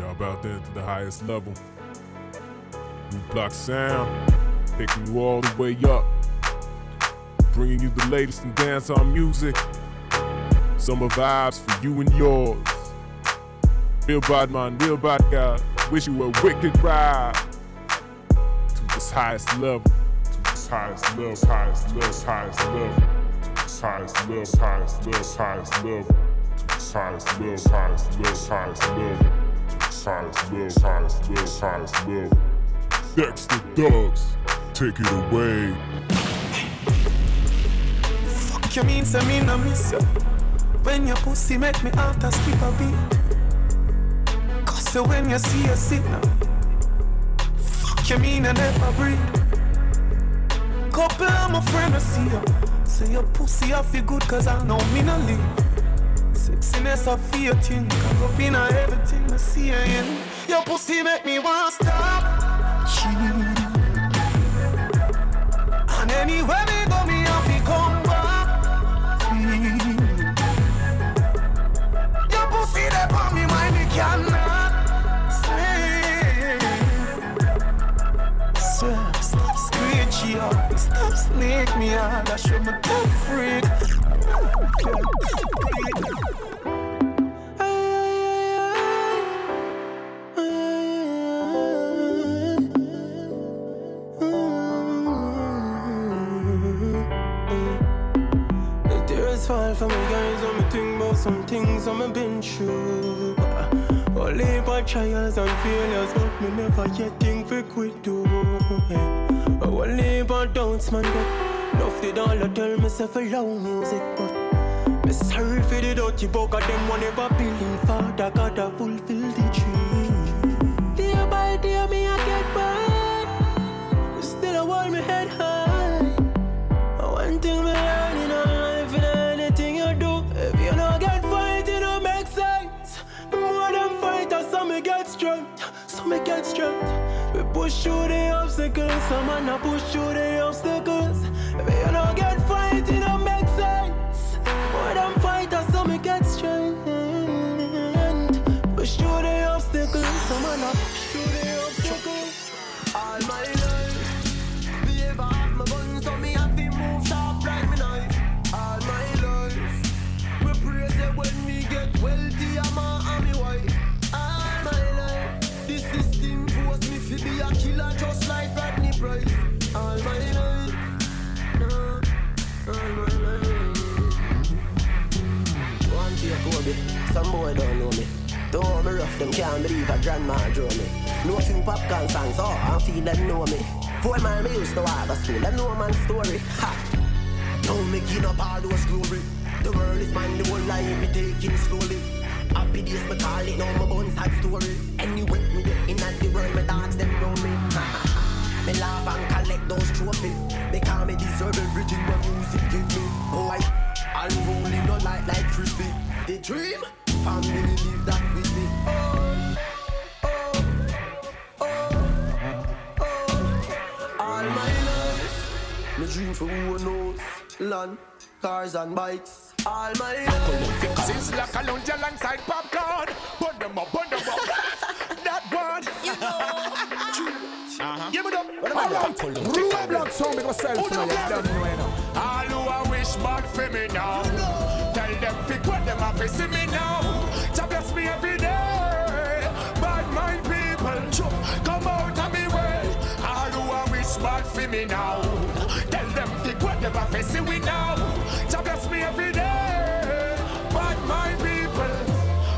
Y'all about that to the highest level. New block sound, taking you all the way up. Bringing you the latest in dancehall music. Summer vibes for you and yours. Real bad man, real bad guy. Wish you a wicked ride to this highest level. To this highest level, highest level, highest level. To this highest level, highest level, highest level. To this highest level, highest level, highest level. To this highest level, highest level. Dexta Daps, take it away. Fuck you mean, say me no miss you. When your pussy make me heart a skip a beat. Cause so when you see a signal. Fuck you mean I never breathe. Couple of my friend I see you. Say your pussy I feel good cause I know me no leave. Sexiness I feel thing. Cock up in everything I see you in. Your pussy make me wanna stop. And anywhere me go me have to come back. Your pussy there for me mind me cannot sleep. Stop screech up, stop snake me out. I show my top freak. Trials and failures, but me never yet think we quit do. Only by doubts, man, but enough did all I tell myself alone music, but me sorry for the dirty bug of them one never believe Father God to fulfill the dream. Day by day me I get by, still I hold me head high. One thing me me get strength. We push through the obstacles, some man a push through the obstacles. If you don't get fight, it don't make sense. More them fighters, so me get strength. Push through the obstacles, some man a some boy don't know me. Though me rough, them can't believe a grandma draw me. A few Popcaan songs, oh, I feel them know me. Four man me used to walk to school, them know man story. Ha! Don't make it up all those glory. The world is mine, the whole life me taking slowly. Happy days, me call it now my bones sad story. Anyway, me get in at the world, my dogs them know me. Me laugh and collect those trophies. Because me deserve everything my music give me. I, I'm rolling no light like frisbee. The dream, family live that with me. Oh, oh, oh, oh. All my life, me dream for who knows. Land, cars and bikes. All my life. Since like a lunge alongside Popcaan, burn them up, burn them up. that one, you know. Uh-huh. Give it up. Real blood song make myself Who know know you that? don't know you know. All who a wish bad for me now. Tell them pick what them have to see me now. Jah bless me every day. Bad mind people, come out of me way. All who a wish bad for me now. Tell them pick what them have to see we now. Jah bless me every day. Bad mind people,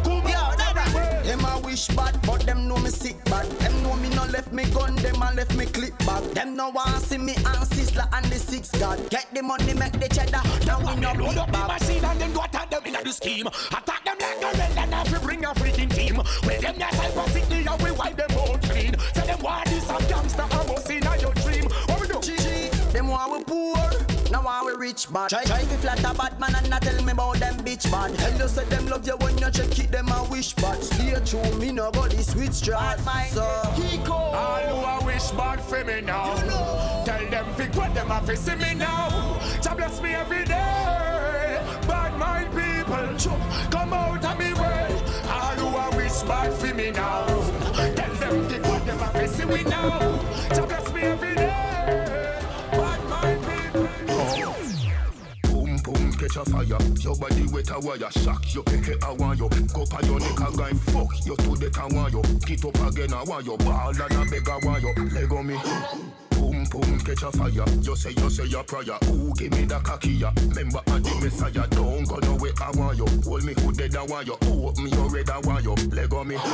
come out of me way. Them a wish bad, but them know me sick bad. Them know me no left me gun, them a left me clip back. Them no want see me and sister and the six god. Get the money, make the cheddar. Now we no Load up the machine and then go attack them the scheme. Attack them like a red and have to bring a freaking team. With them yourself a sick and we wipe them out clean. Say them want this a gangster a bust in your dream. What we do? GG, them want we poor. Now want we rich bad. Try, try to flat a bad man and not tell me about them bitch bad. Tell you say them love you when you check it, them a wish bad. Stay true, me no go the switch strap. So, Kiko. All who a wish bad for me now. You know. Tell them pick what them have to see me now. Jah bless me every day. Bad mind people, choo, come out of me way. All who a wish bad for me now. Tell them me now. Jah bless me every day. Bad mind people. Boom boom catch a fire. Your body wet a wire. Shock you pick it I want you. Go pa your neck a guy fuck you to the I want you. Get up again I want you. Ball and a beg I want you. Leg on me. Boom boom catch a fire. You say you say your prayer. Ooh give me the cocky ya. Member of the mm. messiah. Don't go nowhere I want you. Hold me who dead I want you. Me your red I want you. Leg on me.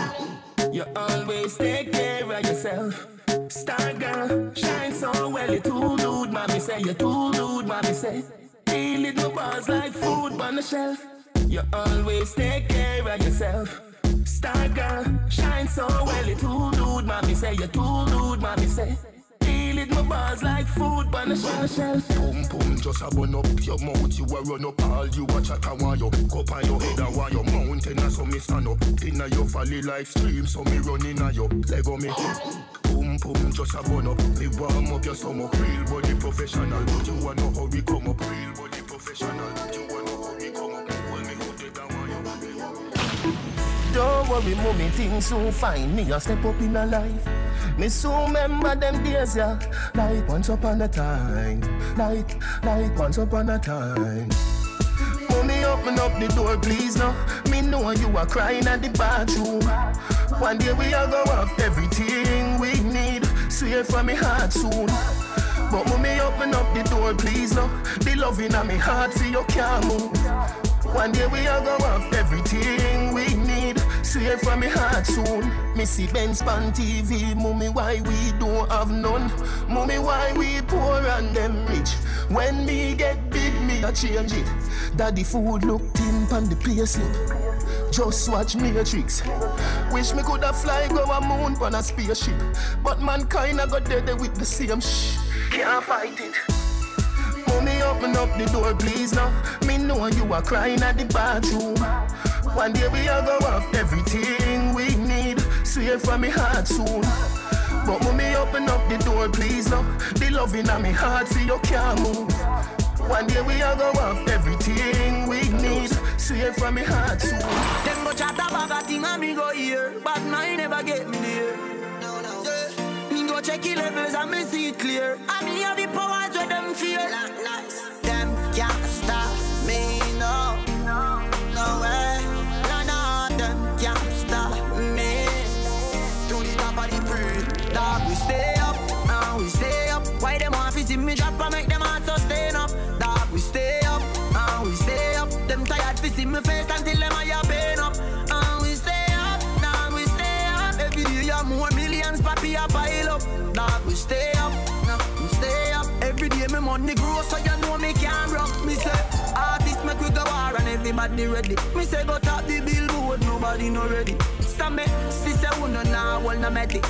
You always take care of yourself. Star girl, shine so well. You too rude, mommy say. You too rude, mommy say. Deal little bars like food on the shelf. You always take care of yourself. Star girl, shine so well. You too rude, mommy say. You too rude, mommy say. Deal it my bars like food on the shelf. Boom boom, just a bun up your mouth. You a run up all you watch at a want you. Go on your head and want your mountain and so me stand up. Inna your valley like stream, so me run inna your leg on me. Boom boom, just a bun up. Me warm up your stomach. Real body professional. You wanna know how we come up. Real body professional. You wanna Don't worry, mommy, things soon fine. Me a step up in a life. Me soon remember them days, yeah. Like once upon a time. Like, like once upon a time. Mommy, open up the door, please, no. Me know you are crying at the bathroom. One day we are go have everything we need. Swear from me heart soon. But mommy, open up the door, please, no. The loving in me heart, see you can't move. One day we are go have everything we. Swear from me heart soon. Missy Benz on TV. Mommy, why we don't have none? Mommy, why we poor and them rich? When me get big, me a change it. Daddy food look thin on the payslip. Just watch Matrix. Wish me coulda fly go a moon on a spaceship, but mankind a got dead with the same shh. Can't fight it. Open up the door, please now. Me know you are crying at the bathroom. One day we are go have everything we need. Swear from me heart soon. But mommy, open up the door, please now. The loving in me heart, see you can't move. One day we are go have everything we need. Swear from me heart soon. Them go chat about a thing and me go here, but mine never get me there. No, no. Go check the levels and me see it clear. And me have the powers where them fear. Them can't stop me, no. No way. No, no, them can't stop me. To the top of the pre, dog, we stay up, and we stay up. Why them want to see me drop and make them heart sustain up? Dog, we stay up, and we stay up. Them tired to see me face until them eye pain Dog, we stay up, we stay up. Every day me money grow, so you know me can't rock. Me say, artists make we go war and everybody ready. Me say go top the billboard, nobody no ready. Some me, sister who no now, well no medic.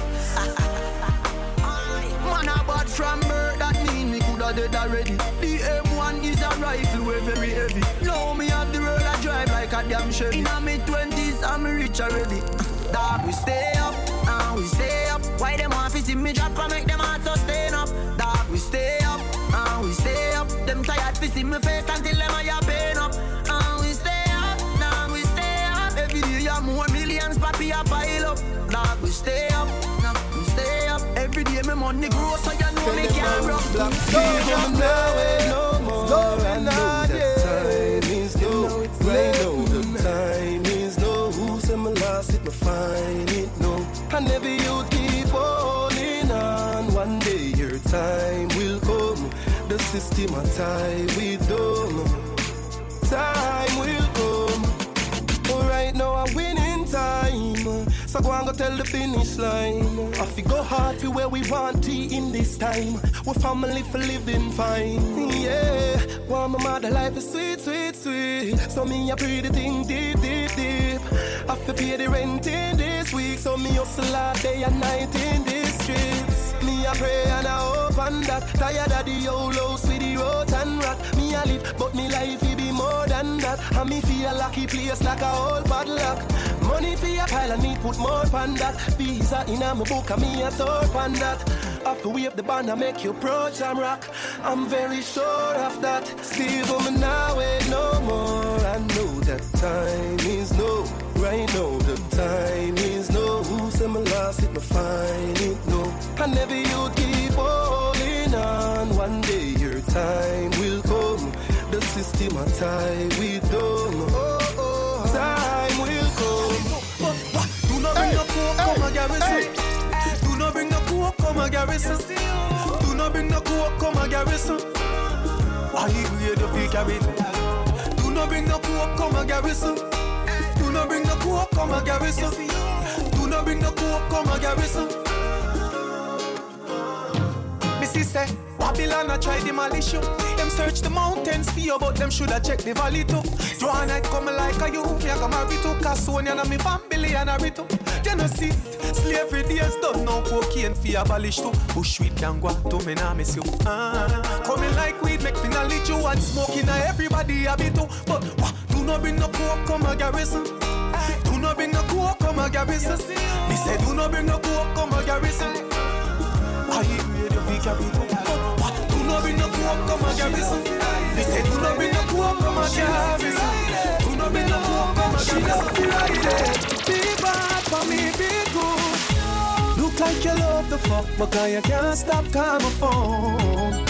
Man a bad from birth, that mean me coulda dead already. The M1 is a rifle, we very heavy. Now me have the I drive like a damn Chevy. Inna me twenties, I'm rich already. Dog, we stay up, and we stay up. Why them want to see me drop and make them heart sustain up? Dog, we stay up, and we stay up. Them tired to see me face until them eye pain up. And we stay up, dog, we stay up. Every day you more millions, papi a pile up. Dog, we stay up, nah, we stay up. Every day me money grow, so you know me can't rock. Black Steve, no more. I know that time is no. I know the time is no. Who's in my last it, it no. And never you keep holding on. One day your time will come. The system a tie with So go and go tell the finish line. I fi go hard for where we want to in this time. We family for living fine. Yeah, want my mother life is sweet, sweet, sweet. So me I the thing deep, deep, deep. I fi pay the rent in this week. So me hustle all day and night in these streets. Me I pray and I hope and that. Tired of the YOLO, with the road and rat. Me I live, but me life it be more than that. And me feel lucky place like a old padlock. Money for a pile and me put more pan that. Visa in a my book and me a third pan that. After wave the band and make you pro jam rock. I'm very sure of that. Steve, I'm now wait no more. I know that time is no. Right now the time is no. Who's in my last it, me find it no. And every you keep holding on. One day your time will come. The system a tie we dumb. Oh, oh, time will come. Do not bring no coke, come and garrison. Do not bring no coke, come and garrison. Do not bring no coke, come and garrison. Why you grade your feet carry? Do not bring no coke, come and garrison. Do not bring the coke, come and garrison. Do not bring no coke, come and garrison. Missy say, Babylon a try demolish you. Them search the mountains for you, but them shoulda check the valley too. Joanna come like a you, me a go marry to Casonia and me family and a know see, slavery days done now cocaine fi abolish too. Bushweed can go to me nah miss you. Ah, coming like weed make me knowledge you and smoking a everybody habit too. But wah, do not bring no coke come a garrison. Do not bring no coke come a garrison. Me say do not bring no coke come a garrison. I the a a a. Be bad for me, be good. Look like you love the fuck, but cause you can't stop my phone.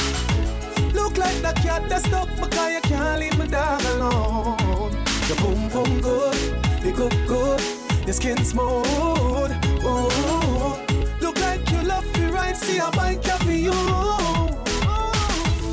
Look like the cat that's stuck, but cause you can't leave my dog alone. Your boom boom good, you cook good, your skin smooth. Oh, look like you love me right, see buy coffee you.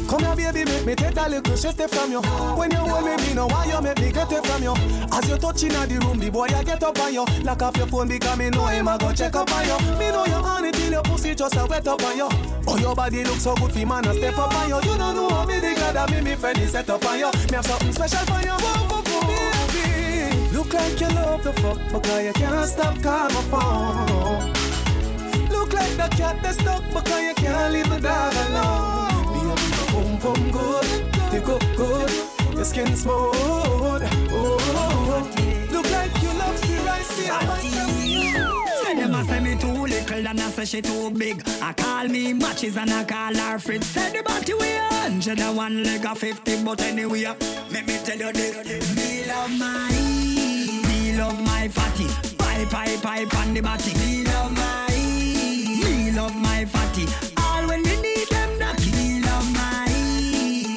Come here, baby, make me take that little shit from you. When you hold me, me know why you make me get it from you. As you touch in the room, the boy I get up on you. Lock off your phone because me know him I go check up on you. Me know you on it till your pussy just a wet up on you. Oh, your body looks so good, for man, I step up on you. You don't know how me the God that me me friend is set up on you. Me have something special for you. Whoa, whoa, whoa. Baby, look like you love the fuck, because you can't stop call my phone. Look like the cat that's stuck because you can't leave the dog alone. Baby, your boom boom good, you cook good, your skin smooth. Oh, look like you love the rice, I Say them a say me too little and I say she too big. I call me matches and I call her Fritz. Say the body we a hundred and one leg of fifty, but anyway, let me tell you this: me love my, me love my fatty. Pipe, pipe, pipe on the body. Me love my, love my fatty. All when you need them knocky. Me love my,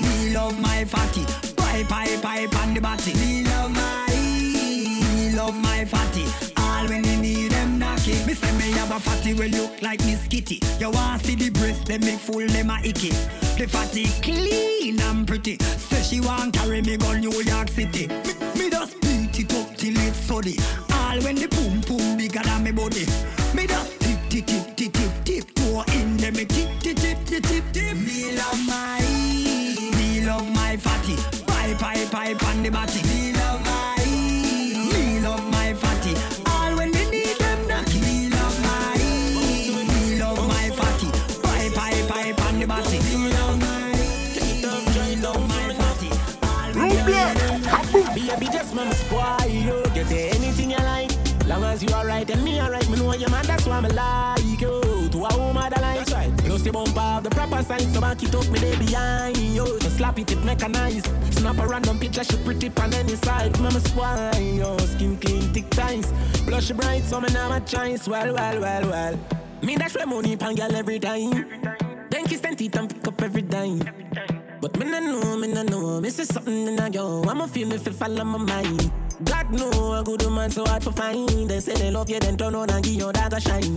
me love my fatty. Pipe, pipe, pipe on the body. Me love my, me love my fatty. All when you need them knocky. Me say me have a fatty will look like Miss Kitty. You want see the breast, let me full them a icky. The fatty clean and pretty. Say she want carry me go New York City. Me, me just beat it up till it's sunny. All when the boom boom bigger than me body. Me just tip tip tip tip tip toe in them me tip tip tip tip tip tip. Me love my, me love my fatty. Pipe pipe pipe on the body. Why me like you. To a woman that like right. Plus the bump have the proper sign, so back it up, me they behind you. So slap it, it mechanized. Snap a random picture, she pretty pan any side. Mama spoil you, skin clean, thick ties. Blush bright, so me now a choice. Well, well, well, well. Me dash my money pan girl every time. Then kiss and teeth and pick up every dime. But me no know, me no know. Me see something in a yo. I'ma feel me fi follow my mind. God know a good woman so hard to find. They say they love you, then turn on and give your a shine.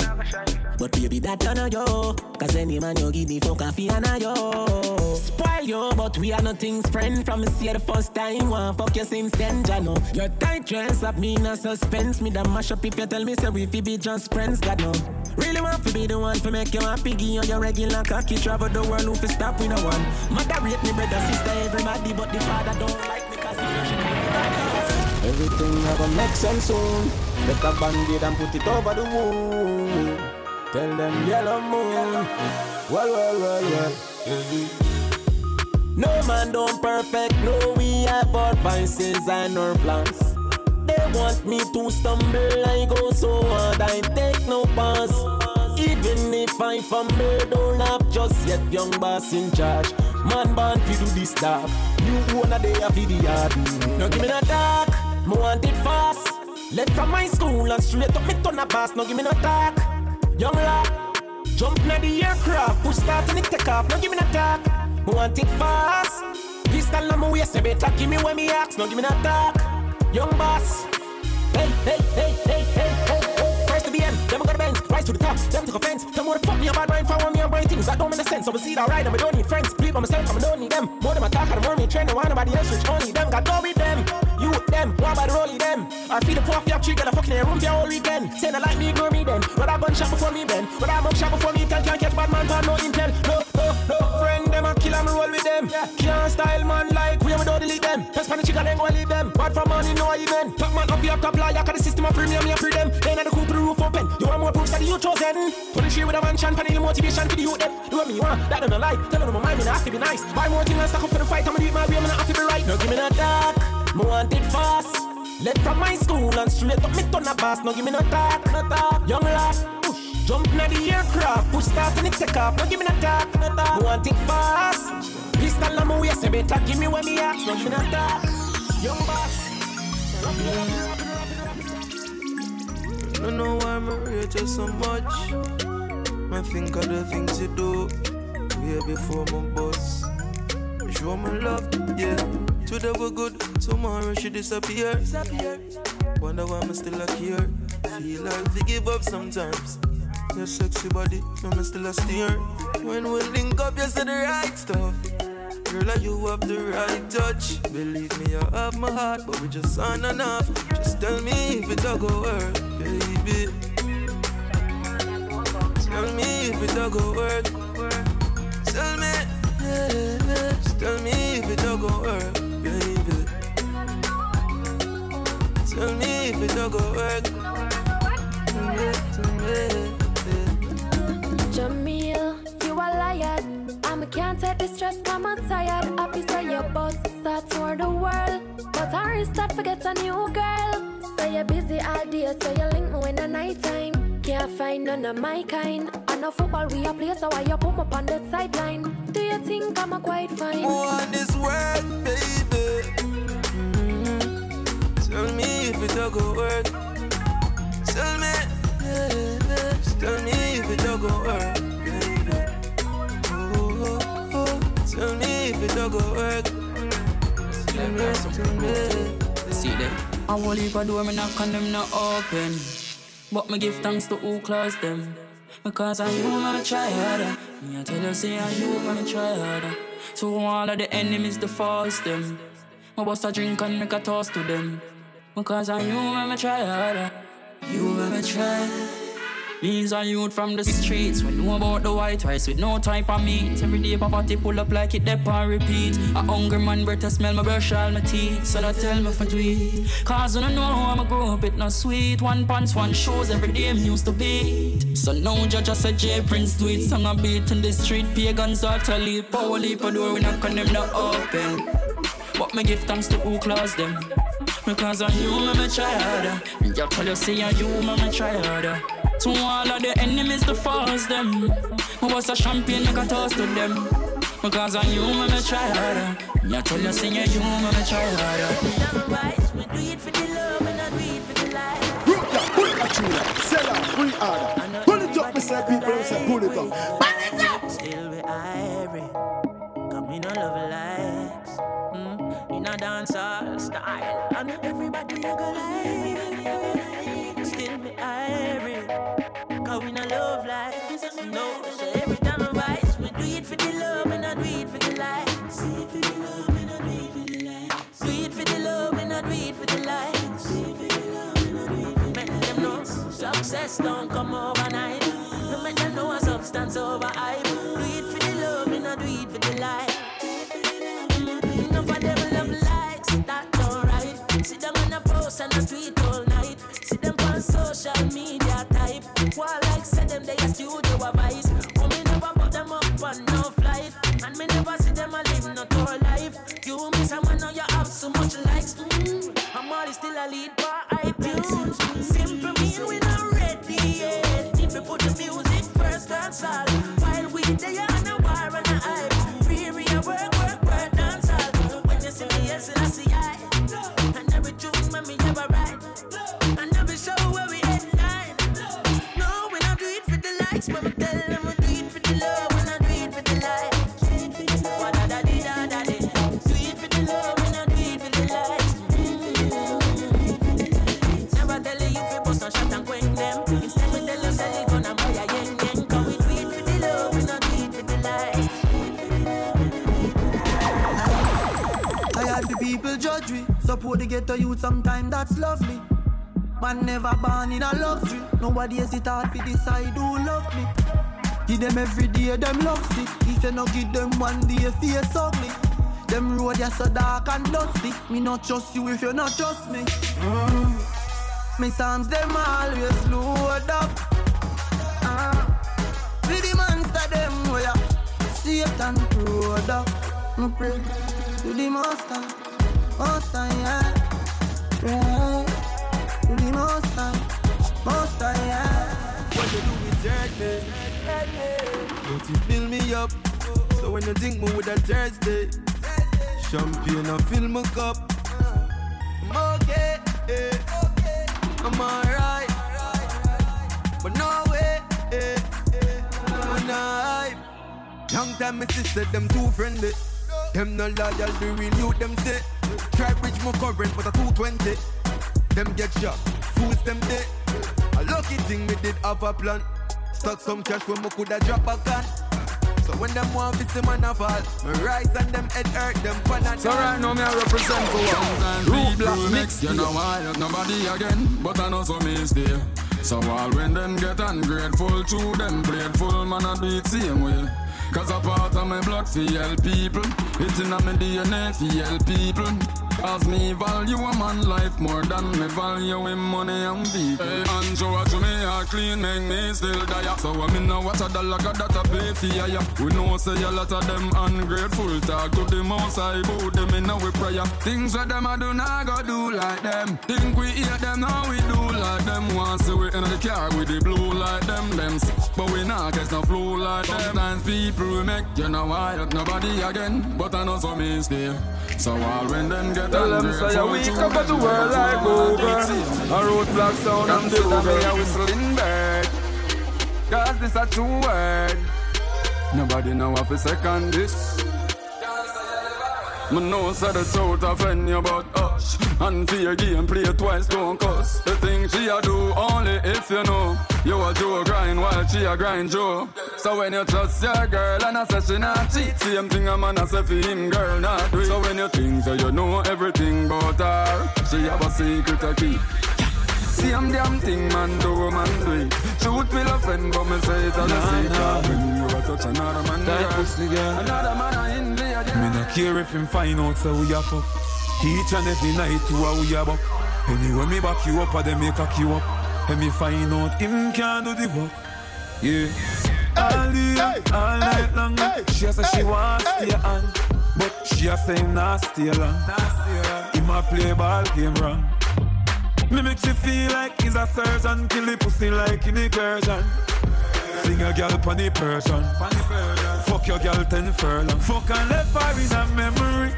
But baby, that turn on yo. Cause any man you give me for coffee and a yo. Spoil yo, but we are nothing's friend. From see you the first time, one fuck you since then, Jano. Your tight dress up me in a suspense. Me that mash up if you tell me say we be just friends, God no. Really want to be the one to make you happy, give you your regular cocky. Travel the world, who fi stop with no one. Mother rate me, brother, sister, everybody, but the father don't like Everything gonna make sense soon. Take a band-aid and put it over the wound. Tell them yellow moon. Well, well, well, well. No man don't perfect, no we have our vices and our flaws. They want me to stumble, I go so hard, I take no pass. Even if I fumble, don't laugh just yet, young boss in charge. Man born fi do this stuff, you wanna day a fi the yard. No give me no talk, me want it fast. Left from my school and straight up me turn a boss, no give me no talk. Young lad, Jump in the aircraft, push start and it take off. No give me no talk. Me want it fast. Pistol on my waist, you better give me when me ask. No give me no talk. Young boss. Hey, hey, hey, hey, hey, hey, hey. First to the end, them got the bench. Rise to the top, them took offense. Tell me what the fuck me a mind for one me and brain things that don't make sense. So we see that right, and we don't need friends. Believe on myself, I don't need them. More than my talk, and the more me trend, and why nobody else rich. Only them got go with them. You with them, why by the rolling them? I feel the your tree, get a fucking room for whole weekend. Saying I like me, ignore me then. But I gun shot before me bend. But I mug shot before me tell, can't catch bad man, for no intel. No, no, no. Friend them, I kill them, roll with them. Can't style man like we, we don't delete them. Press pan the chicken, then go leave them. Bad for money, no even. Top man up your top lie, cause the system of premium, you free them. Then I the coop the roof open. You want more proofs that you chosen. 23 with a mansion, panel motivation for the youth them. Do what me want, that don't lie. Tell them my mind, not have to be nice. Buy more things and stack up for the fight, I'ma do it my way, I'm not have to be right. No, give me that dark, me want it fast. Left from my school and straight up me turn a boss. No give me no talk, no talk. Young lad, push. Jump in the aircraft, push start and it take off. No give me no talk, no talk. Me want it fast. Pistol on my waist, you better give me when me ask. No give me no talk. Young boss. I know why I'm rate you so much. I think of the things you do. Way before my boss. Show my love, yeah. Today we're good, tomorrow she disappear. Wonder why I'm still a care. Feel like we give up sometimes. Your sexy body, I'm still a steer. When we link up, you say the right stuff. Girl, like you have the right touch. Believe me, I have my heart, but we just on and off. Just tell me if it don't go work, baby. Tell me if it don't go work. Tell me, yeah, tell me if it don't go work, baby. Tell me if it don't go work. Tell. Jahmiel, you a liar. I can't take the stress, I'm tired. Happy say your boss start for the world. But I start forget a new girl. Say you're busy all day, so you link me when the night time. Can't find none of my kind. I know football we a play, so why you put me on the sideline? Do think I'm a quite fine? on this world, baby. Mhm. Tell me if it don't go work. Tell me, yeah, tell me if it don't go work, baby. Oh, oh, oh. Tell me if it don't go work. Tell me, tell me. See them. I will leave a door, me knock and them not open. But me give thanks to who closed them. Because I you wanna try harder. Me I tell you, say I you wanna try harder. To all of the enemies, the force them. Me bust a drink and make a toast to them. Because I you wanna try harder. You wanna try. These are youth from the streets. We know about the white rice with no type of meat. Every day poverty pull up like it dep and repeat. A hungry man better smell my brush all my teeth. So that tell me for tweet. Cause I know how I'ma grow up, it not sweet. One pants, one shoes, every day me used to beat. So now judge just a Jae Prynse do it. Song a beat in the street, pagans to leap. Power leap a door, we on them not open. But me give thanks to who close them. Because on you, me, me try harder. Just tell you, say on you, me, me try harder. To all of the enemies, to force them. Me was a champion, make a toast to them. Because on you, me, me try harder. Me tell you, say on you, me, me try harder. We do it for the love and not do it for the life. Root that, pull it up, tune sell out, free order. Pull it up, me say people, me say pull it up. Pull it up. Still we irie. Come in on love likes. Mm, in a dancehall style. And everybody a go like. Still me irie. Cause we no love like. No, so every time I rise, we do it for the love and not do it for the likes. Do it for the love and not do it for the likes. Do it for the love and not do it for the likes. Do for the love and not do it for the know success don't come overnight. No make them substance over. Do it for the love and not do it for the light. Enough of them love likes, that alright. See them on a post and a tweet all night. See them on social media they a studio advice. Oh me never put them up on no flight, and me never see them a live no tour life. You miss someone now you have so much likes. Mm. I'm always still a lead by iTunes. Simple mean we not ready yet. If we put the music first, that's all. While we they support the ghetto youth sometime, that's lovely. Man never born in a luxury. Nobody hesitate to decide who love me. Give them every day, them love sick. If you no give them one day, face ugly. Them road ya so dark and dusty. Me not trust you if you not trust me. Mm. Me psalms them always load up. Uh. See the monster them where Satan road up. Me pray to the master, master yeah. Pray to the master, master yeah. What you do with jerk But you fill me up. So when you think me with a Thursday, champagne I fill my cup. I'm okay, yeah. I'm alright, but no way, I'm not. Long time my sister them too friendly. Them no loyal, the real you them say. Try bridge my current, but a 220. Them get shot, fools them dead. A lucky thing me did have a plan. Stuck some cash where me coulda drop a can. So when them want to see man a fall, me rise and them head hurt them pan and So right now me I represent for one time Root black mix You? know why? Not nobody again But I know some is there. So all when them get ungrateful To them grateful man I do it same way. Cause a part of my blood for help people. It's in my DNA for help people as me value a man life more than me value him money and people. Hey, and show to me a clean, make me still die. So I mean now what a dollar got that a pay for ya. We know say a lot of them ungrateful. Talk to the most I about them in our prayer. Things that them I do not go do like them. Think we hear them now we do like them. See we in the car with the blue like them. Them but we not catch no flow like them. Sometimes people make you know why nobody again. But I know some is there. So all when them get Tell them say week up at the world like over A roadblock sound and the over me a whistling bird Cause this a true word. Nobody know what a second this. Me know say the truth offend you but hush. And your game play twice don't cuss. The thing she a do only if you know You a Joe grind while she a grind Joe. So when you trust your girl and I say she not cheat Same thing a man a say for him girl not do So when you think that you know everything about her She have a secret to keep Same damn thing man do man do it. Truth love offend but me say it a secret. When you a touch another man Tight pussy girl. Another man a in the Me no care if him find out say we a fuck. Each and every night to a we a buck? Anyway me back you up or them make cock you up And me find out him can't do the work. Yeah. All day, all night long. She a say she want stay on But she a say him not stay long. Him a play ball game wrong. Me make she feel like he's a surgeon. Kill the pussy like in incursion Sing a girl pon the Persian. Fuck your girl ten furlong. Fuck and left her in a memory.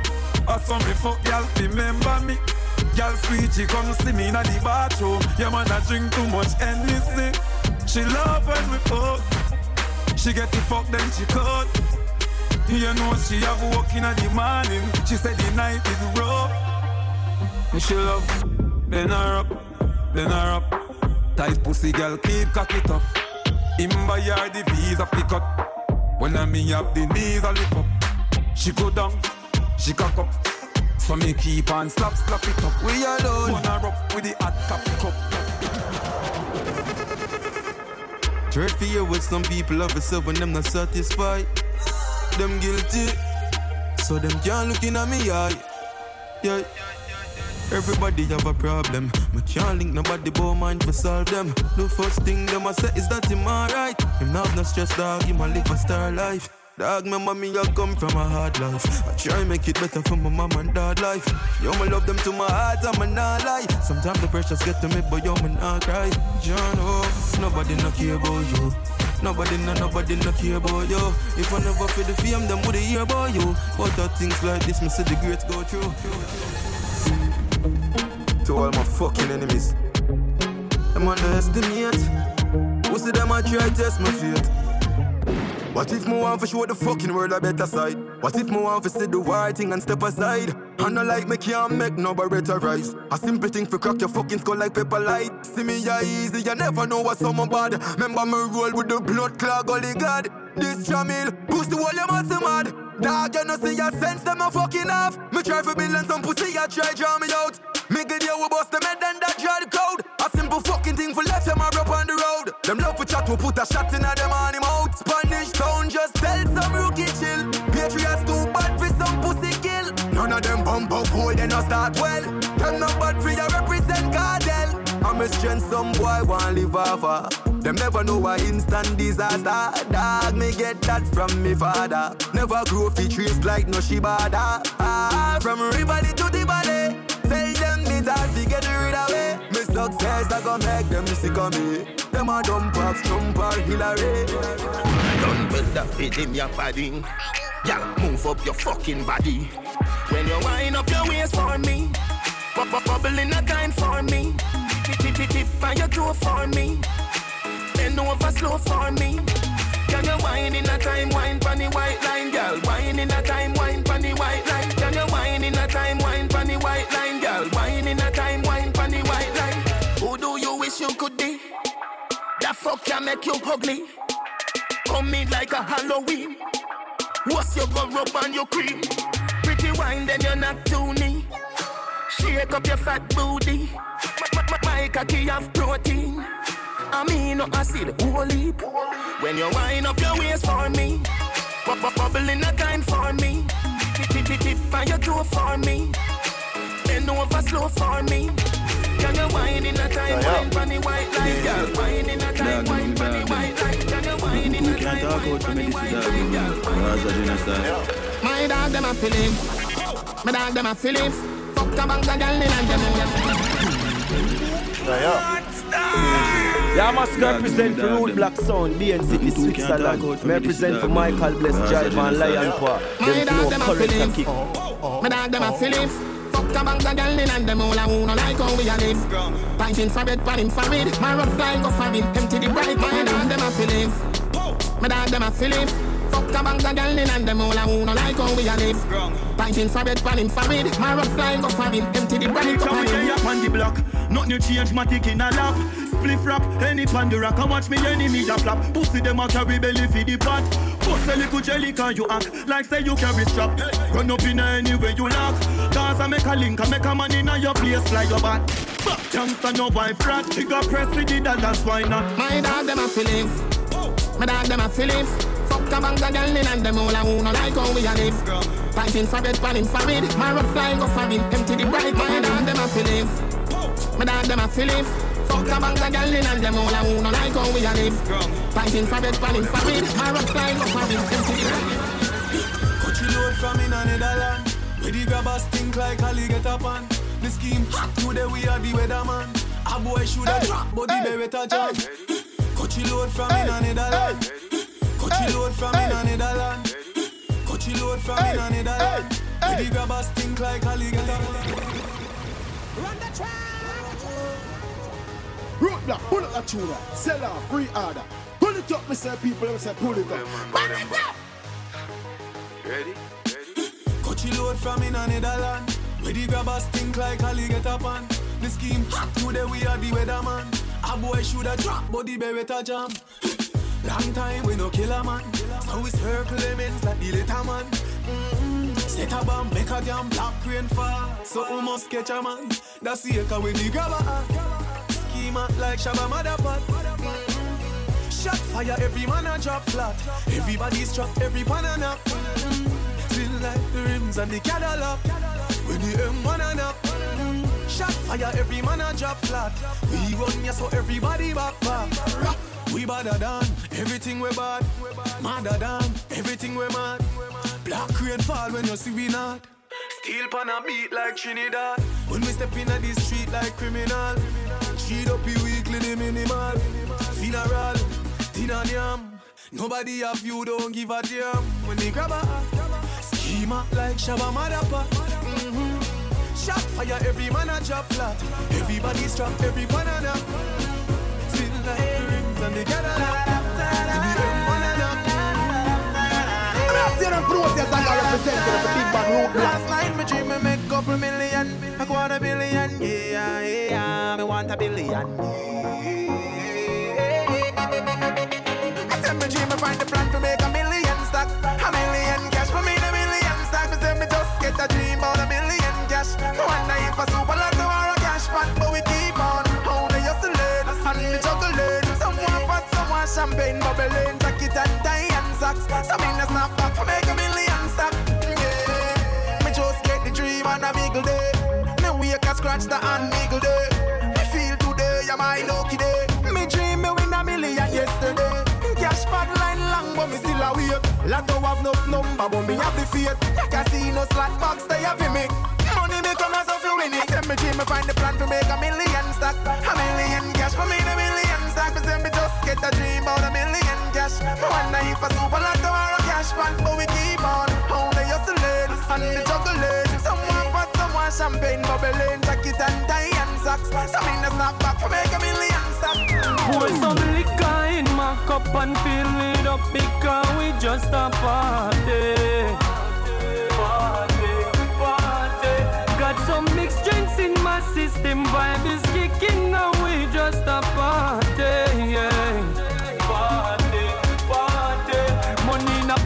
Or some me fuck girl remember me Girl sweet she come see me in the bathroom. Yeah man I drink too much Hennessy. She love when we fuck. She get the fuck then she cut. You know she have work in the morning. She said the night is rough. And she love Bend her up, bend her up Tight pussy girl keep cock it up. Him buy her the visa fi cut. When I me have the knees I lift up. She go down, she cock up So me keep on slap slap it up We alone Wanna up with the hot coffee cup for you with some people of yourself when them not satisfied. Them guilty, so them can't look in at me eye. Yeah. Everybody have a problem. Me can't link nobody but mind for solve them. The first thing them I say is that him alright. Him not no stress, dog. Him a live a star life. Dog, my mommy, I come from a hard life. I try make it better for my mom and dad life. Yo, me love them to my heart, I'm not lie. Sometimes the pressures get to me, but yo, me not cry. John, oh, nobody no care about you. Nobody, no, nobody no care about you. If I never feel the fame, them would hear about you. But that things like this, me see the greats go through. To all my fucking enemies, them underestimate. Who see them I try test my fate. What if me want to show the fucking world a better side? What if me want to see the right thing and step aside? I know like me can't make no better rise. A simple thing for crack your fucking skull like paper light. See me ya easy, you never know what someone bad. Remember me roll with the blood clog, holy god. This Jahmiel, push the wall, you must mad. Dog, you know see your sense, them a fucking off. Me try for billion some pussy, I try draw me out. Me get you, we bust the head and that draw the crowd. A simple fucking thing for left a Them love for chat, we put a shot in a them on him out. Spanish town, just tell some rookie chill. Patriots too bad for some pussy kill. None of them bump up boy, they not start well. Them not bad for you represent cartel. I'm a strength, some boy want live of. Them never know a instant disaster. Dog, me get that from me father. Never grow fi trees like no shibada. Ah, from Rivoli to the valley. Tell them it's hard get rid of me. Success I gon' make them sick of me. Them a dump off Trump or Hillary. Done with that fit in your body. Yeah, move up your fucking body. When you wind up your waist for me, pop up bubble in a kind for me. Tip tip tip on your toe for me. Bend over slow for me. Can you wine in a time, wine pon the white line, girl? Wine in a time, wine pon the white line. Fuck can make you ugly. Come in like a Halloween. What's your rub on your cream? Pretty wine, then you're not too knee. Shake up your fat booty. My, cocky have protein. I mean, no acid, heap. When you wind up your waist for me, bubble in a kind for me. Tip tip tip on your toe for me. Bend over slow for me. Can you wine in a time, wine pon the white line, girl? Wine in a time, wine pon the white line. Can you wine in a time, wine pon the white line, girl? My dog them a feeling, my dog them a feeling. Fuck a bang a girl in and them. Yeah, I must represent for Root Block Sound, BN City, Switzerland. Me represent for Michael Bless, Drive and Lion Paw. Them flow correct and kick. My dog them a feeling. Fuck a bang a girl in and them all a who no like how we a live. Pinting for bed, pan for it. My rough flying go for him, empty the bright. My dog them a feeling. My dog them a feeling. Fuck a bang a girl in and them all a who no like how we a live. Pinting for bed, pan for it. My rough flying go for him, empty the bright. Come here, up on the block. Nothing change, my tick in a lap. Spliff rap, any pan the rock. I watch me enemy a flap. Pussy them a carry belly for the pot. Pussy a little jelly can you act like say you carry strap. Run up in any way you lock. Dance and make a link and make a man in a your place fly your back. Youngster no wife rat. Got press with the dollars, why not? My dog them a feeling. Oh. My dog them a feeling. Fuck a bang a girl in and them all a who no like how we a live. Pinting for bed, pan for it. My rough flying go for him, empty the bright. My dog them a feeling. Oh. My dog them a feeling. Fuck a bang a girl in and them all a who no like how we a live. Pinting for bed, pan for it. My rough flying go for him, empty the you load from in a Netherland. Where the grabbers stink like Ali get up on. The scheme hot today we are the weatherman. A boy shoulda drop, but the beretta jam. You load from in a Netherland. You load from in a Netherland. You load from in a Netherland. Where the grabbers stink like Ali get up on. Run the track. Roadblock, pull up that tuna. Sell out, free order. Pull it up, me say people, me say pull it up. Bang it up. Ready? Cut you load from in a Netherland. Where the grabbers stink like Ali get up on. The scheme hot today we are the weatherman. A boy shoulda drop, but the beretta jam. Long time we no kill a man. So we circle them ends like the little man. Mm-hmm. Set a bomb, make a damn black rain fall. So we must catch a man. That's the echo when the grabber at. Like Shabba Madda Pot. Shot fire, every man a drop flat. Everybody's trapped, every pan a nap. Still like the rims and the Cadillac. When the M1 and up. Mm-hmm. Shot fire, every man a drop flat. We run ya so everybody back back. We badder than everything we bad. Madder than everything we mad. Black rain fall when you see we not. Steel pan a beat like Trinidad. When we step in the street like criminal. Cheat up you weekly the minimal. Funeral, dinner yam. Nobody have you don't give a damn. When they grab a schema like Shabba Madda Pot. Mm-hmm. Shot fire, every man a drop flat. Everybody's trapped, every banana. Still the rings and the Cadillac. In the M1 I'm not saying I'm process and represent for big bad. Last night me dream me make couple million, a quarter billion, yeah, yeah. Me want a billion. Yeah. I said me dream, I find the plan to make a million stock, a million cash for me, a million stock. Me said me just get a dream about a million cash. No wonder if I super lot tomorrow cash man, but we keep on. How they hustle it, and me juggle it. Someone pot, someone champagne bubbling, jacket and tie and socks. So me not snap back for me. Big day. Me wake a scratch the hand niggle day. Me feel today, I'm my lucky day. Me dream me win a million yesterday. Cash bad line long, but me still a wait. Lotto have no number, but me have the faith. Casino slot box, they have me. Money me come as if you win it. Send me dream, me find the plan to make a million stack. A million cash for me, a million stack. Me say me just get a dream about a million cash. Me wonder if a super lotto or a cash bank, but we keep on. Only hustle and the juggle champagne bubbling, jacket and tie and socks. So me no snap back for make a million stack. Pour some liquor in my cup and fill it up because we just a party. Got some mixed drinks in my system, vibe is kicking and we just a party. Yeah.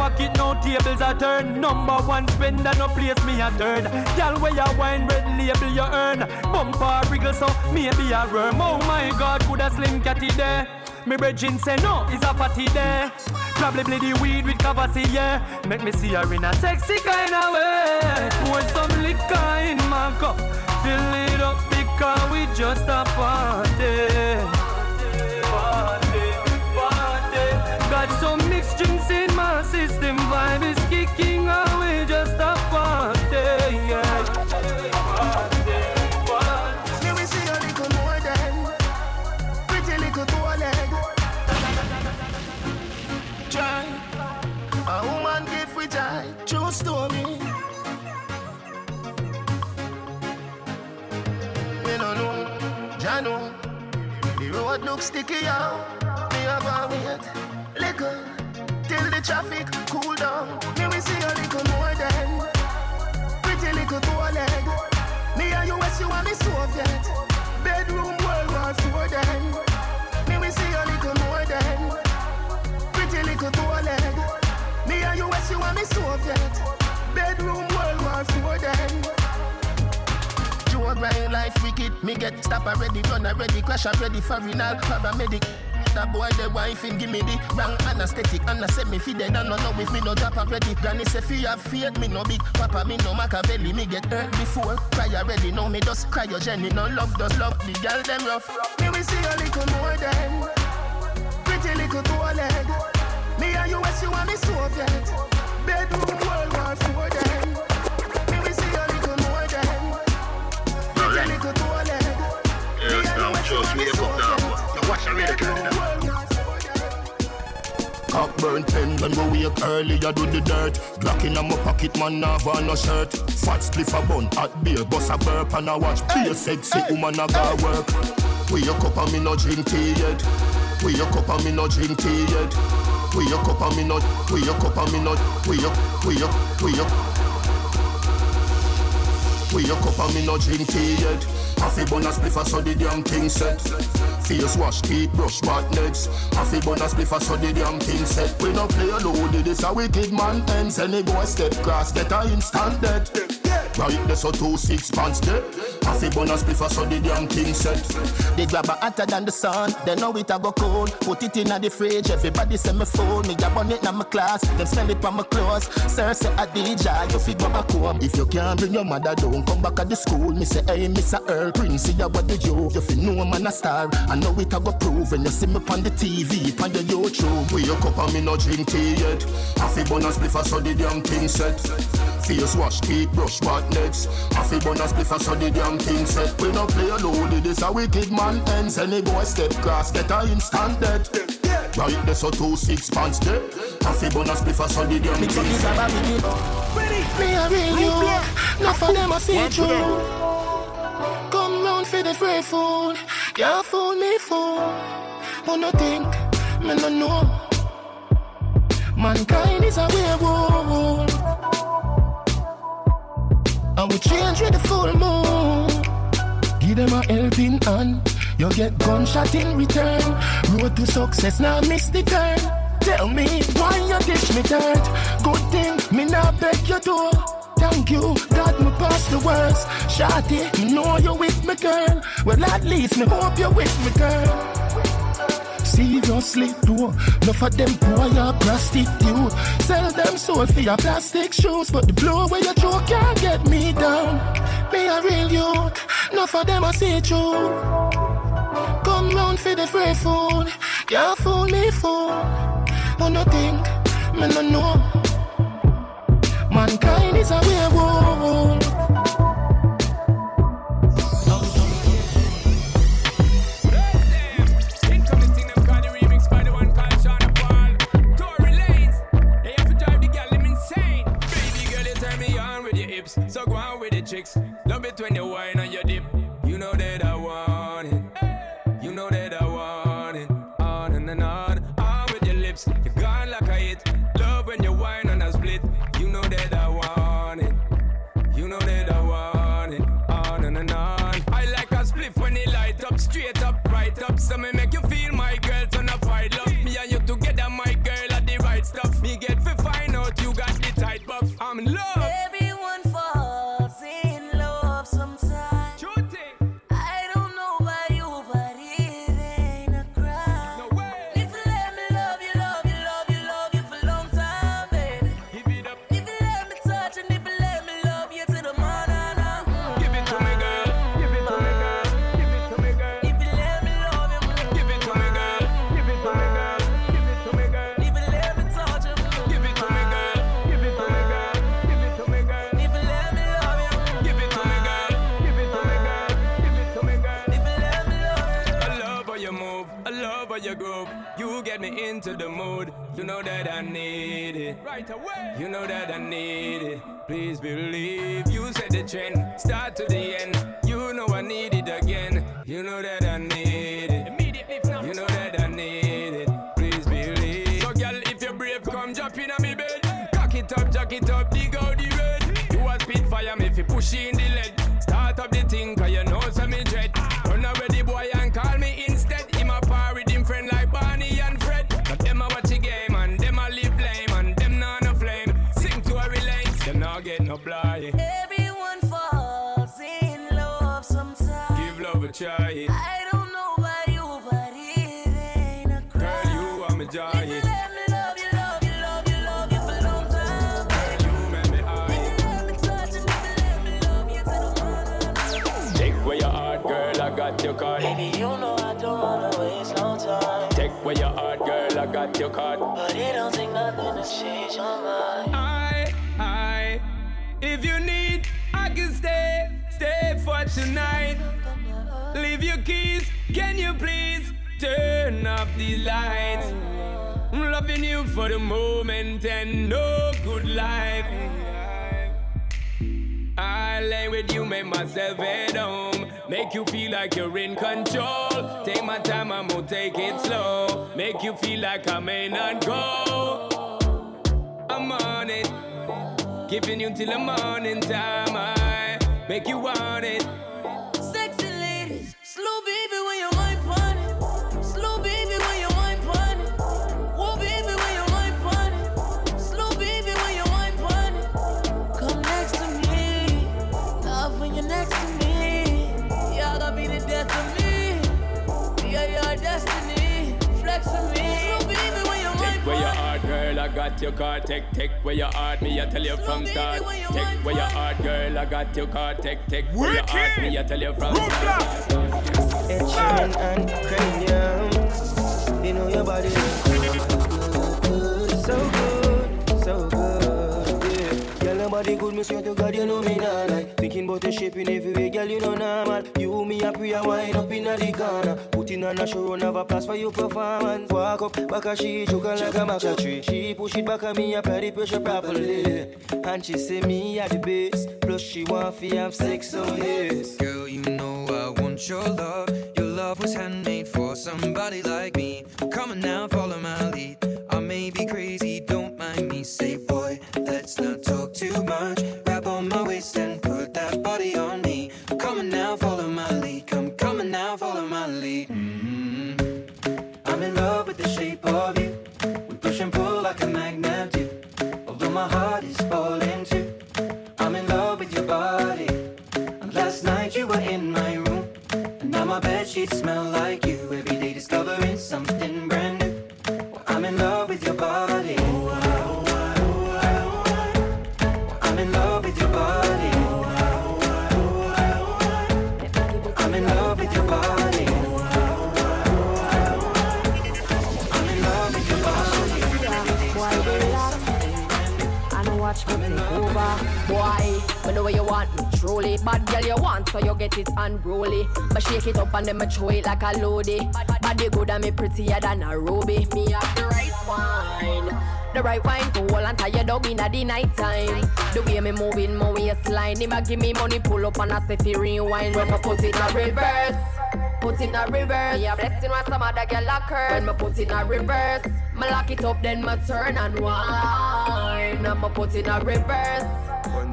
Pocket, no tables a turn. Number one spender, no place me a third. Girl, where you wine, red label you earn. Bumper wriggle, so maybe a worm. Oh my God, could a slim catty there? Me brethren say no, is a party there. Probably the weed with cavity, yeah. Make me see her in a sexy kind of way. Pour some liquor in my cup, fill it up because we just a. Party, party. Kicking away, just a party, yeah. Party. Me see a pretty little toe leg. Try a woman gift with joy, true story. Me no know, Jah know. The road looks sticky out. Me a go wait, little till the traffic cool down. Me we see a little more than pretty little toe leg. Me and US, you and me Soviet. Bedroom World War Four then. Me we see a little more than pretty little toe leg. Me and US, you and me Soviet. Bedroom World War Four then. Joe grind life wicked. Me get stop already, run already, crash already, foreigner, paramedic. That boy, the wife, him give me the wrong anesthetic. And I said me feed dead, and no know if me no drop already. Granny say fi have faith, me no big. Papa, me no Machiavelli, me get hurt before. Cry already, now me just cry your Jenny. No love, does love, the girl them rough. Me we see a little more than pretty little toe leg. Me and US, you and me Soviet. Bedroom World War Four then. Me we see a little more pretty little toe leg. Yes, now, just me up now. Now watch the radio, Cock burn pen when we wake early, I do the dirt. Glock in my pocket, man, nah have no shirt. Fat spliff a bun, hot beer, bust a burp and I watch. Be a sexy woman, I got work. We a cup and me no drink tea yet. We a cup and me no drink tea yet. We a cup and me no, we a cup and me no, we a, we a, we a. We a cup and me no drink tea yet. Half a bonus spliff so the damn thing set. Face wash, teeth brush, what next? Half a bonus spliff so the damn thing set. We no play a loaded, this a wicked man ends. Any boy step cross, get a instant dead. Right, there's a two six pants there. Half a bonus spliff so the damn thing set. They grab a hotter than the sun. They know it a go cold. Put it in the fridge. Everybody say me phone. Me a burn it in my class. Them smell it from my clothes. Sir say a DJ. You fi go back home. If you can't bring your mother down, come back at the school. Me say hey, Mr. Earl Prince, you what the you? You fi know man a star. I know it a go prove when you see me on the TV, on the YouTube. We a cup and me no drink tea yet. A bonus spliff so the damn thing set. Face wash, teeth brush, what next? Half a bonus spliff so the damn thing set. We no play a loaded, this a wicked man ends. Any boy step cross, get a instant dead. Right, there's a two six pants there. Half a bonus spliff so the damn thing set. Me a real you, not for them a see through. Come round for the free food, can't fool me fool. Wanna think, me no know. Mankind is a werewolf. And we change with the full moon. Give them a helping hand. You get gunshot in return. Road to success, now miss the turn. Tell me why you dish me dirt. Good thing, me not beg your door. Thank you, God, me pass the worst. Shotty, me know you with me, girl. Well, at least me hope you with me, girl. Serious slit door. Enough of them poor ya prostitute. Sell them soul for your plastic shoes, but the blow where you throw can't get me down. Me a real youth, enough for them I see you. Come round for the free food, you fool me fool. But no think, me no know. Mankind is a werewolf. So go on with the chicks. Love it when you whine on your. You into the mood. You know that I need it. Right away. You know that I need it. Please believe. You set the trend. Start to the end. You know I need it again. You know that I need it. Immediately You know that I need it. Please believe. So, girl, if you're brave, come jump in on me bed. Cock it up, jack it up, dig out the red. You a spit fire me if you push in the girl, your card. But it don't take nothing to change your mind. I, I, if you need, I can stay, stay for tonight. Leave your keys, can you please turn off the lights? I'm loving you for the moment and no good life. Lay with you, make myself at home. Make you feel like you're in control. Take my time, I'm gonna take it slow. Make you feel like I may not go. I'm on it. Giving you till the morning time. I make you want it. I got your card. Take, take where your heart, me, I tell you from start. Take where your heart, girl, I got your card. Take, take where your heart, me, I tell you from start. Ed Sheeran and Kranium. You know your body Girl, good. Me swear to God, you know me nah lie. Thinking about the shape in every way, girl, you know normal. You me a prayer wine up in a the corner. Putting on a show, a place for your performance. Walk up, back a she choking like a maca tree. She push it back at me, apply the pressure properly. And she say me at the base. Plus she want to have sex, so yes. Girl, you know I want your love. Your love was handmade for somebody like me. Come on now, follow my lead. I may be crazy, don't mind me. Say, boy, let's not talk too much. Truly. Bad girl you want, so you get it unruly. Me shake it up and then me throw it like a loady. Body good and me prettier than a ruby. Me have the right wine. The right wine for all and tie your dog in at the night time. The way me moving my waistline, him a give me money, pull up and I say fi rewind. When me put it in reverse, put it in reverse. Me a blessing when some other girl lock her. When me put it in reverse, me lock it up then me turn and wine. And me put it in reverse,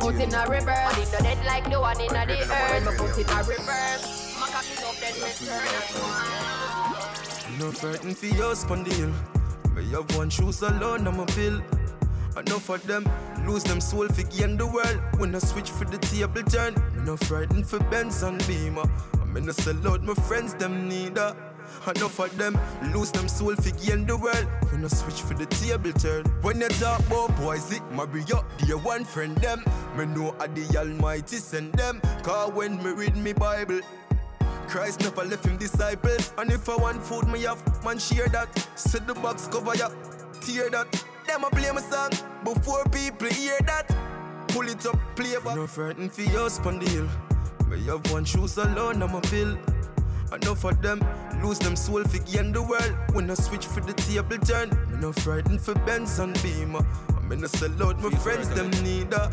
put it in reverse. And it no dead like the one in the earth. Put in reverse, me cock it up then me turn and. No frightened for your spondyle. Me have one shoes alone, I'm a bill. Enough of them lose them soul for gain the world. When I switch for the table turn, me no frightened for Benz and Beamer. I'm in a sell out my friends, them neither. Enough of them lose them soul for gain the world. When I switch for the table turn. When you talk about boys, it marry up, dear one friend them. Me know I the Almighty send them. Cause when me read me Bible, Christ never left him disciples. And if I want food, me have man share that. Set the box cover ya, tear that. Them a play my song before people hear that. Pull it up, play back. No frightened for your spondyle. Me have one shoes alone, I'm a bill. Enough of them lose them soul for gain the world. When I switch for the table turn, me no frightened for Benz and Beamer. I'm in a sell out my friends, them neither.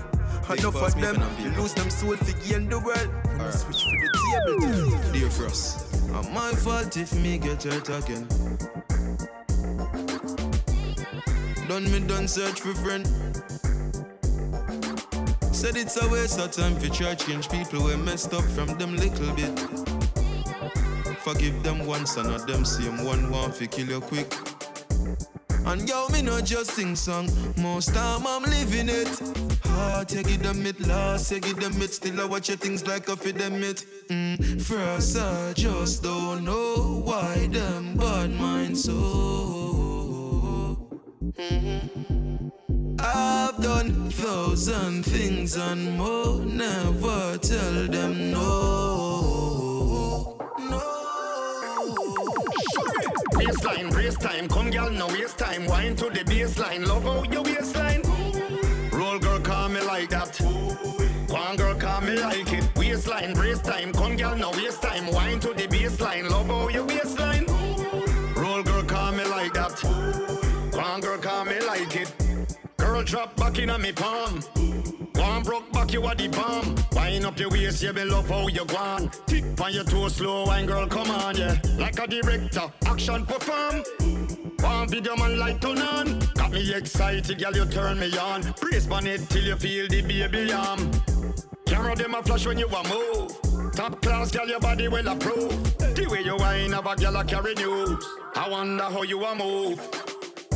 Enough of them lose them soul for gain the world. When I switch for the table turn. Dear Frass, I'm my fault if me get hurt again. Done me done search for friend. Said it's a waste of time for church change people we messed up from them little bit. Forgive them once and not them same one want fi kill you quick. And yo, me not just sing song, most time I'm living it. Heart, you give them it, lost, you give them it. Still I watch your things like I feed them it. Mm, first I just don't know why them bad mind so. Mhm. I've done thousand things and more, never tell them no. no. Baseline, brace time, come girl, no waste time. Wine to the baseline, love how your waistline. Roll girl, call me like that. One girl, call me like it. Waistline, brace time, come girl, no waste time. Wine to the baseline, love how your waistline. Roll girl, call me like that. One girl, call me like it. Girl, drop back in on me palm. One broke back, you are the bomb. Wind up your waist, yeah, me love how you gone. Tip on your toe slow, wine girl, come on, yeah. Like a director, action perform. One video man like turn on. Got me excited, girl, you turn me on. Brace on it till you feel the baby arm. Camera them a flash when you a move. Top class, girl, your body well approved. The way you wine, have a girl a carry news. I wonder how you a move.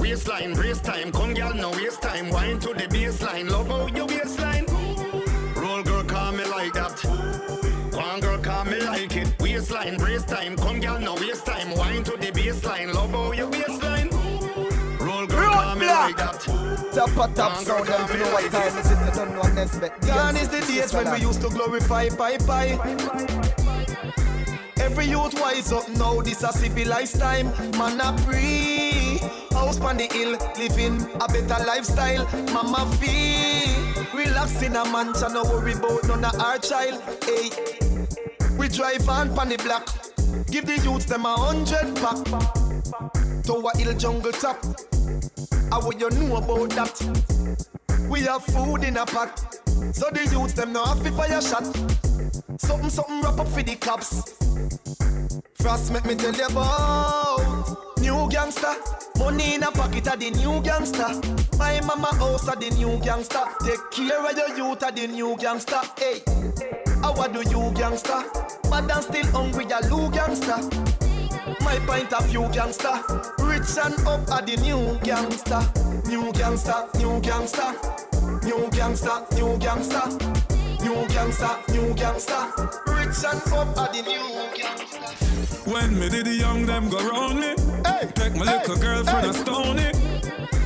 Waistline, brace time, come girl, no waste time. Wine to the baseline, love how your waistline. Roll girl, call me like that. One girl, call me like it. Waistline, brace time, come girl, no waste time. Wine to the baseline, love how your waistline. Roll girl, call me like that. Top a top sound, and you know what time is it? You don't know what next bet. Gone is the days when we used to glorify pie pie. Every youth wise up now, this a civilized time. Man a free. House on the hill, living a better lifestyle. Mama feel. Relax in a mansion, no worry about none of our child. Hey, we drive on pon the block. Give the youths them a hundred pack. To a hill jungle top. How would you know about that? We have food in a pot. So the youths them no to fire shot. Something, something wrap up for the cops. Frost make me tell you about new gangster. Money in a pocket of the new gangster. My mama house of the new gangster. Take care of your youth of the new gangster. Hey, how do you gangster? But I'm still hungry, a loo gangster. My point of view gangster. Rich and up are the new gangster. New gangster, new gangster. New gangster, new gangster. New gangster, new gangster. Rich and up are the new gangster. When me did the young them go round me hey, Take my little girlfriend a stony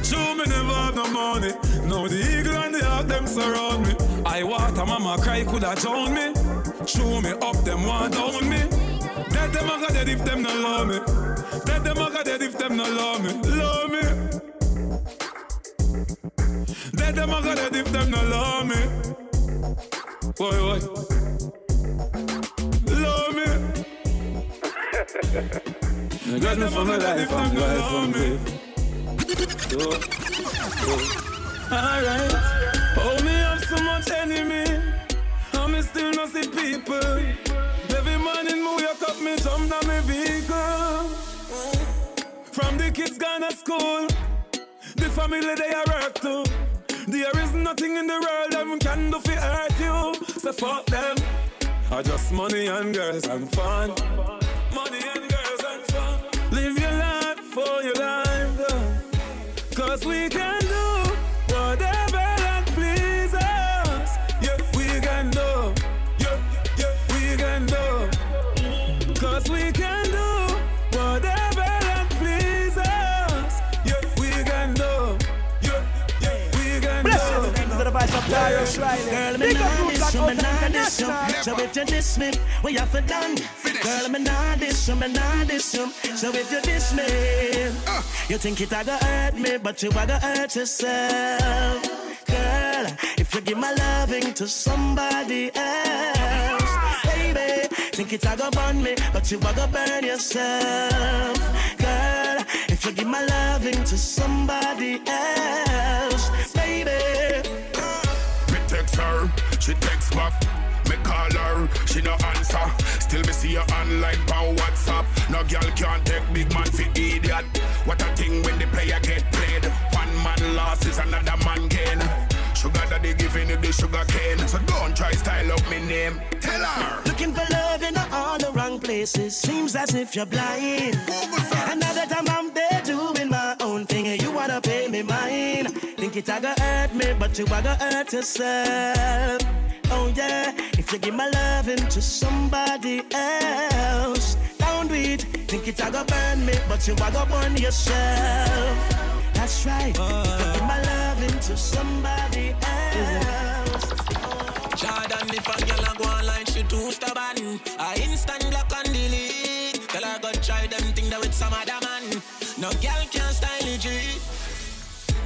Show me never have no money. Now the eagle and the hawk them surround me. I water mama cry coulda drown me. Show me up them want down me. Dead them a go dead if them no love me. Dead them a go dead if them no love me. Love me. Let them a got it if them no love me. Boy, boy. Love me. You got me for my life, I'm life from grave. So, so. Alright. Oh, me have so much enemy. And me still not see people. Every morning me wake up, me jump down my vehicle. From the kids gone to school, the family they are work to. There is nothing in the world that can do for hurt you. So fuck them. I just money and girls and fun. Money and girls and fun. Live your life for your life. Cause we can Tarrus Riley. Girl, me nah Roots diss Black you, me nah you. So if you diss me, we have to done. Girl, me nah you, me nah you. So if you diss me, uh. you think it a go hurt me, but you a go hurt yourself. Girl, if you give my loving to somebody else, baby, think it a go burn me, but you a go burn yourself. Girl, if you give my loving to somebody else, she text back. Me call her, she no answer. Still me see her online by WhatsApp. No girl can't take big man for idiot. What a thing when the player get played. One man loses, another man gain. Sugar daddy giving you the sugar cane. So don't try style up me name. Tell her. Looking for love in all the wrong places. Seems as if you're blind. Another time I'm there doing my own thing, and you wanna pay me mine. It a go hurt me, but you a go hurt yourself. Oh yeah, if you give my loving to somebody else, don't do it. Think it a go burn me, but you a go burn yourself. That's right. If you give my loving to somebody else. Jordan, if a girl a go online, she too stubborn. I instant block and delete. Tell her go try them thing that with some other man. No girl can style it, G.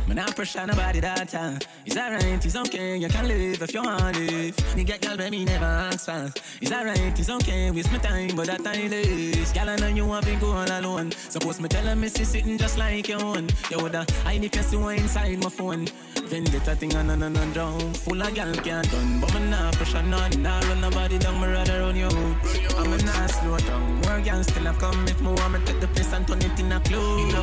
Man, I pressure nobody that time. It's alright, it's okay, you can live if you want live. Nigga, girl, baby, never ask for. It's alright, it's okay, waste my time, but that time is. Girl, I know you to go all alone. Suppose me tell her, me sitting just like your own. You woulda hide if you see one inside my phone. Vendetta thing on and on and down. Full of gal can't done, but me nah pressure none. Nah run nobody down, me rather run you out. I'm a nah slow down. More gal still a come if me want me take the place and turn it in a club.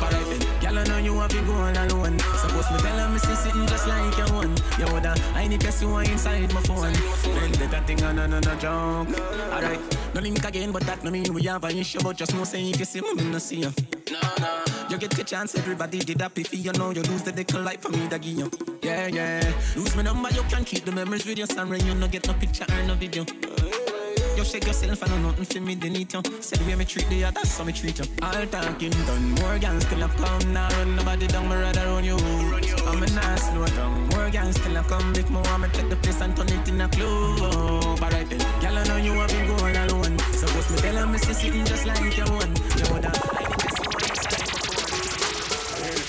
Alright then, gal I know you to go all alone. Suppose me tell her me see sitting just like your one. Hide if you see one inside my phone. Vendetta thing on and on and down. Alright, no link again, but that no mean we have an issue. But just know say if you see me, me no see you. No, no. You get the chance, everybody did happy for you know you lose the dick life for me that give you. Yeah, yeah. Lose my number, you can keep the memories with your son you no get no picture or no video. You shake yourself and know nothing for me, they need you. The way me treat the others, so me treat you. All talking done, more gangs still a come now. Run nobody down, me rather run you. I'm a nice slow down. More gangs still a come if want me take the place and turn it in a club. Alright then, girl I know you want me going alone. Suppose me tell me see sitting just like your one. You would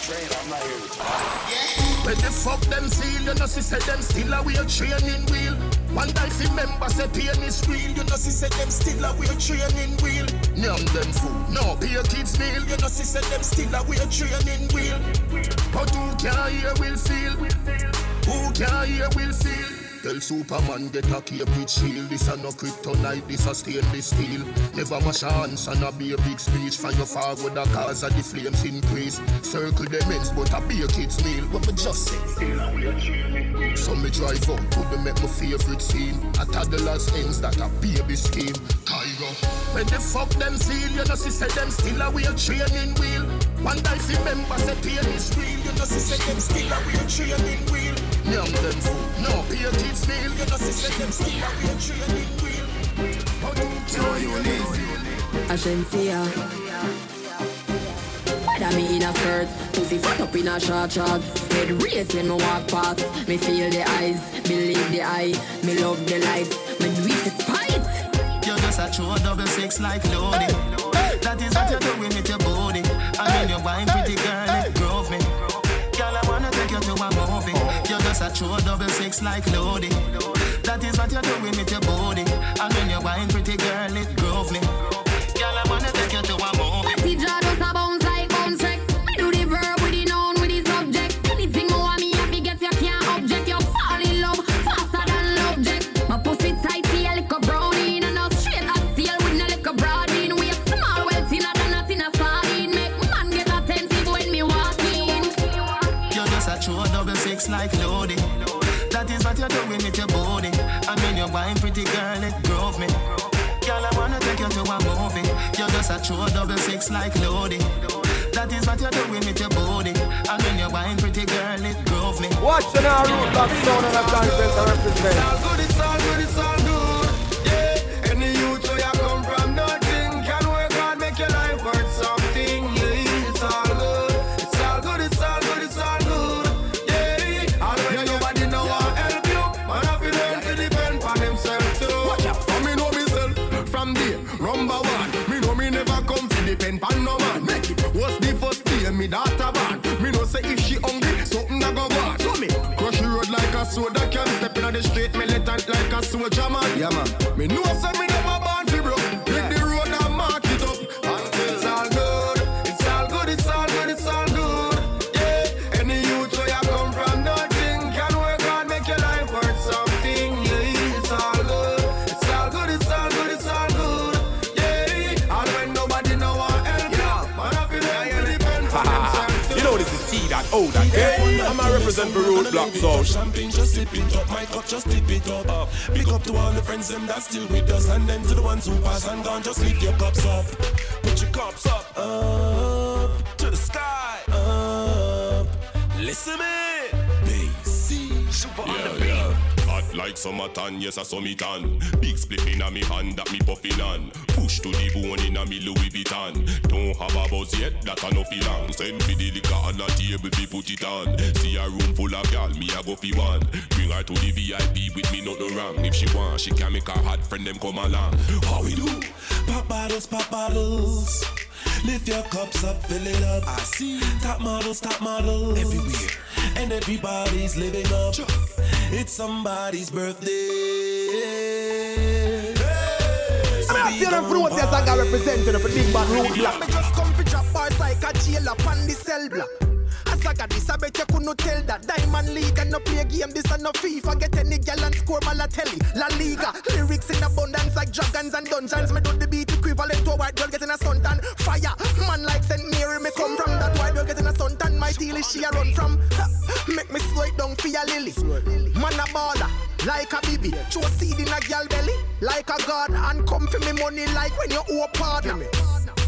Where the fuck them seal? You know, see, say them still a weird training wheel. One guy fi member say pain is real. You know, see, say them still a weird training wheel. Nyam them food, no pay kids meal. You know, see, say them still a weird training wheel. But who can hear will feel? Who can hear will feel? Tell Superman get a cape shield. This a no kryptonite, this a stainless steel. Never mash hands and a be a big speech. From your forward the cause of the flames increase. Circle them ends but a be a kid's meal. What me just say? So me drive up, put me make my favorite scene. A toddler's ends that a baby scheme. Tiger When the fuck them feel, you know say them still a wheel training wheel. One guy fi member say pain is real. You know see say them still a wheel training wheel Nyam them food, no your kids meal You know see say them still a wheel training wheel How do you live? Agencia. Whether me in a skirt, pussy fat up in a short shorts. Head race when me walk past. Me feel the eyes, believe the eye. Me love the lights, me do it to spite. You're just a true double six like Loodi. That is what you're doing with your body. I mean, you're wine pretty girl, a movie. true double six like Loodi. That is what you're doing with your body. And when you're wine, pretty girl, it grove me. You're doing with your body. And when you're wine, pretty girl, it grove me. Girl, I wanna take you to a movie. You're just a true double six like Loodi. That is what you're doing with your body. And when you're wine, pretty girl, it grove me. Watching our Root Block Sound and a content to represent. It's all good, it's all good, it's all good. Me daughter born? Me know say if she hungry, something that go on. So me crush the road like a soda can. Step in the street, militant like a soldier man. Yeah man. Me know say me never born represent for Root Block so Champagne, just sip it up. My cup, just tip it up. Uh, big up to all the friends them that's still with us, and then to the ones who pass and gone. Just lift your cups up. Put your cups up, up to the sky, up. Listen me, Bay-C, super on the beat. Hot like summertime, yes I saw me tan. Big split in a me hand that me puffin on. Push to the bone in a me Louis Vuitton. Don't have a buzz yet, that a no fi long Send me the liquor on the table, fi put it on. See a room full of gal, me a go fi one. Bring her to the VIP with me, nothing wrong. If she want, she can make her hot friend them come along. How we do? Pop bottles, pop bottles. Lift your cups up, fill it up. I see. Top models, top models. Everywhere, and everybody's living up. It's somebody's birthday. I mean, I feel them fruits as I got represented for big bad Root Block. Me just come fi drop bars like a jailer on the cell block. Got this, I bet you couldn't tell that Diamond League and no play game, this and no FIFA. Get any gal and score Balotelli, La Liga. Lyrics in abundance like dragons and dungeons. Me do the beat equivalent to a white girl getting a suntan. Fire, man like St. Mary, me come from that white girl getting a suntan. My teal is she a run from. Ha, Make me slow it down for your lily. Man a baller, like a baby. Show seed in a gal belly, like a god. And come for me money like when you owe partner.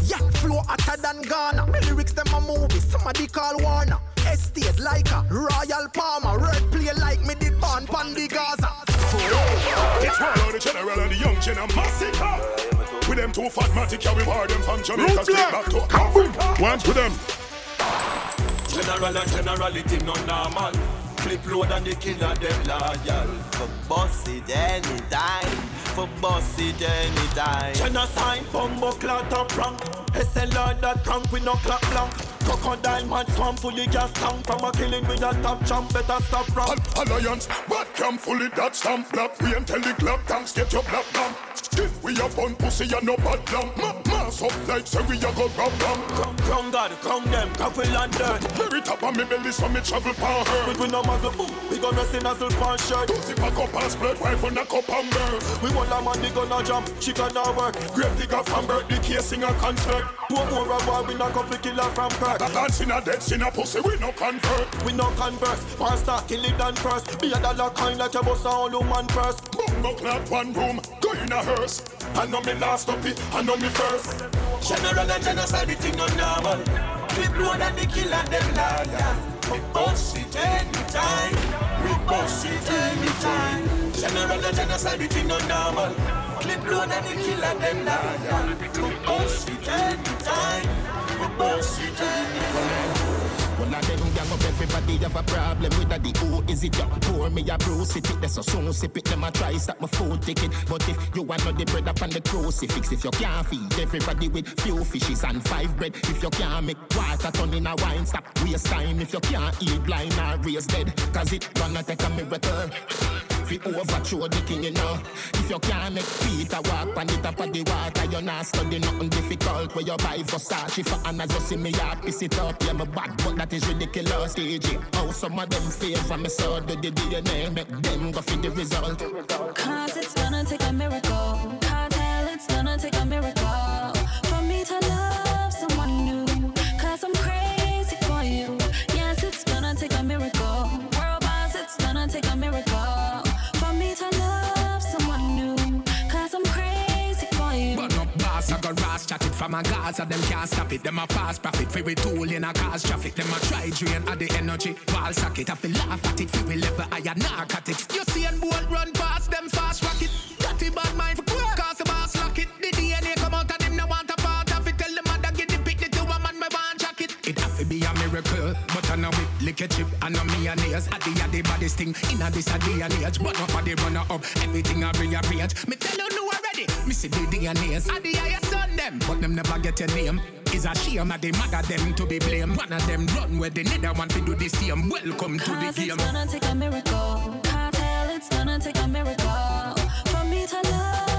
Yeah, flow hotter than Ghana. My lyrics them a movie, somebody call Warner. Estate like a Royal Palmer. Red play like me did born Pandy Gaza. It's one of the general and the young gen and massacre. With them two fat matic, yeah, we war them from Jamaica straight back to Africa. Once with them. General and generality no normal. Flip load and the killer them loyal. For boss it anytime. For boss it anytime. Genocide, bumbo clot up rank. SLR that crank with no clap blank. Crocodile man swam fully gas tank From a killing with a top champ, better stop rap Alliance, bad cam fully that stamp black. We and tell the club tanks get your black down. We a bun pussy and no bad lamb. Ma- mass up like say we a go rob them. Crown God, crown them, coffee and dirt Very top of me belly so me travel power her. We, we no muzzle, boom, we gonna see nozzle pan shirt Pussy pack up and split wife on a cup and bird. We want a man, we gonna jump, she gonna work Grave digger from birth, the case sing a concert. Two more a boy, we knock up the killer from Perth Dance in a dead sin a pussy, we no convert. We no converse, star, kill it and first Be a dollar coin like a boss, all human purse Bumbo clap one room, go in a hearse. I know me last up it, I know me first. General and genocide, the thing no normal. Clip load and the killer, them liar. We bust it anytime. We bust it anytime. General and genocide, the thing no normal. Clip load and the killer, them liar. We bust it anytime. We bust it anytime When of them gang up everybody have a problem with a the who is it? You pour me a bruise. It that's so soon sip it them a try stop my food ticket but if you want the bread up on the crucifix if you can't feed everybody with few fishes and five bread if you can't make water turn in a wine stop waste time if you can't eat blind or raise dead cause it gonna take a miracle fi overthrow the king, you know. If you can't make Peter walk on the top of the water, you're not studying nothing difficult. Where you buy Versace for Anna, just see me up, piss it up. Yeah, my bad, but that is ridiculous. DJ, how some of them favor me so do the DNA make them go for the result. Cause it's gonna take a miracle. From a Gaza, them can't stop it. Them a fast profit, fi we tool in a cause traffic. Them a try drain of the energy, wall socket. I feel laugh at it, fi we level higher narcotics. You see and bolt run past them fast rocket. Dirty bad mind for lick a chip. I know me and ears. At the a the baddest thing in a this a day and age. But up a the runner up, everything I rearrange. Me tell you no already. Me see the DNAs. At the highest son them, but them never get your name. Is a shame that they mother them to be blamed. One of them run where they neither want to do the same. Welcome to the game. it's gonna take a miracle. Can't tell it's gonna take a miracle for me to love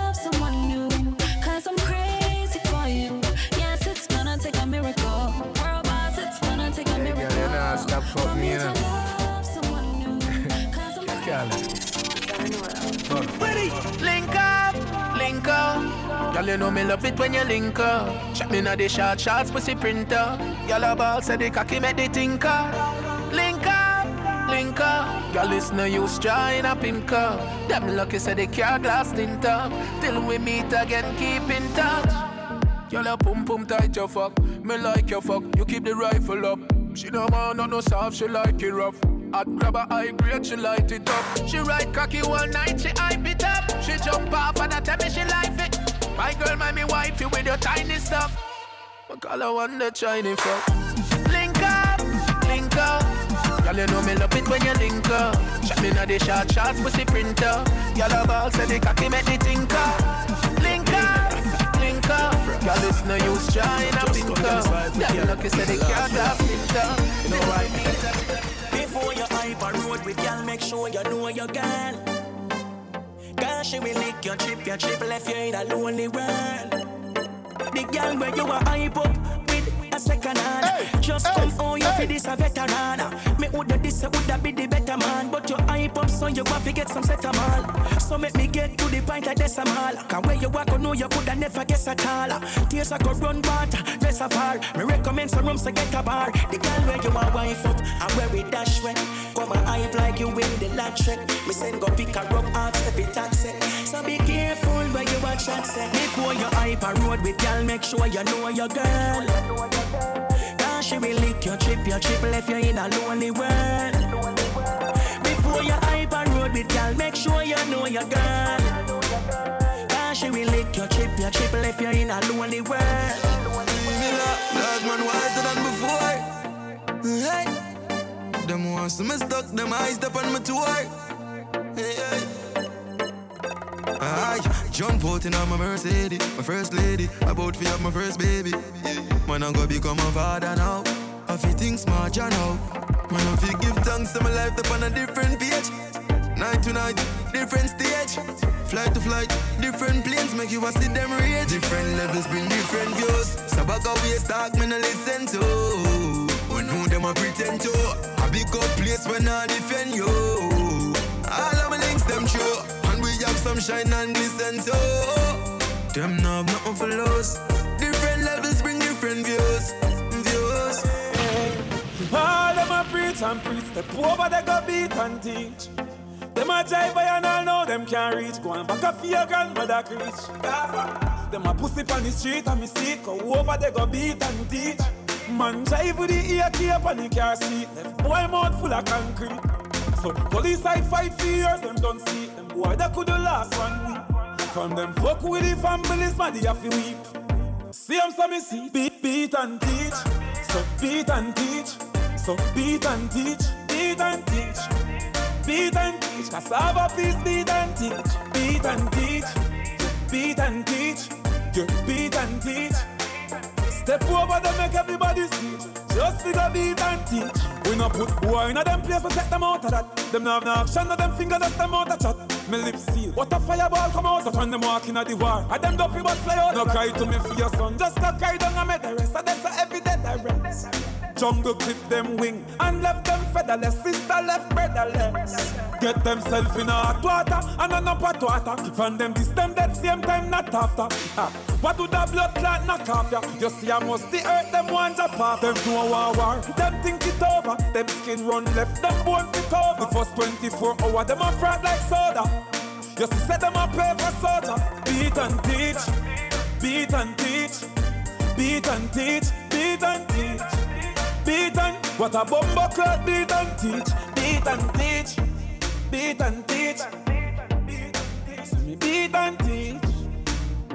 fuck me, you know. Love someone new. Ready? Link up, link up. Girl, you know me love it when you link up. Shot me na the short shots, pussy printer. Girl, a ball say the cocky make the tinker. Link up, link up. Girl, it's no use trying a pimp cup. Them lucky say the car glass tint up. Till we meet again, keep in touch. Girl, a pum pum tight your fuck. Me like your fuck. You keep the rifle up. She don't want no no soft, she like it rough. I'd grab her high grade, she light it up. She ride cocky one night, she hype it up. She jump off and I tell me she like it. My girl, my me wife, you with your tiny stuff. I call her one the shiny fuck. Link up, link up. Girl, you know me love it when you link up. Shot me na the short shots, pussy printer. Girl, a ball say the cocky make the tinker. Link up, link up. Girl, it's no use trying. Them lucky say the car glass tint up. No right. Before you hype a road with girl, make sure you know your girl. Girl, she will lick your chip, your chip left you in a lonely world. The girl where you are hype up with a second hand. Just come on, you feel this a veteran. Me woulda this, woulda be the better man. But you hype up, so you want to get some set a mal. So make me get to the point like decimal. Cause where you walk, I know you coulda never guess at all. Tears I go run water, reservoir. Me recommend some rooms to get a bar. The girl where you are wife up, and where we dash when. Come and hype like you win the lottery. Me send go pick a rope out every taxi. So be careful where you watch that set. Before you hype a road with girl, make sure you know your girl. She will lick your chip, your chip left you in a lonely world. Before you hype a road with girl, make sure you know your girl. Cause she will lick your chip, your chip left you in a lonely world. Black man wiser than before. Hey, them wants to me stuck, them eyes up on my tour. Hey, hey. Aye, jump out in my Mercedes, my first lady. About to have my first baby. Man, I'm gonna become a father now. I feel things smart, you know. Man, I feel give thanks to my life up on a different page. Night to night, different stage. Flight to flight, different planes make you a see them rage. Different levels bring different views. Sabaka we talk, me no listen to. We know them a pretend to. I big up place when I defend you. All of my links them true, some shine and glisten too. Them no have nothing for lose. Different levels bring different views. Views. All them a preach and preach, step over they go beat and teach. Them a jive by and all know them can't reach. Go and back a fear grandmother creech. Them a pussy on the street and me see. Go over they go beat and teach. Man jive with the ear cape and the car seat. Left boy mouth full of concrete. Police side fight for years, them don't see. Them boy that could the last one week. From them fuck with the families, man, they have to weep. See them so me see, beat, beat and teach. So beat and teach. So beat and teach, beat and teach, beat and teach. Cassava, please beat and teach, beat and teach, beat and teach, yeah, beat and teach. Step over them, make everybody see. Just figure beat and teach. We no put boy in a them place, we take them out of that. Them no have no action, no them finger, that's them out of chat. Me lips seal. What a fireball come out, so when them walking at the war. I them dopey but fly out. No cry to me for your son, just go cry down and make the rest. And that's every day the rest. Jungle clip them wing and left them featherless. Sister left brotherless. Get themself in a hot water and an up hot water. From them this them that same time not after. Ah, what do the blood clot knock off ya? You see I must the earth them want to pop. Them a war. Them think it over. Them skin run left. Them bone pick over. The first 24 hour them a frat like soda. You see set them a paper soldier. Beat and teach. Beat and teach. Beat and teach. Beat and teach. Beat and what a bumbo clot beat and teach. Beat and teach. Beat and teach. Beat and teach.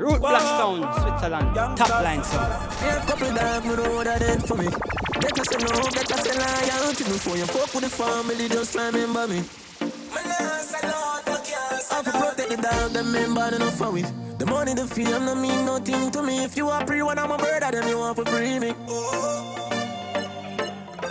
Root Block Sound, Switzerland, top line sound. Yeah, couple dog, me know that it for me. Get Better say no, better say loyalty before you fuck with the family. Just remember me. I fi protect the dog, them member enough for we. The money, the fame, no mean nothing to me. If you are pre one, I'm a brother, then you want to free me.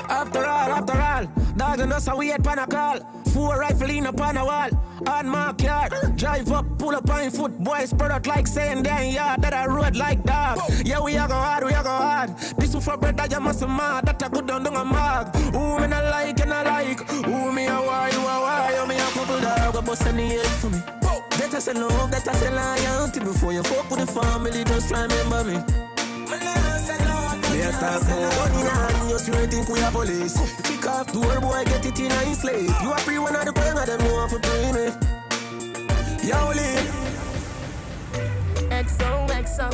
After all, after all, dog and us a wait pan a call. Four rifle in upon a wall, on my yard. Drive up, pull up on foot, boys spread out like saying damn yard that I road like dog. Yeah, we a go hard, we a go hard. This one for bread you must mad, that I could do a mag. Who me not like and I like, who me a why, you a why, you me a couple dog, a bust any head for me. Better say love, better say loyalty before you fuck with the family, just remember me. Me a talk about money in hand, you still think we are police. Kick off boy, get it in a. You are free one of the them, you want to pay me. Yo, Lee. XOXO,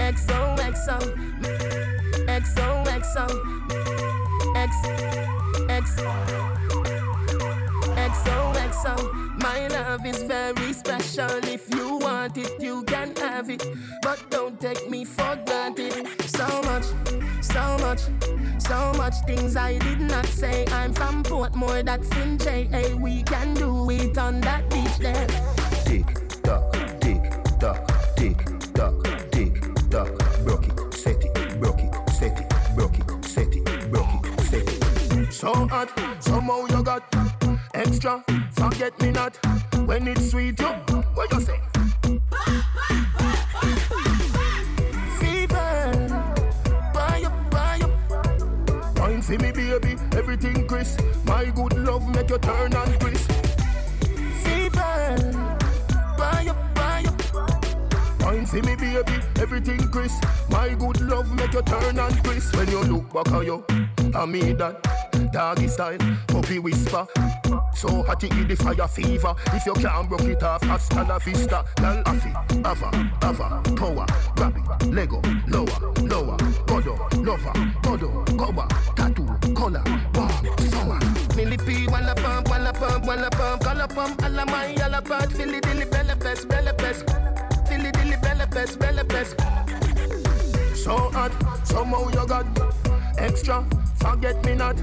XOXO, XOXO, X, X, XOXO. My love is very special. If you want it, you can have it. But don't take me for granted. So much, so much, so much things I did not say. I'm from Portmore, that's in JA. We can do it on that beach there. Tick tock, tick tock, tick tock, tick tock. Broke it, set it, broke it, set it, broke it, set it, broke it, set it. So hot, somehow you got extra. Forget me not when it's sweet. You, what you say? For me, baby, everything crisp. My good love make you turn and crisp. Fever, buy up, buy for me, baby, everything crisp. My good love make you turn and crisp. When you look back at you, I mean that doggy style, puppy whisper. So hot it the fire fever. If you can't broke it off, hasta la vista. Girl, afi, ava, ava, power, grab it, Lego, lower, lower, godo, lover, godo, goba, pump, alla my, alla part, filly dilly, bella best, bella best, filly dilly, bella best, bella best. So hot, somehow you got extra. Forget me not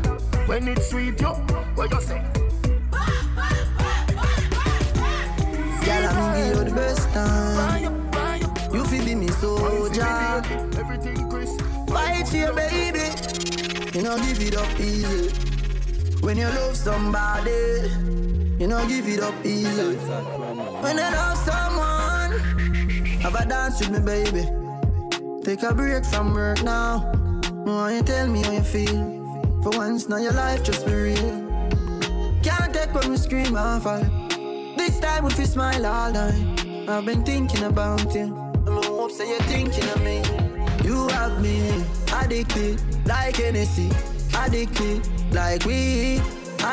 when it's sweet, yo. What you say? Girl, I'm give you the best time. You feel be me soldier. Everything crisp. Fight for your baby. You know, give it up easy. When you love somebody, you know, give it up easy. When you love someone, have a dance with me, baby. Take a break from work now. Why you tell me how you feel? For once, now your life just be real. Can't take when we scream and fall. This time if you smile all night. I've been thinking about you. I hope say you're thinking of me. You have me addicted like Hennessy. Addicted like weed.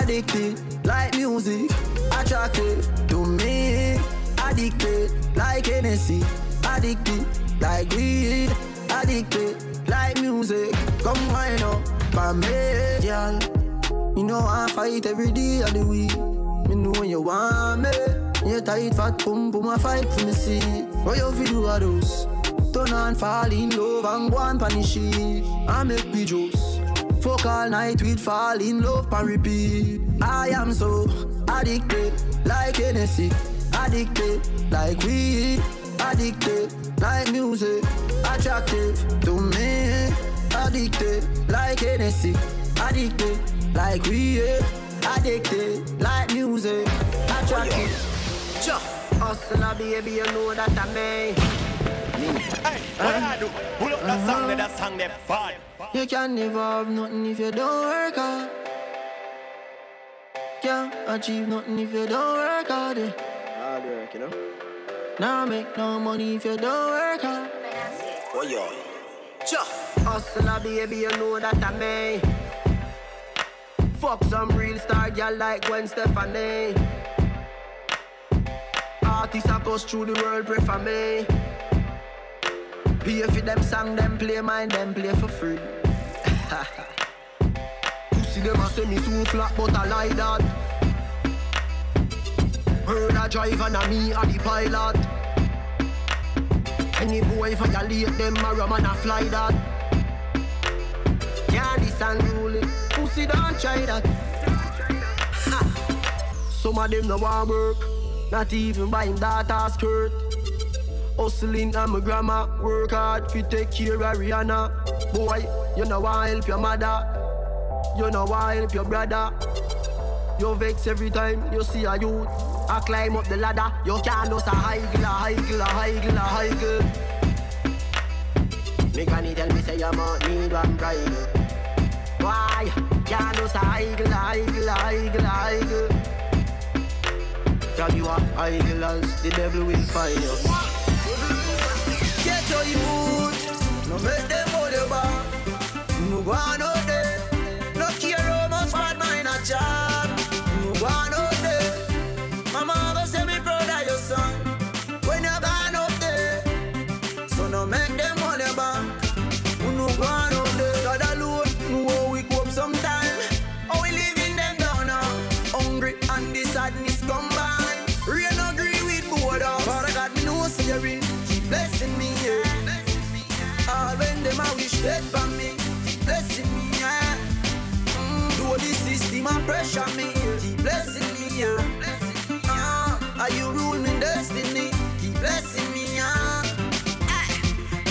Addicted like music. Attracted to me. Addicted like Hennessy. Addicted like weed. Addicted like music. Come wind up for me, girl. You know I fight every day of the week. Me know when you want me. You tight fat pump, pum a fight for me see. What you fi do those? Turn on, fall in love and go and punish it. I make me juice. Fuck all night, we'd fall in love and repeat. I am so addicted, like Hennessy. Addicted, like weed. Addicted, like music. Attractive to me. Addicted, like Hennessy. Addicted, like weed. Addicted, like music. Attractive. Sure. Hustler, baby, you know that I'm me. Hey, what I do? Pull up that song, that song, that fire. You can never have nothing if you don't work hard. Can't achieve nothing if you don't work hard. eh. Hard work, you know. Now make no money if you don't work hard. Oh, yo. Cha. Hustler, baby, you know that I'm me. Fuck some real star girl like Gwen Stefani. Artists a goes through the world, pray for me. Pay for them song, them play mine, them play for free. Pussy them a say me so flat, but I like that. Murder driver and me a the pilot. Any boy violate them, a man a fly that. Candy and rule it. Pussy don't try that. Ha. Some of them no want work, not even buying data skirt. Hustling and my grandma work hard fi take care of Rihanna. Boy, you know want help your mother, you know want help your brother. You vex every time you see a youth. I climb up the ladder, you can't just a higgle, a higgle, a higgle, a higgle. Me granny tell me say you might need one bride. Why? Can't just a higgle, a higgle, a higgle, a higgle. Tell you a higgle as the devil will find you. Get your youth, no make them hold pressure me, keep blessing me, yeah. Are you rule me destiny? Keep blessing me, yeah.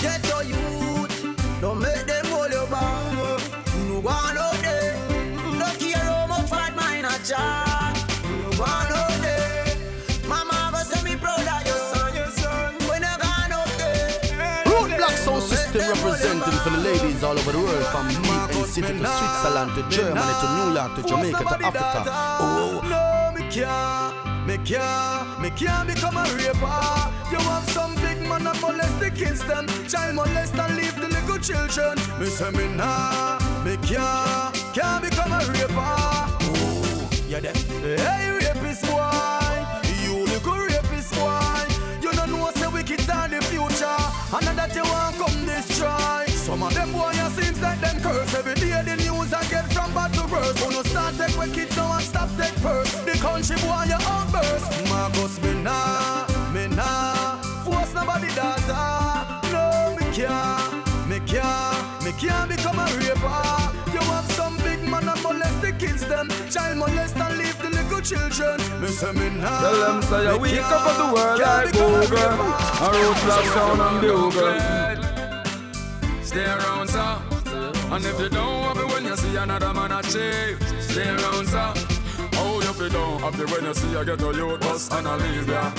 Get your youth, don't make them hold you back. No go on out there, no care how much bad mind a chat. No go on out there, mama go say me proud of your son. When you gone out there. Root Block Sound System representing for the ladies all over the world from City to Switzerland to Germany to New York to Jamaica to Africa. Oh, oh, No, me can't, me can't, me can't become a raper. You want some big man and molest the kids them, child molest and leave the little children. Me say me nah, me can't, can't become a raper. Oh, yeah that. Hey, worse. When you start take with kids now and stop take purse. The country boy you outburst. Marcus me nah, me nah force nobody data. No me can't, me can't, me can't become a raper. You have some big man and molest the kids them, child molest and leave the little children. Me say me nah. Tell them say you wake up at the world like become a Google. raper. A root block sound and bugle. Stay around, sir. And if you don't happy when you see another man achieve, stay around, sir. Oh, you feel down happy when you see a get a youth bus and a leave ya.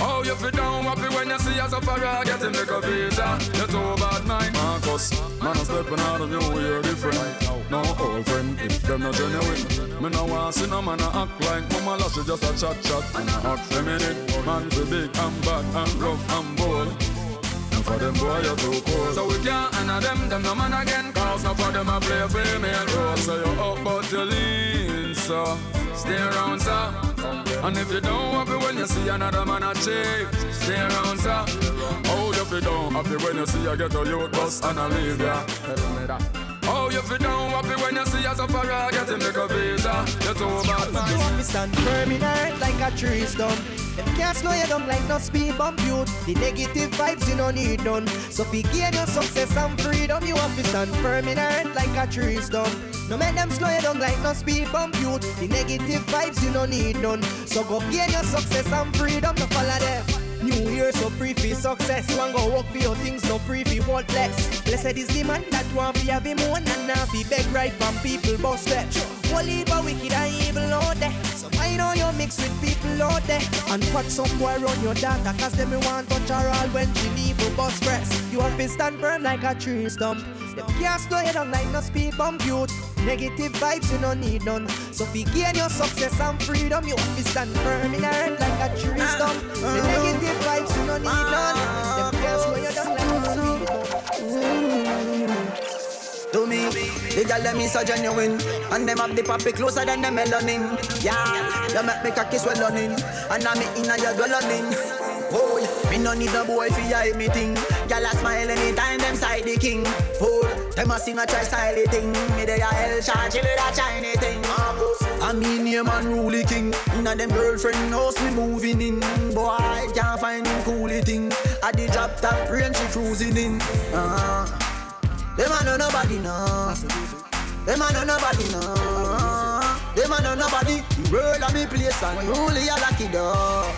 Oh, you feel down happy when you see a sufferer get him make a visa. You're too bad, mind. Marcus, man, I'm stepping out of new year different. No old friend, if them not genuine. Me no want see no man a act like mama lash, just a chat chat. Act feminine. Man, be big and bad and rough and bold. And for them boy you too cold So we can't honor them, them no man again Cause no for them a play a female role. So you up but you lean so Stay around sir. And if you don't happy when you see another man achieve Stay around sir. Oh if you feel don't happy when you see a get a youth bus and a leave ya Oh you feel down happy when you see a sufferer getting make a visa. You're too bad, man. You want me stand firm in earth like a tree stump. Them can't slow you down like no speed bump you. The negative vibes you don't need none. So if gain your success and freedom, you have to stand firm in earth like a tree stump. No make them slow you down like no speed bump you. The negative vibes you don't need none. So go gain your success and freedom to follow them. New Year so for success. Want go work for your things, no what less. Blessed is the man that want fi have him own and now fi beg right from people boss step. Holy but wicked and evil out there. Eh. So I know you mix with people out there. Eh? And watch some boy run your data cause them want touch her all when she leave a bus press. You have to stand firm like a tree stump. Them can't slow you down like no speed bump youth. Negative vibes you don't need none. So if you gain your success and freedom, you have to stand firm in earth like a tree stump. The uh-huh. negative vibes you don't need none. Them can't slow you down like no speed. To me, the girl them is so genuine And them have the poppy closer than the melanin Yeah, you make me cocky swelling And I'm inna your dwelling Oh, me no need a boy fi hide me thing. Gyal a smile anytime them side the king. Fool, them a sing a try style thing. Me they a hell charge with a shiny thing. I mean name and rule king. Inna them girlfriend house me moving in. Boy, I can't find him coolie thing. At the drop top range she cruising in. Uh-huh. Them a know nobody know. Them a know nobody know. Them a know nobody. The world a me place and rule ya lucky dog.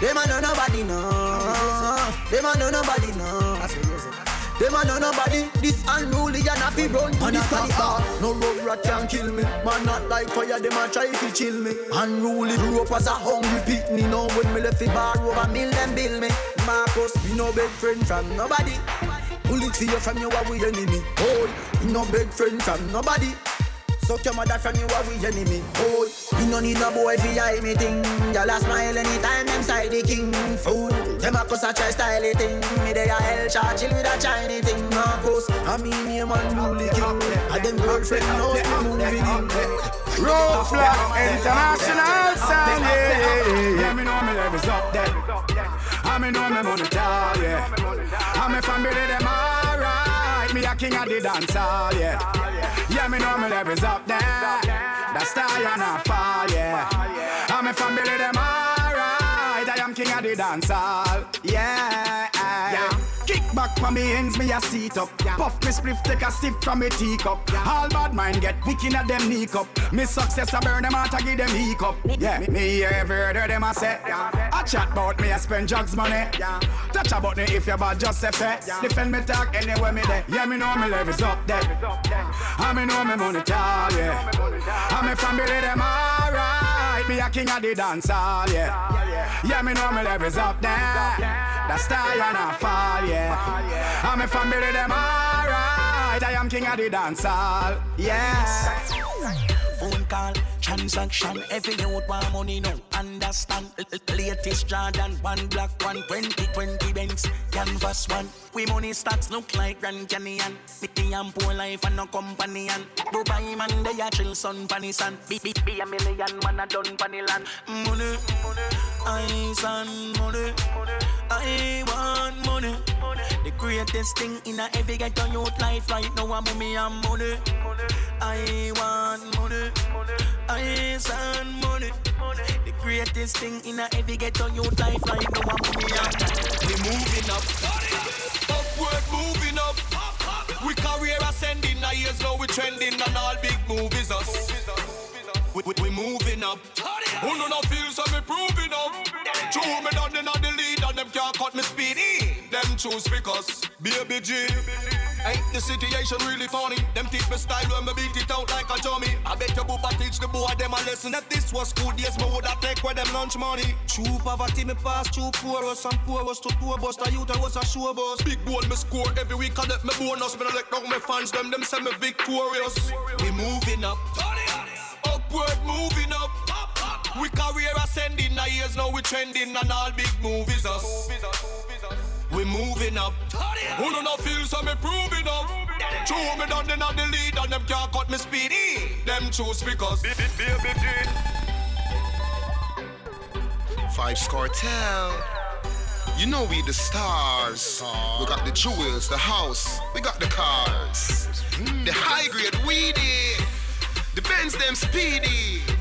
Them a know nobody know. Them a know nobody know. Them a know nobody. This unruly and fi run to this caliber. No road rat can kill me. Man not like fire. Them a try fi chill me. Unruly grew up as a hungry pitney. Now when me left the bar over mill them bill me. Marcus, me no big friend from nobody. Bullet for you from you are we enemy. Oh, me no big friend from nobody. Suck your mother from you are we enemy. Oh, you no need no boy fi hide me thing. Y'all a smile anytime them side the king. Fool, them a cuss a try style it thing. Me they a hell shot chill with a shiny thing. Marcus, I mean name and rule king. And them girlfriend knows me moving in. Root Block International sound, yeah, yeah, yeah. Yeah, me know me levels up there. I me know me money tall, yeah. I me family them alright. Me a king of the dance hall, yeah. Yeah, me know me levels up there. That stallion a fall, yeah. I me family them alright. I am king of the dance hall, from me ends, me a seat up. Yeah. Puff me spliff, take a sip from me teacup. Yeah. All bad mind get wicked at them knee cup. Me success I burn them out, I give them hiccup. Yeah, me hear every of them I say. I chat about me, I spend jugs money. Touch about me if you bad, just say fair. Defend me talk anywhere me there. Yeah, me know me is up there. I ah, me know me money tall, yeah. I ah, me family them alright. Me a king of the dance hall, yeah. Yeah, me know me is up there. That stallion a fall, yeah. I'm a family them alright. I am king of the dance hall, yes. Phone call, transaction, every youth want money now. Understand? Latest Jordan, one black one, 2020 Benz, canvas one. We money stocks look like Grand Canyon. Pity and poor life and no company and Dubai man they a chill sun panny sun. Be, be, be a million man a done panny land. Money, eyes and money. I want money. The greatest thing in a every ghetto youth life right now, I'm me and money. I want money. I and money. The greatest thing in a every ghetto youth life right now, I'm me We moving up, upward moving up. We career ascending, now years now we trending, and all big movies us. We, we, we moving up. Who no no feel so me proving up. True me done in the lead and them can't cut me speed. Them choose because baby G. Ain't the situation really funny? Them teach me style when me beat it out like a dummy. I bet you Bubba teach the boy them a lesson. If this was school days, me woulda take where them lunch money. True poverty me pass through poor us and poor us to poor bus. The youth I was a show boss. Big goal me score every week. I let me bonus. Me no let down my fans. Them them say me victorious. We moving up. Upward moving up. We career ascending, now years now we trending, and all big movies us. We moving up. Who do not feel so me proving up? True me done in the lead, and them can't cut me speed. in. Them choose because. Vybz Kartel. You know we the stars. We got the jewels, the house, we got the cars. The high grade weedy, eh? the Benz them Speedy.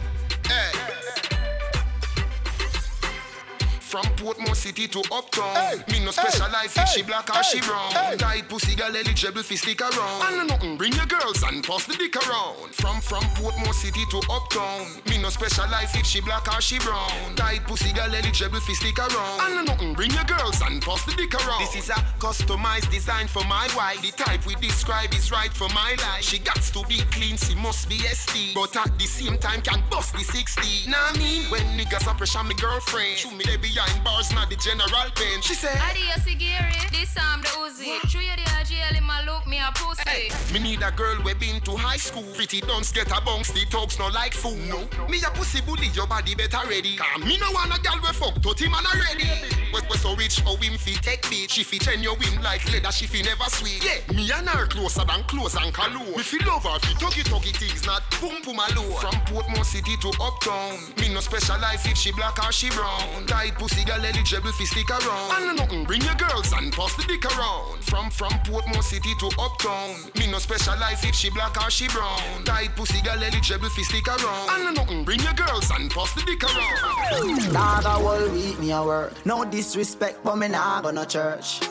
From Portmore City to Uptown. Hey, me no specialize hey, if she black or she brown. Hey. Tight pussy girl eligible fi stick around. And nothing, bring your girls and pass the dick around. From from Portmore City to Uptown. Me no specialize if she black or she brown. Tight pussy girl eligible fi stick around. And nothing, bring your girls and pass the dick around. This is a customized design for my wife. The type we describe is right for my life. She got to be clean, she must be ST. But at the same time can bust the 60. Nah, I mean, when niggas are pressure my girlfriend. Shoot me they be behind bars, not the general pain. She said, Adios, Gary. This time the Uzi. True, you the RGL in my look, me a pussy. Hey, me need a girl we been to high school. Pretty don't get a bounce, the talks no like fool. No, me a pussy bully, your body better ready. Cause me no want a girl we fuck, 30 man already. We, we so rich, how him fi take beat. She fi ten your him like leather, she fi never sweet. Yeah, me and her closer than close and cologne. Me fi love her fi tuggy tuggy things, not boom boom alone. From Portmore City to Uptown, me no specialize if she black or she brown. Tight pussy pussy girl eligible fi stick around. And nothing, bring your girls and pass the dick around. From from Portmore City to Uptown, me no specialize if she black or she brown. Tight pussy girl eligible fi stick around. And nothing, bring your girls and pass the dick around. Dog a whole week me a work. No disrespect, but me nah go no church.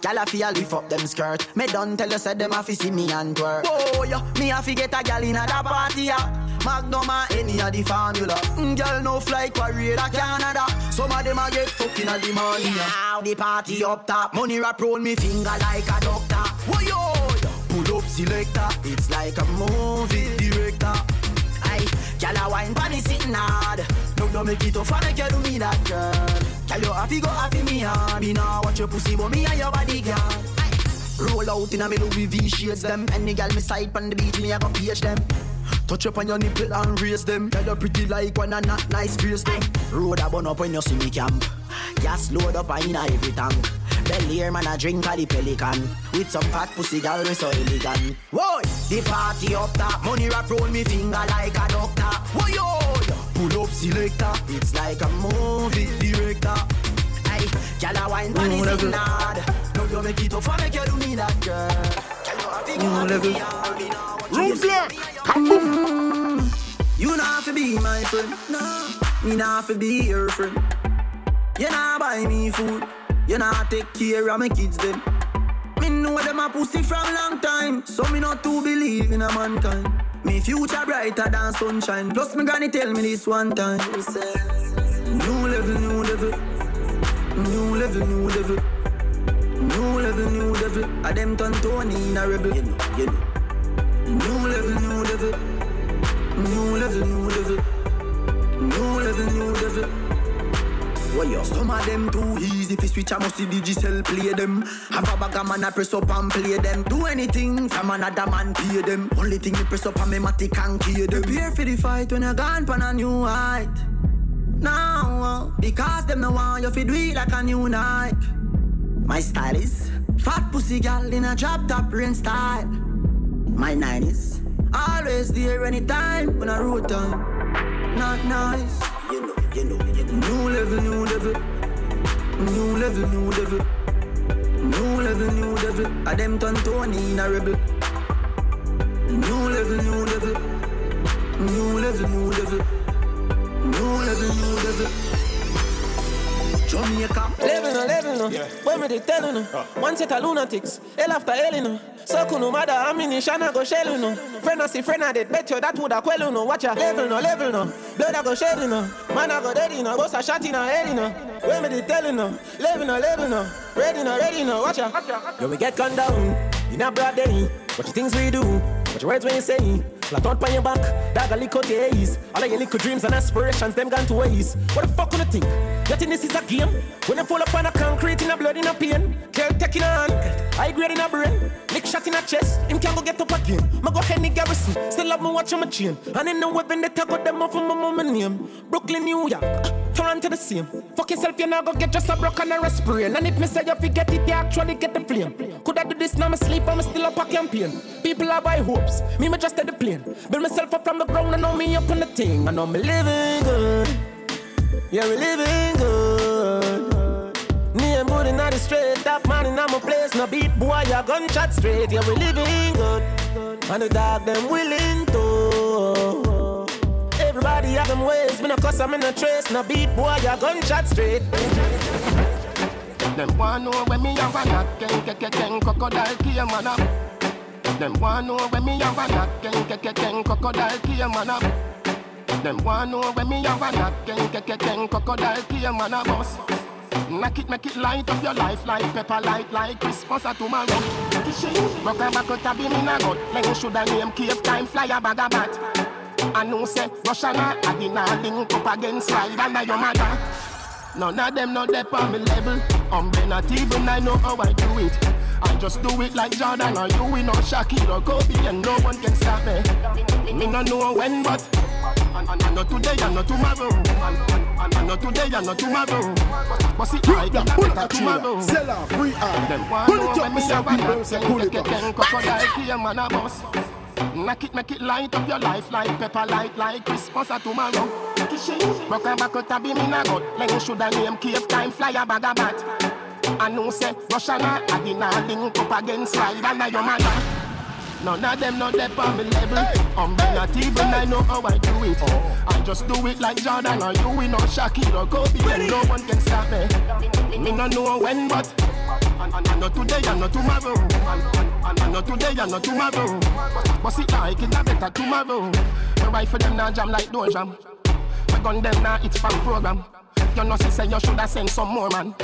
Gyal a feel lift up them skirt. Me done tell you said them a fi see me and twerk. Oh yeah, me a fi get a gyal inna da party yeah. Magnum or any of the formula. Mm, girl no fly career Canada. Some of them a get fucking at the money. Now the party up top, money wrap round me finger like a doctor. Whoa yo, pull up selector. It's like a movie director. Aye, girl a wine pon sitting hard. No you make it up and make you do me that girl. Girl you happy go happy me hard. Me now watch your pussy but me and your body girl. Roll out in a me Louis V shades them. Any girl me side pon the beach me a go page them. Touch up on your nipple and raise them. Tell you pretty like one and not nice face them. Road a bun up when you see me camp. Gas load up and inna every tank. Belly air man a drink a the pelican With some fat pussy girl me so elegant Whoa, the party up top Money wrap roll me finger like a doctor Whoa, yo, pull up selector It's like a movie director Hey, gyal a wine pon his nod Now you make it up and make you do me that girl Gyal you have to go happy me now Room black. You not have to be my friend. No. Me not have to be your friend. You not buy me food. You not take care of my kids then. Me know them a pussy from long time. So me not to believe in a mankind. Me future brighter than sunshine. Plus me granny tell me this one time. New level, new level. New level, new level. New level, new level. I them turn Tony in a rebel. You know, you know. New level, new level. New level, new level. New level, new level. Yo, some of them too easy. If you switch, I must see digital play them. Have a bag of man, I press up and play them. Do anything from another man, pay them. Only thing you press up and me matic and key them. Prepare for the fight when you're gone on a new height. Now, because them no want you to do it like a new night. My style is fat pussy gal in a drop top rain style. My 90s. Always there anytime when I road time. Not nice. You know, you know, you know. New level, new level. New level, new level. New level, new level. I them turn Tony in a rebel. New level, new level. New level, new level. New level, new level. Jamaica. Level level no. Yeah. When me they tell you no. One set of lunatics. Hell after hell no. So no matter how many shana go shell no. Friend I see friend I did bet you that woulda quell you no. Watch ya. Level no, level no. Blood I go you no. Man I go dead no. Boss a shot in a head no. When me they tell you no. Level no, level no. Ready no, ready no. Watch ya. Yo we get gunned down. In a broad day. What the things we do. What your words when you say. Flat out on your back, dog a your eyes. All of your little dreams and aspirations, them gone to waste. What the fuck you think? Think this is a game? When you fall up on a concrete in a blood in a pain, girl taking a hand, high grade in a brain, lick shot in a chest, him can't go get up again. Ma go Henny Garrison, still love me watching my chain. And in the weapon they tag them off of my mama name. Brooklyn, New York, Toronto the same. Fuck yourself, you not go get just a broken and a sprain. And if me say you forget it, you actually get the flame. Could I do this now? Me sleep, I'm still up a campaign. People are by hopes, me me just at the plane. Build myself up from the ground, I know me up on the thing. I know me living good. Yeah, we living good. Name good in the straight, that man in my place. No beat boy, ya gunshot straight. Yeah, we living good. And the dog them willing to. Everybody have them ways, me no cuss, I'm in a trace. No beat boy, ya gunshot straight. Them want know when me have a knock, ken ken ken ken crocodile came man up. Them want know when me have a knock, ken ken ken ken crocodile came man up. Them want know when me have a knock, ken ken ken ken crocodile came man up. Boss. Knock it, make it light up your life like pepper light like Christmas or tomorrow. Rock a back out a beam in a gut. Then should I name cave time fly a bag of bat. I know say Russia na I not link up against slide and your mother. None of them know that on me level. I'm not even I know how I do it. I just do it like Jordan or you, we know Shaquille or Kobe, and no one can stop me. Me no know when, but and, and, and not today and not tomorrow. And, and, and not today and not tomorrow. But see, I get a better tomorrow. Sell off, free. Them Pull it up, me Mr. a People, say, pull it up. crocodile man a boss. Knock it, make it light up your life like pepper light like Christmas or tomorrow. Rock a back out a beam in a gut. Then should I name cave time fly a bag of bat. I know say Russia na I did not link up against slide and your mother. None of them know they on me level. I'm um, not even I know how I do it. Oh. I just do it like Jordan or you, we know Shaquille or Kobe, and no one can stop me. Me no know when, but and, and, and not today and not tomorrow. And, and, and, not today and not tomorrow. But see, like it a better tomorrow. My rifle them now jam like door jam. My gun them now it's from program. You know, say you shoulda send some more man.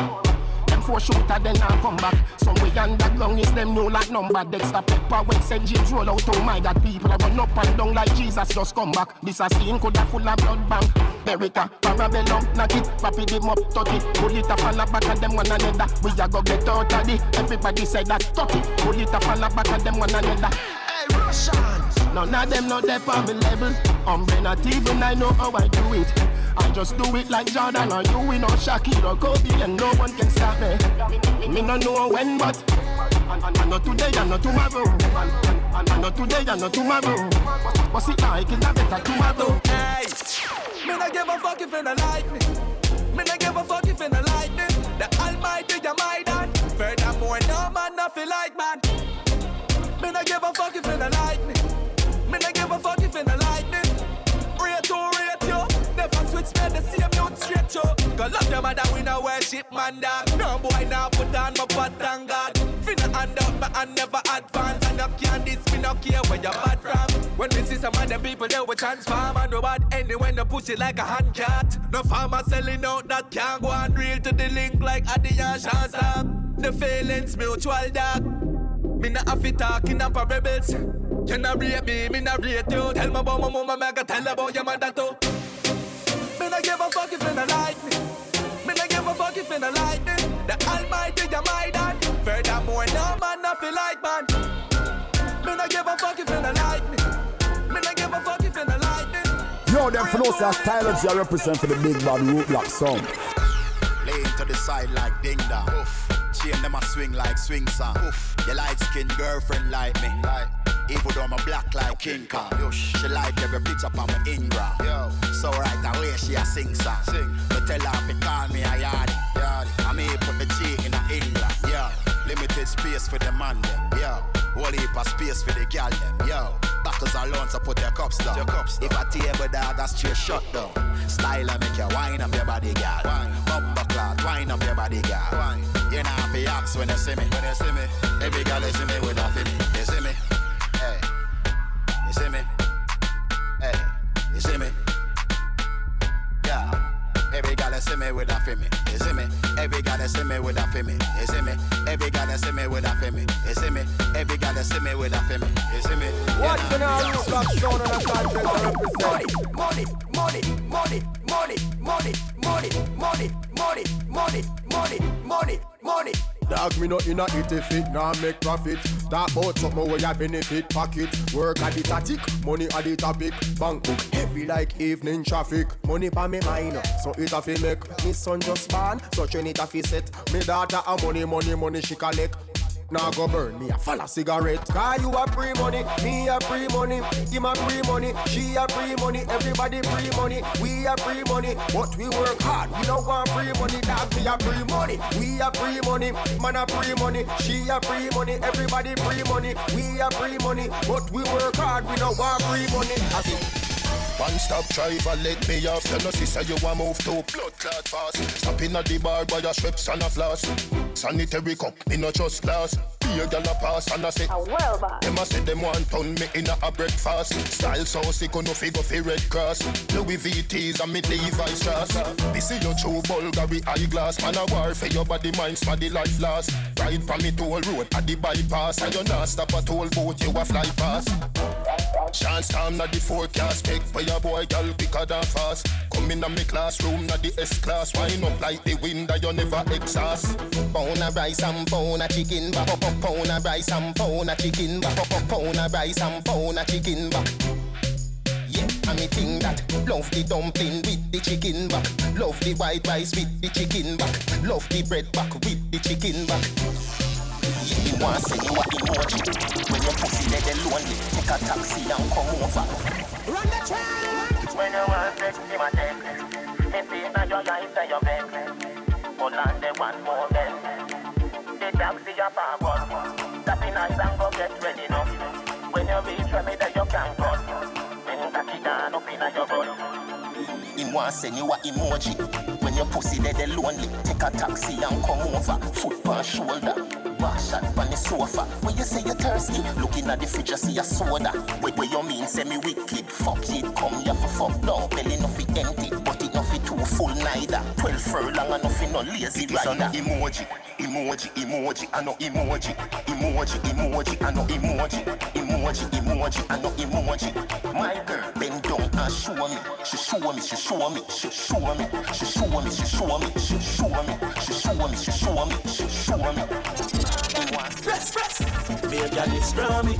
Them four shooter then I come back. Some way underground is them new like number. Dexter Pepper when St. James roll out. Oh my God, people are run up and down like Jesus just come back. This a scene coulda full of blood bank. America, Parabellum, knock it, rapid them up, touch it. Pull it up and back of them one another. We a go get out of it. Everybody say that, touch it. Pull it up and back of them one another. Hey, Russians! None of them know they on me level. I'm not even I know how I do it. I just do it like Jordan or you, we know Shaquille or Kobe, and no one can stop me. Me no know when, but and, and, not today and not tomorrow. And, and, not today and not tomorrow. But see, I can have better tomorrow. Hey, me not give a fuck if you don't like me. Me not give a fuck if you don't like me. The Almighty, you my dad. Furthermore, no man nothing like man. Me not give a fuck if you don't like me. Me not Never switch the same note straight you. Cause love your mother we no worship man dog. No boy now put on my pot thank God. Finna hand up my hand never advance. And up can this me no care where you bad from. When we see some of them people they will transform and no bad ending when push it like a hand cat. No farmer selling out that can't go and reel to the link like Adi and Shazam. The feelings mutual dog. Me not have to talk up a rebels. You not rate me, me not rate you. Tell me about my mama, me I tell about your mother too. Me not give a fuck if you not like me. Me not give a fuck if you not like me. The Almighty, you my dad. Furthermore, no man nothing like man. Me not give a fuck if you not like me. Me not give a fuck if you not like me. Yo, them flow say styles you represent for the big bad root block sound. Laying to the side like ding dong. Chain them a swing like swing song. Your light skinned girlfriend like me. Like, even though I'm a black like King Kong. She like every picture on my Ingram. So right away she a sing song. Sing. But tell her to call me a yardie. yardie. I mean put the G in a England. Yeah. Limited space for the man them. Yeah. Whole heap of space for the gal them. Yo. Backers alone so put your cups down. Your cups down. If a table dog that's straight shut down. Style make you wine up your body gal. Bumper clock, wine up your body gal. You know have to ask when you see me. When you see me, every girl you see me with a feeling. You see me? Hey. You see me? Hey. You see me? You see me with a feeling. You see me? Every girl you see me with a feeling. You see me? Every girl you see me with a feeling. You see me? Every girl you see me with a feeling. You see me? What can I root block sound and a content I represent? Money, money, money, money, money, money, money, money, money, money, money, money. Dog me not in a it if it nah make profit. Talk about something where you benefit pocket. Work at the tactic, money at the topic. Bank book heavy like evening traffic. Money pa me mind, so it a fi make. Me son just born, so train it a fi set. Me daughter a money, money, money she collect. Now go burn me a follow cigarette. Cause you a free money, me a free money. Him a free money, she a free money. Everybody free money, we a free money. But we work hard, we don't want free money. Dog me a free money, we a free money. Man a free money, she a free money. Everybody free money, we a free money. But we work hard, we don't want free money. I see. One stop driver, let me off. You know, sister, you want move to blood clot fast. Stop in at the bar by your strips and a floss. Sanitary cup, me no just glass. Be a gal a pass and I say, A well them a say them want turn me in a, a breakfast. Style so sick, no figure fi red cross. Louis VTs and me Levi's strass. This is your true Bulgari eyeglass. Man a war for your body, mind, smaddy life last. Ride from me to toll road at the bypass. And you not stop a toll boat, you a fly pass. Chance time na the forecast Take for your boy girl quicker than fast. Come in a me classroom na the S class. Wind up like the wind that you never exhaust. Pound of rice and pound of chicken up, pound of rice and pound of chicken up, pound of rice and pound of chicken back. Yeah, and me think that love the dumpling with the chicken back, love the white rice with the chicken back, love the bread back with the chicken back. Yeah, me want send you a emoji when your pussy dead and lonely. Take a taxi and come over. Run the track. When you want sex, you want sex. If it's not your life, then you vex. Hold on, they want more men. The taxi a park on. Tap in nice and go get ready now. When you reach where me, then you can cut. When you cock it down up your butt. Him want send you a emoji when your pussy dead and lonely. Take a taxi and come over. Foot on shoulder. Shot on the sofa. When you say you're thirsty, looking at the fridge, you see a soda. Wait, what you mean? Say me wicked. Fuck it, come here for fuck. No, belly nothing empty, but it nothing too full neither. Twelve furlong and nothing no lazy It is an rider. emoji Emoji, emoji, I know emoji Emoji, emoji, I know emoji Emoji, emoji, I know emoji. My girl, bend down and show me. She show me, she show me, she show me, she show me, she show me, she show me, she show me, she show me, she show me. Press, press. Me a gal is scrummy,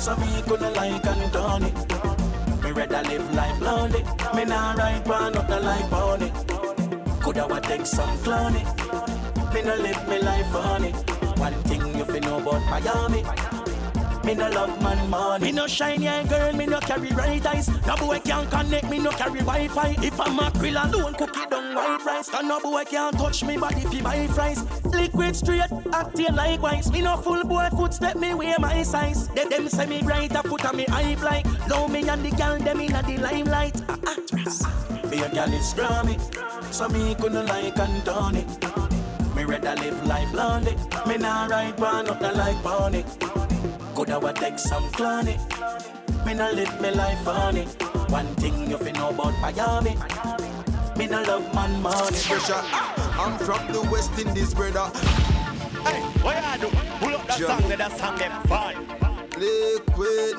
so me gonna like and done it. Me rather live life lonely. Me nah ride one up the life on it. Coulda wa take some clowny. Me no live me life on it. One thing you fi know about Miami. Me no love man money. Me no shiny eye girl, me no carry bright eyes. No boy can connect, me no carry Wi-Fi. If I'm a grill alone, cookie down white rice. And no boy can touch me body fi buy fries. Liquid straight, acting likewise. Me no full boy footstep, me wear my size. They them say me bright a foot on me hype like. Love me and the girl them inna the limelight. Ah, actress. Me a gal is scrummy, so me couldn't like and done it. Me rather live life lonely. Me nah ride one up the like pony. Coulda wa take some clowny. Me nah live me life on it. One thing you fi know about Miami. Me nah love man money. Pressure ah, I'm from the West Indies, brother Hey, what you do? Pull up that Jump. song, let that song get fine. Liquid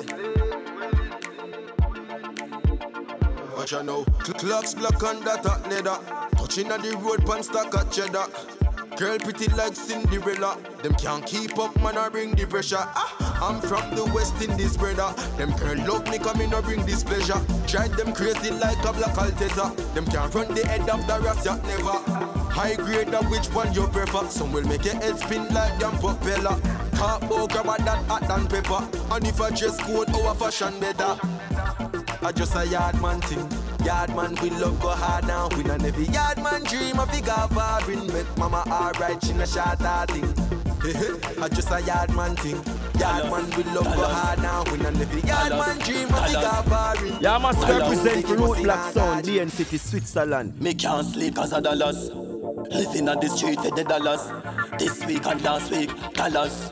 Watch out now Cl- Clocks black and that hot leather Touching at the road pan stack of cheddar Girl pretty like Cinderella. Them can't keep up man I bring the pressure. Ah, I'm from the West Indies brother. Them girl love me come in I bring this pleasure Drive them crazy like a black Altezza Them can't run the head of the Rassia never. High grade of which one you prefer? Some will make your head spin like damn propeller. Carbo grab a that hot than pepper. And if I dress code our fashion better. I just a yard man thing. Yard man we love go hard now. We not every yard man dream of big foreign. Make mama alright, she no shot her thing. I just a yard man thing. Yard man we love go hard now. We not every yard man dream of big foreign. Yeah, must represent for Root Block Sound, DN City, Switzerland. Me can't sleep cause of dollars. Living on the street for the dollars. This week and last week, dollars.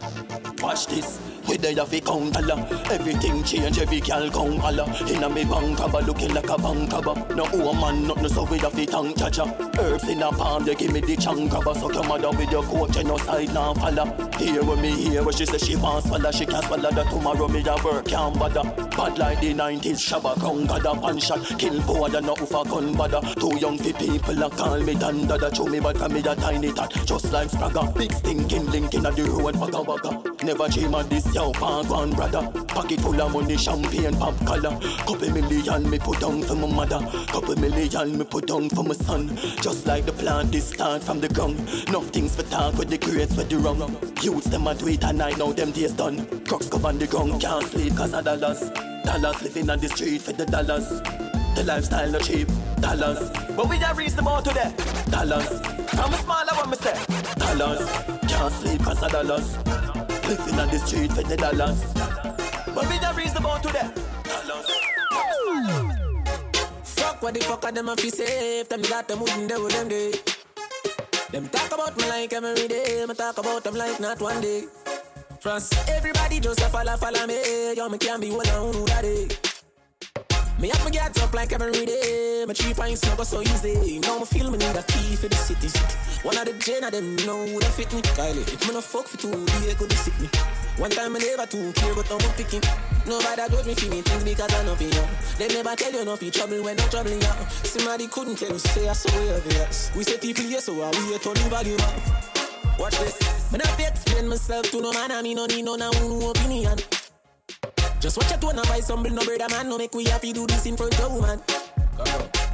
Watch this. We there fi count dollar. Everything change, every girl come holla. Inna me bank cover, looking like a bank cover. No woman, nothing so we have the tongue chacha. Herbs in a palm, they give me the chunk cover. Suck your mother with your coach, and no side now follow. Here with me, here where she say she wants swallow, she can't swallow that tomorrow me a work can't bother. Bad like the 90s, shabba got a punch shot. Kill poor than no for gun bother. Too young for people, a call me dan dada. Show me bad, cause me a tiny tot. Just like Spragga, big stinking linking at the road, waka waka. Never dream of this, yo, park one brother. Pocket full of money, champagne, pop collar. Couple million me put down for my mother. Couple million me put down for my son. Just like the plant, this start from the ground. Nothing's for talk with the grades for the wrong. Youths them a it and I know them days done. Cover on the ground, can't sleep cause of dollars. Dollars living on the street for the dollars. The lifestyle no cheap, dollars. But we not reasonable today, dollars. From a smaller one me say, dollars. Can't sleep cause of dollars. Living on the street for the dollars. But we not reasonable today, Fuck what the fuck are them if you safe? Them got them wouldn't do them day. Them talk about me like every day. Me talk about them like not one day. Trust everybody just a follow, follow me. Yo, me can't be one on who that day. Me have to get up like every day. My three pints no go so easy. Now me feel me need a key for the city. One of the gen of them know who that fit me. Kylie, if me no fuck for two, they could sick me. One time I never too care, but I'm picking. Nobody judge me me things because I know for you. They never tell you nothing trouble when I'm troubling you. Somebody couldn't tell you, say I you yes. We say people yes, so I we a Tony value man. Watch this. Me not explain myself to no man, I mean no need no no opinion. Just watch your tone and buy some no brother man. No make we happy do this in front of woman.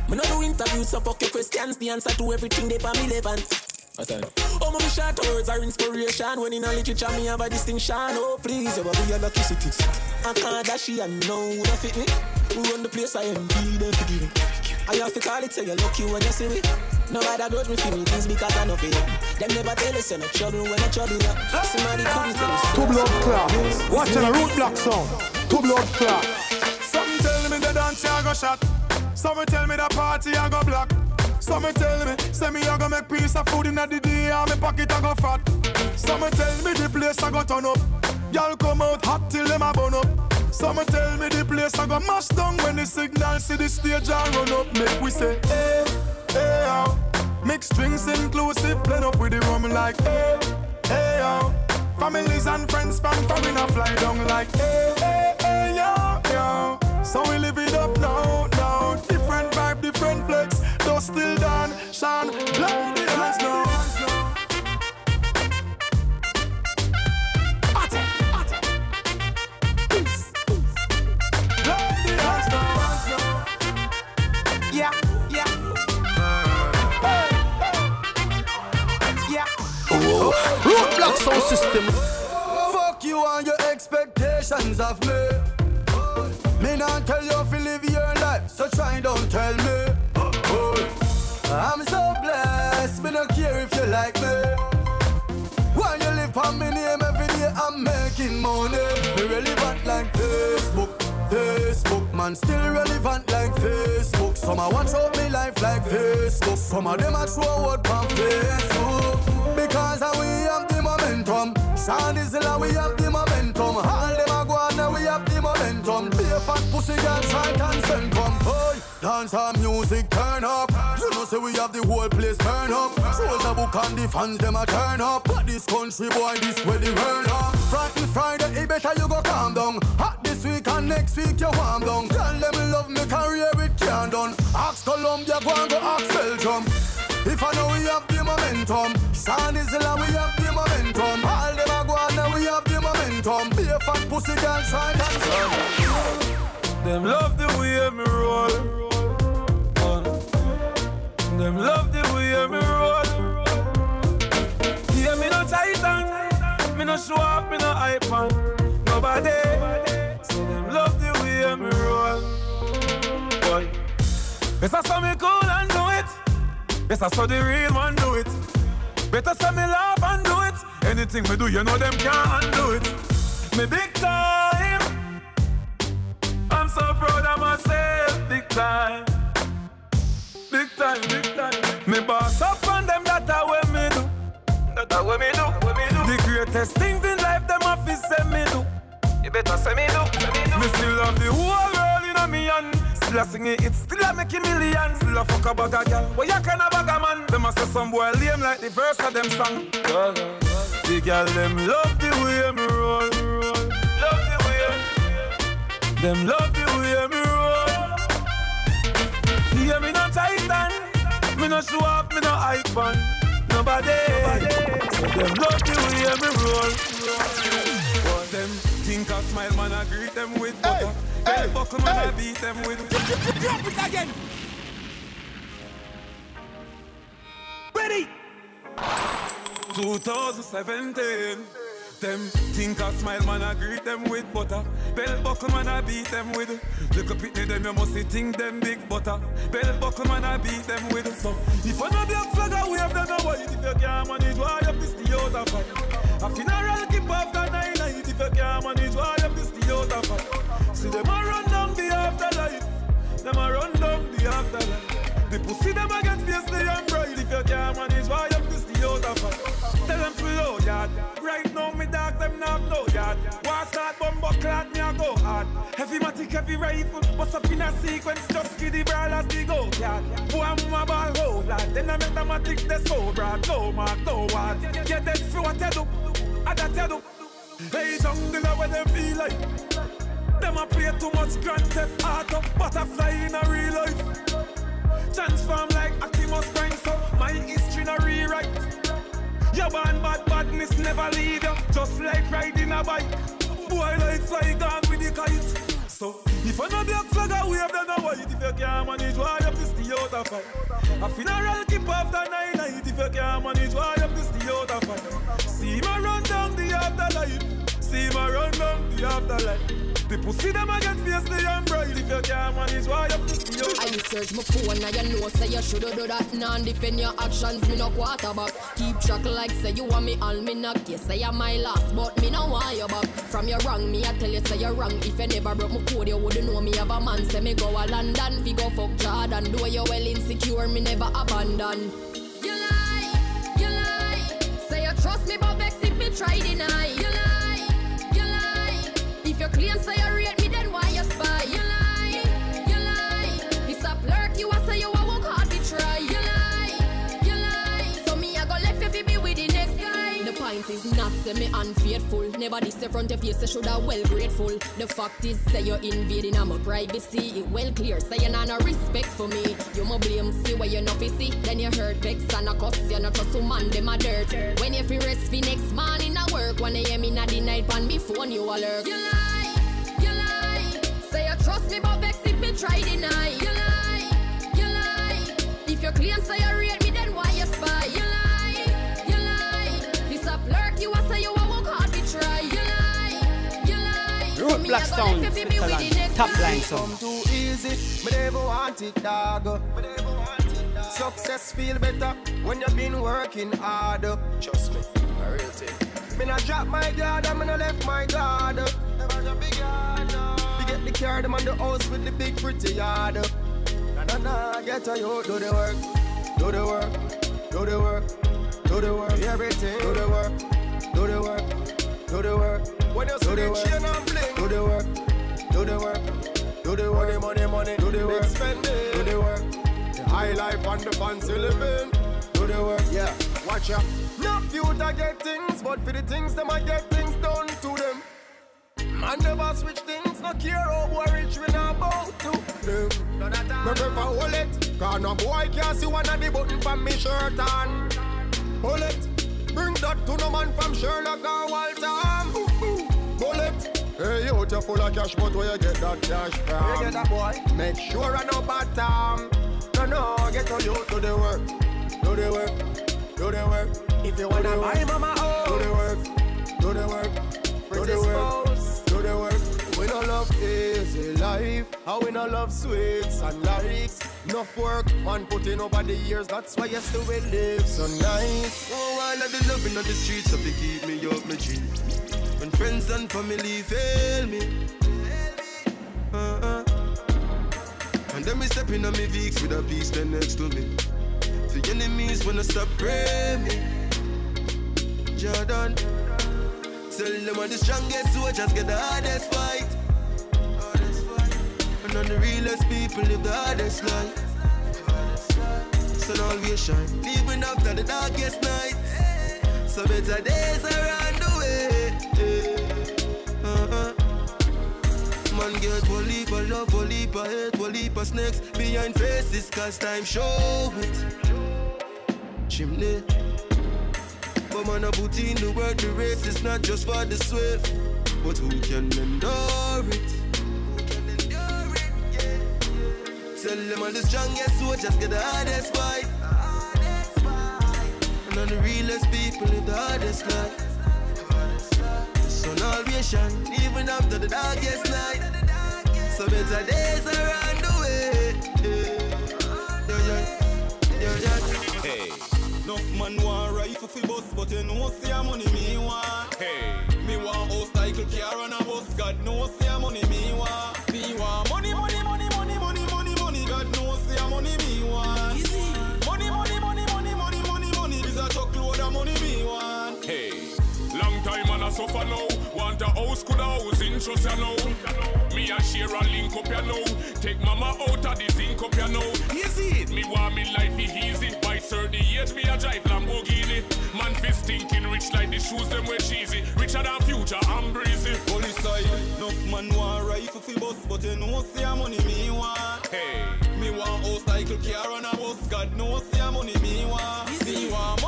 Me no do interviews, so fuck your questions. The answer to everything they for me relevant. Oh, my short words are inspiration. When in a literature, me have a distinction. Oh, please, you be a lucky city. I can't dash and know who don't fit me. Who run the place, I am be there for giving. I have to call it, say you're lucky when you see me. Nobody grudge me for me things because I know for them. Them never tell us you're no trouble when I trouble you. Somebody couldn't tell us. Two blood clot. Watch a root block song. Two blood clot. Some tell me the dance I go shot. Some tell me the party I go block. Some tell me, say me I go make piece of food in the day and me pocket I go fat. Some tell me the place I go turn up. Y'all come out hot till them a burn up. Some tell me the place I go mash down when the signal see the stage I run up. Make we say, hey, hey, yo. Mix drinks inclusive, blend up with the rum like, hey, hey, yo. Families and friends from foreign a fly down like, hey. So we live it up now, now. Different vibe, different flex. Though still done, shine, blow the hands now. Yeah, yeah. Yeah. Root Block sound system. Fuck you and your expectations of me. Me not tell you to live your life, so try don't tell me. I'm so blessed, me don't care if you like me. When you live on me name every day, I'm making money. Me relevant like Facebook, Facebook, man, still relevant like Facebook. Some a watch out me life like Facebook. Some of them a throw out on Facebook. Because we have the momentum. Sound is we have the momentum. All them fat pussy girl, try and send come. Boy, dance our music, turn up. You know say we have the whole place turn up. Shows a book and the fans them a turn up. But this country boy, this way the burn up. Friday, Friday, it better you go calm down. Hot this week and next week you warm down. Tell them love me career it can done. Ask Colombia, go and go ask Belgium. If I know we have the momentum, Sound is la we have the momentum. All them a go now we have the momentum. Be a fat pussy girl, try and turn. Them love the way me roll. Uh, Them love the way me roll. Yeah, me no titan. Me no show off, me no hype on nobody. So them love the way me roll. Boy, I saw me cool and do it. I saw the real one do it. Better say me laugh and do it. Anything me do, you know them can't undo it. Me big time. I'm so proud of myself, big time. Big time, big time. Me boss up on them, that a way me do. That a way me do, way me do. The greatest things in life, them fi say me do. You better say me do, say me do. Me still love the whole world in a me hand. Still a sing it, it still a make a million. Still a fuck a a girl. But you can a bag a man. Them a say some boy lame like the verse of them song. The girl them love the way me roll. Way. Them love the way me roll. Yeah, me no titan. Me no show off, me no hype on nobody. So them love the way me roll. Them think I smile, man, I greet them with butter. Hey, buckle, man, I beat them with. Drop it again. Ready? 2017. Them think I smile, man, I greet them with butter. Bell buckle, man, I beat them with. Look up at them, you must think them big butter. Bell buckle, man, I beat them with. So if I know black flag, I wave them away. If you can't manage, why you piss the of fight? A funeral keep after nine night. If you can't manage, why you piss the other fight? See them a run down the afterlife. Them a run down the afterlife. yard. Right now, me dog them not know no yard. War start bomb clad, me I go hard. Heavy matic, heavy rifle, bust up in a sequence, just give the brawlers the go yard. Boy, my ball hold lad, then I met them a tick that's so broad. No mark, no what. Get that for what I do, I got I do. Hey, jungle, where them feel like. Them a play too much Grand Theft Auto Butterfly in a real life Transform like Optimus Prime So my history not rewrite your born bad badness never leave you, just like riding a bike. Boy, like fly gone with the kite. So, if I know black flag I wave, I white. If you can't manage, why you have stay out of fight? A funeral keep after nine night. If you can't manage, why you have stay out of fight? See me run down the afterlife. See me run down the afterlife. The pussy them a get face the young bride If you can't manage why you pussy you I search my phone now you know say you shoulda do that. Non defend your actions me no quarterback. Keep track like say you want me all me knock You say I'm my last but me no want you back. From your wrong me I tell you say you're wrong. If you never broke my code you wouldn't know me have a man. Say me go a London fi go fuck Jordan. Do you well insecure me never abandon. You lie, you lie. Say you trust me but vex if me try deny. You lie, you lie. If you claim say you say me unfaithful. Never this the front of you shoulda well grateful. The fact is say you're invading my privacy. It well clear say you're not no respect for me. You mo blame see where you're not see. Then you hurt vex and a cuss you're not trust woman them a dirt. When you fi rest fi next morning a work. When hear me na the night pan me phone you alert You lie, you lie. Say you trust me but vex if me try deny. You Root Block Sound, Switzerland, top line sound. Too easy, me never want it, dog. Success feel better when you've been working hard. Trust me, a real thing. Me not drop my guard, me not left my guard. Never drop big no. You get the car, them on the house with the big pretty yard. Na na na, get a you do the work, do the work, do the work, do the work, everything. Do the work, do the work, do the work. When you see the chain and bling, do the work, do the work, do the work, money, money, do the work, spending, do the work. The high life and the fancy living, do the work, yeah. Watch out. No future get things, but for the things them I get things done to them. Man never switch things, no care how boy rich we not bout to them. Me prefer hold it, cause no boy can't see one of the button from me shirt on. Hold it, bring that to no man from Sherlock or Walter. Bullet. Hey, you you full of cash, but where you get that cash from? Where you get that boy? Make sure I know bottom. No, no, get on you to the work, do the work, do the work. If you wanna buy mama house, do the work, do the work, do the work, do the work. We no love easy life, how we no love sweets and likes. Enough work, man put in over the years, that's why you still will live so nice. Oh, all of the loving on the streets of it keep me up my G. When friends and family fail me. Uh-uh. And then we step in on me Vicks with a piece then next to me. The enemies wanna stop pray me. Jordan. Tell them I'm the strongest soldiers get the hardest fight. And on the realest people live the hardest life. Sun always shine, even after the darkest night. So better days around the way. Uh-uh. Man get one leap love, leap of hate, leap of snakes behind faces, cause time show it. Chimney. But man, I put in the work, the race is not just for the swift, but who can endure it? Tell them I'm the strongest soldiers get the hardest fight. And I'm the realest people live the hardest life. The sun always shine, even after the darkest night. So better days around the way. Yeah, yeah, yeah, yeah. Hey, enough man want rifle fi bus, but you know see a money me want. Hey, me want house like a car and a bus. God knows see a money. Me want Hey, long time and I suffer now. Want a house, could a house interest you know. Me a share and link up, know. Take mama out of the zinc up, know. Easy it, me want me life easy. By 30 years, me a drive Lamborghini. Man be stinking rich like the shoes them wear cheesy. Richer than future, I'm breezy. Police side, enough man want rifle fi bus, but you know see a money me want. Hey, me want house cycle car on a bus. God knows see a money me want. Me want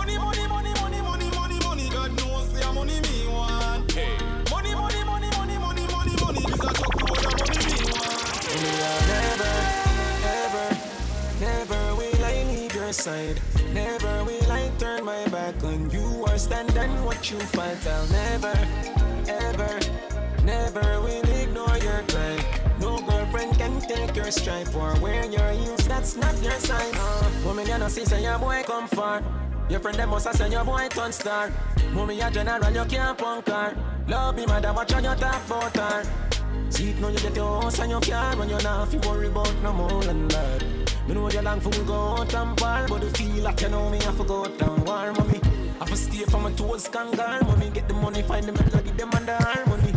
side. Never will I turn my back on you or stand and watch you fight. I'll never, ever, never will ignore your cry. No girlfriend can take your stripe or wear your heels. That's not your sign. Uh, woman, you know, see, say your boy come far. Your friend them must have said your boy turn star. Mommy, a general, you can't punk her. Love me, mother, watch on your top her. See it now you get your house and your car When you're not fi worry about no more than that. Me know you long for we go out and bar But the feel like you know me I go down war mommy. I for stay from my toes kangar Mommy. Get the money find the melody them under harmony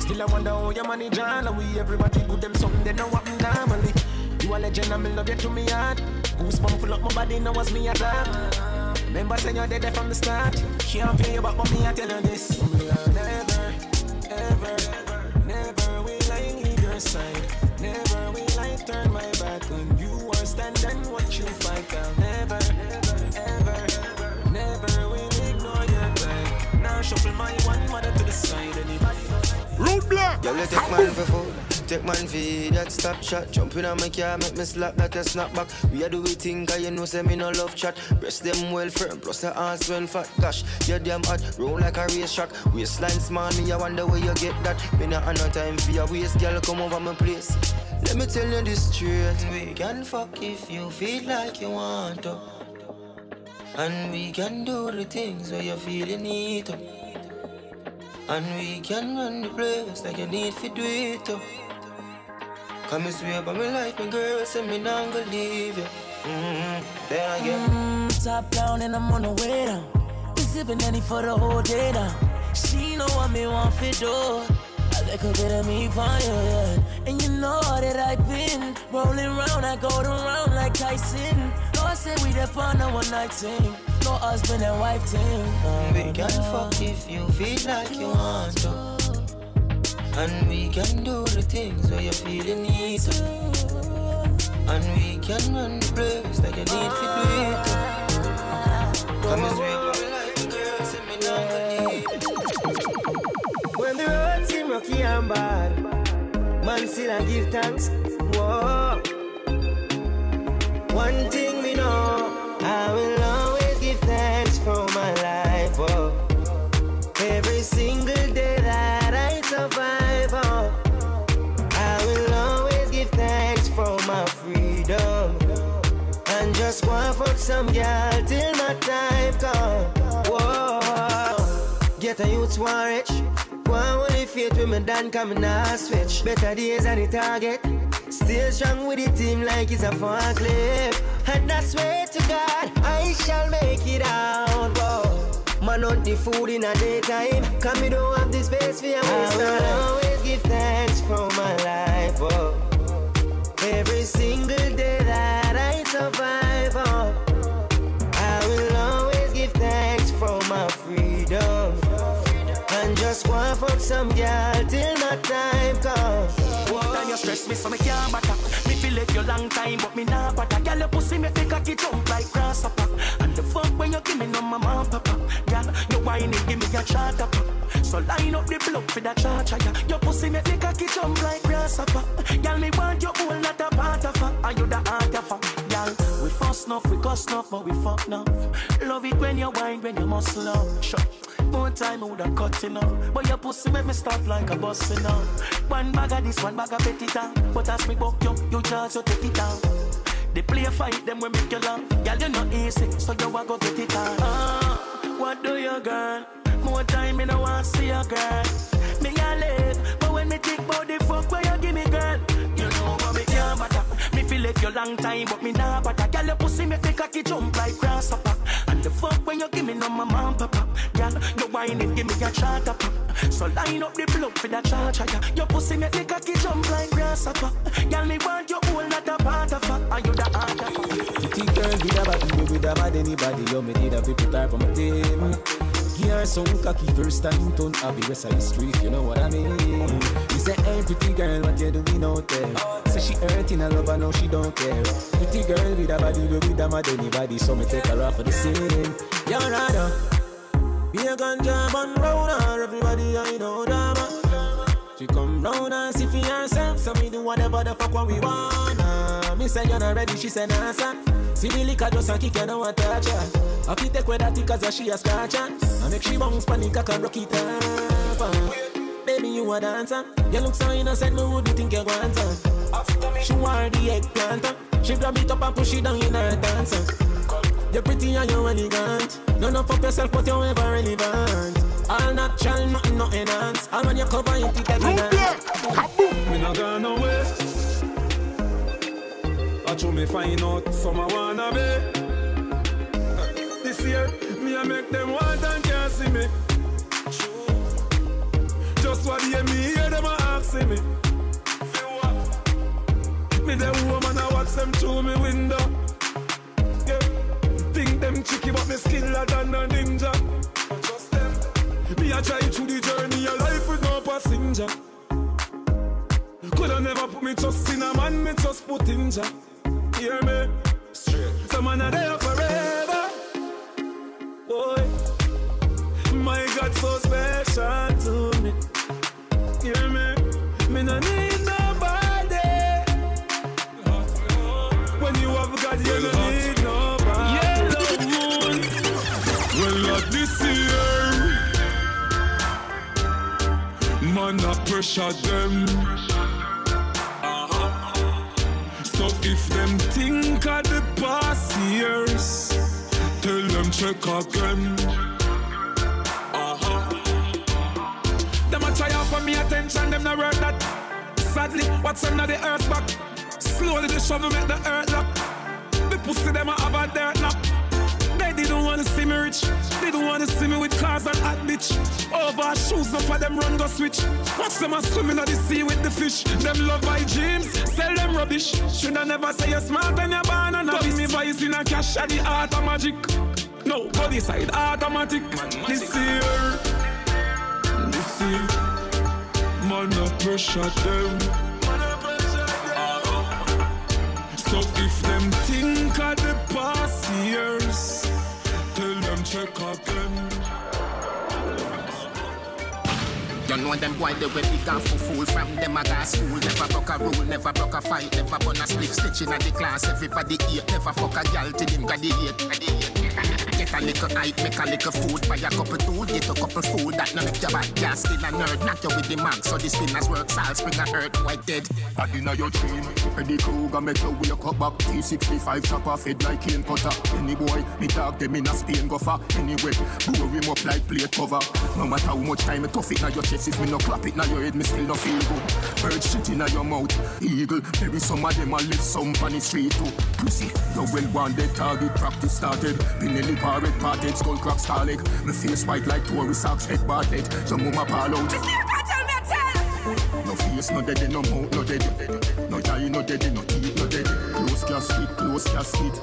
Still I wonder how your money And we everybody good them something they know what normally You a legend and me love you to me heart. Goosebump full up my body now was me a talk Remember saying you're dead from the start. Can't pay you back but me I tell you this. Never, ever, side Never will I turn my back on you or stand and watch you fight I'll never, ever, never will ignore your cry Now shuffle my one mother to the side Anybody Root block. Yo, let's take man for food. Take man for that stop. Jump in on my car, make me slap that a snap back. We are do we thing, cause you know, say me no love chat. Breast them well firm, plus the ass well fat. Gosh, you're damn hot, roll like a race track. Waistline small, me, I wonder where you get that. Me not have no time for your waist, girl, come over my place. Let me tell you this straight. We can fuck if you feel like you want to. And we can do the things where you feel you need to. And we can run the place like you need to do it too. Come and swear by my life, my girl, say me not gonna leave you. Mm-hmm. Then again. Mm, top down and I'm on the way down. We sipping any for the whole day now. She know what me want fit do. I like a bit of me on you, yeah. And you know that I've been rolling round, I go around like Tyson. No, I say we the fun a one night thing. No husband and wife team. Uh, We can fuck if you feel like you want to. And we can do the things where you feel you need to. And we can run the place like you need to do it. Come and by my life, girl, say me gonna. When the road seem rocky and bad, man still I give thanks. Whoa. One thing we know, I will always give thanks for my life. Oh. Every single day that I survive, just want fuck some girl till my time come. Whoa. Get a youth war rich. One only faith with me done coming now switch. Better days on the target. Still strong with the team like it's a forklift. And I swear to God, I shall make it out. Whoa. Man on the food in a daytime. Come me don't have the space for your I will always give thanks for my life. Oh. Every single day that I survive. Oh. I will always give thanks for my freedom. And just want fuck some girl till my time comes. Then you stress me so me can't batter Me feel left you long time but me nah bother Girl your pussy me cocky jump like grasshopper And the fuck when you give me no mama and papa Girl you whining give me a charter So line up the block for that charger yeah. Your pussy me cocky jump like grasshopper Girl me want you all not a part of her Are you the heart of her fuss enough we cuss enough but we fuck enough. Love it when you whine when you muscle up. Sure more time I woulda cut enough But your pussy make me stop like a bus enough One bag of this, one bag of down But as me buck you, you just you take it down. They play a fight, them we make you laugh. Girl, you're not easy, so you a go get it on Ah, what do you girl? More time, me no want see a girl. Me a live, but when me think about the fuck where left you long time, but me nah bother Girl, your pussy me cocky jump like grasshopper And the fuck when you give me no my mom papa. Girl, you whine it, give me a charter pop. So line up the block for the charger. Yeah. Your pussy make the cocky jump like grasshopper. Girl, me want you all not a part of her. Are you the heart of her? Pretty girl with a body, with a bad anybody. You me need a people type on my team. Give her some cocky first time turn happy West Side Street, you know what I mean? You say, hey pretty girl, what you doing out there? Say she hurting, I love her, no she don't care Pretty girl with a body, we with a mad anybody So me take her off for the scene You're rather uh. Be a ganja man round her Everybody I know that She come round and see for herself. So me do whatever the fuck what we wanna. Me say you're not ready, she say nah son See the liquor just a kick you know what touch her. I fit take with that cause she a scratch I make she bounce panic I can rock it up uh. Baby you a dancer. You look so innocent me wouldn't think you want her? She want the eggplant uh. She grab it up and push it down in her dancer You're pretty and you're elegant. None of up yourself but you're ever relevant All natural, nothing, no enhance And when you cover it, every night Me not gone away I show me find out some I wanna be. This year, me I make them want and can't see me. Just what hear me hear them a asking me. Me the woman I watch them through me window. Yeah. Think them tricky but me skiller than a ninja. I try through the journey of life with no passenger. Coulda never put me trust in a man, me just put in Jah. Hear me? Straight. Some man are there forever. Boy, my God so special to me. Hear me? Me no need pressure them. So if them think of the past years, tell them check again. Uh-huh. Them a try out for me attention, them no work that. Sadly, what's under the earth back? Slowly the shovel make the earth lock. The pussy them a have a dirt knock. Wanna see me rich. They don't wanna see me with cars and hot bitch. Over shoes up for them run go switch. Watch them a swimming on the sea with the fish. Them love my dreams, sell them rubbish. Shoulda never say you're smart and you're born and novice. me voice in a cash at the art of magic. No, body side automatic. This year, this year, man no pressure them. So if them think of the past years, tell them check again. You know them boy they way big and fool. From them I got school. Never broke a rule, never broke a fight. Never burn a split stitching at the class. Everybody eat, never fuck a gal till him graduate Get a little hype, make a little food. Buy a couple tool, get a couple food. That no make your bad gal still a nerd Knock you with the mag, so the spinners work Salt, spring a earth, white dead. Bad inna your dream Eddie Krueger make you wake up. Back T65 chop off head like cane cutter. Any boy, me dog them in a Spain go far. Anyway, blow him up like plate cover. No matter how much time it tough it na your chest If me no clap it na your head, me still no feel good. Bird shit inna your mouth. Eagle, maybe some of them a live some the street too. Pussy, you well want dead target practice started. Pinelli parrot parted, skull crack starleg Me face white like Tory socks, head bartlett Your mama pal out no face, no dead, no mouth, no dead. No eye, no dead, no teeth, no dead. Close casket, close casket.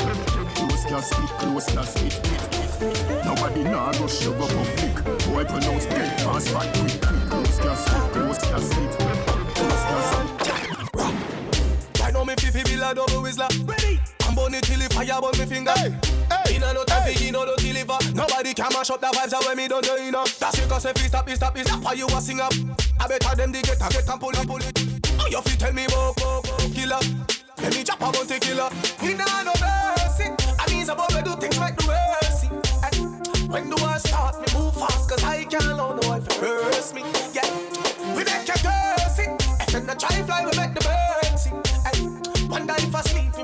Close casket, close casket. Nobody nah go sugar public. Boy pronounce dead fast, fat quick. Close casket, close casket. Close casket. I know me fifi bill a double whistler. Ready? I'm bunny till the fire burn me finger. Hey, hey, Inna no time you know deliver. Nobody can mash up the vibes that when me don't do you know. That's because if you stop, you stop, you stop. Why you a sing up? I better them the get a get and pull it, pull it. Oh, you fi tell me about go, go, killer. Let me chop a bounty killer. We nah no mercy. I mean, some boy do things like the mercy. And when do I start? Me move fast, cause I can't allow no one to curse me. Yeah, we make you curse it. If you try fly, we make the birds sing. And day if I we sleep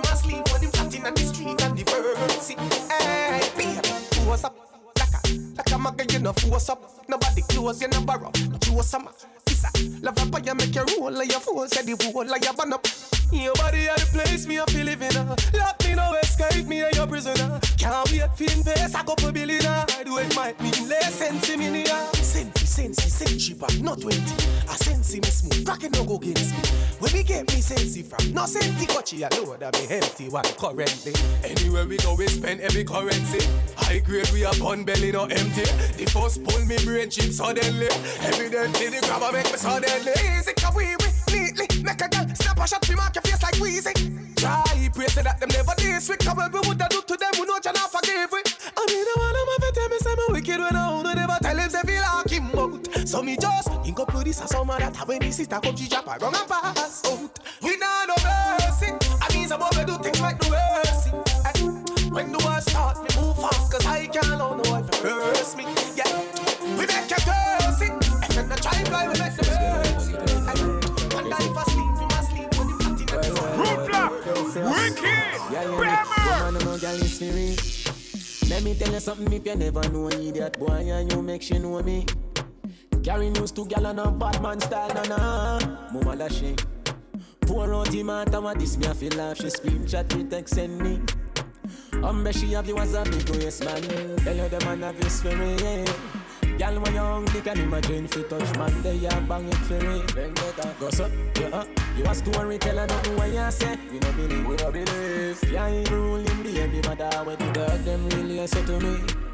when him flat in the street and the birds sing. Hey, baby, what's up? Like a, like a mugger, you know, force up. Nobody close, you know, borrow. You some. This Love a fire make you roll like your phone, say the whole like your burn up. Your body at the place me a feel living uh. Lock me no escape me a your prisoner. Can't wait for invest a couple billion. uh. Do it might mean less sense me near. Sensi, sensi, back, not twenty. A sensi me smooth, rocket no go against me. When we get me sensi from, no senti coachy, I know that me empty one currently. Anywhere we go, we spend every currency. High grade, we are bun belly, no empty. The first pull me brain chip suddenly. Evidently, the grabber make me suddenly. Easy, can we, we neatly make a girl snap a shot, we mark your face like Weezy. Try, pray say that them never this we Come we woulda do to them, we know you not forgive we. I mean, of my tell me say me wicked when I own, never tell him say feel like him out. So me just think up to this a summer that when the sister come, she drop her run and pass out. We nah no mercy. I mean, some boy do things like the mercy. When the war start, me move fast, cause I can't know no one first me. Yeah, we make a curse it. And then the try fly, we make the mercy. And if I sleep, we must sleep when the. Man, girl is free. Let me tell you something if you never know idiot boy and you make she know me. Carry news to gal and a bad man style, na na. Mama da she. Pour out matter what this me I feel laugh. She scream chat me text send me. Um, she have you as a big waist man. Tell you the man have his spirit. Yeah. Girl, when you're hungry, can imagine you touch man, they are bang it for that goes up, you up. You a don't know what you say. We don't believe, we don't believe. Yeah, ain't ruling the baby mother when the dog them really say to me.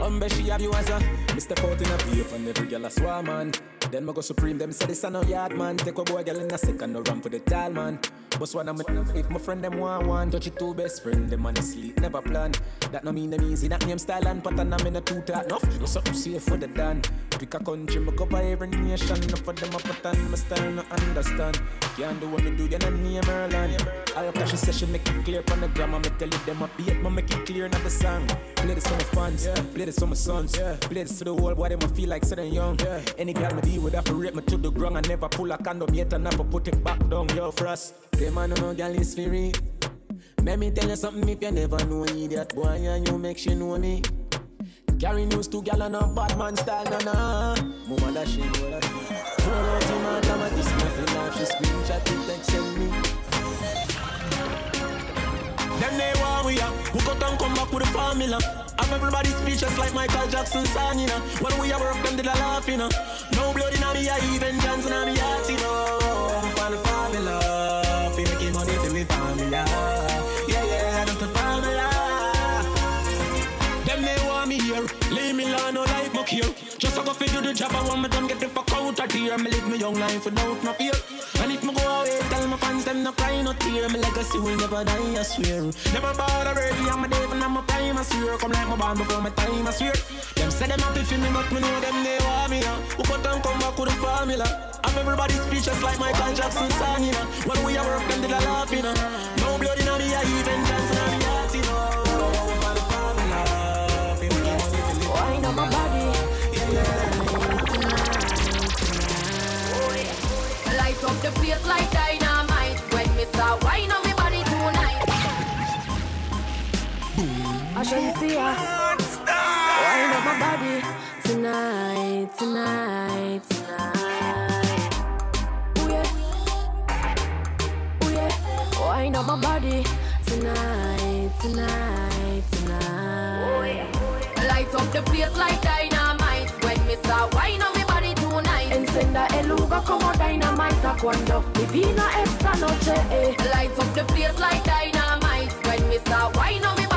Um, she have you as a Mr. Out in a beef and every girl a swarm man. Then me go supreme, them say this a no yard man. Take a boy girl in a second, no run for the tall man. But one of me, if my friend them want one, touch it two best friend, them on the sleep, never plan. That no mean them easy, that name style and pattern, I'm in a two talk enough. You something safe for the done. Pick a country, me cover every nation. No for them a pattern, my style no understand. Can't do what me do, you no name Merlin. I'll cash say she make it clear from the grammar. Me tell you them a beat, me make it clear not the song. Play this for my fans, play this for my sons. This to the world, why them a feel like sitting young. Any girl me deal with, to rape me to the ground. I never pull a condom yet, and never put it back down. Yo, for us, them man no girl is free. Let me tell you something if you never know idiot boy and you make she know me. Carry news to gal and a bad man style, na na. Da she know that. Pull out him and come at this nothing laugh. She screenshot it, text send me. They want we up. Who got and come back with the formula. I'm everybody speechless like Michael Jackson song, you know. When we are work, them did a laugh, you know. No blood in me, I even Johnson on me heart, you know. I'm find the formula. Feel making money to me formula. Yeah, yeah, that's the formula. Them they want me here. Leave me alone, no life muck here. Just a go fi do the job, I want me done get the fuck out of here. Me live my young life without no fear. And if me go away, my fans them no cry, no tear. My legacy will never die, I swear. Never bother early, I'm a devil, I'm a prime, I swear. Come like my band before my time, I swear. Them say them happy for me, but me know them they want me. Uh. Who cut and come back with the formula? I'm everybody's speechless like Michael Jackson song, you know. When we are work, them did a laugh, you know. No blood in me, I even Johnson on me heart, you know. For the formula, feel me, money, feel it. Wind up my body. Light up the place like dynamite when me start wine on me body tonight. I shouldn't see ya. Wind up my body tonight, tonight, tonight. Ooh yeah, ooh yeah. My body tonight, tonight, tonight. Light up the place like dynamite when start wine on me body tonight. Encenda el lugar como dynamite cuando divina esta noche. Eh. Light up the place like dynamite when me start wine on me.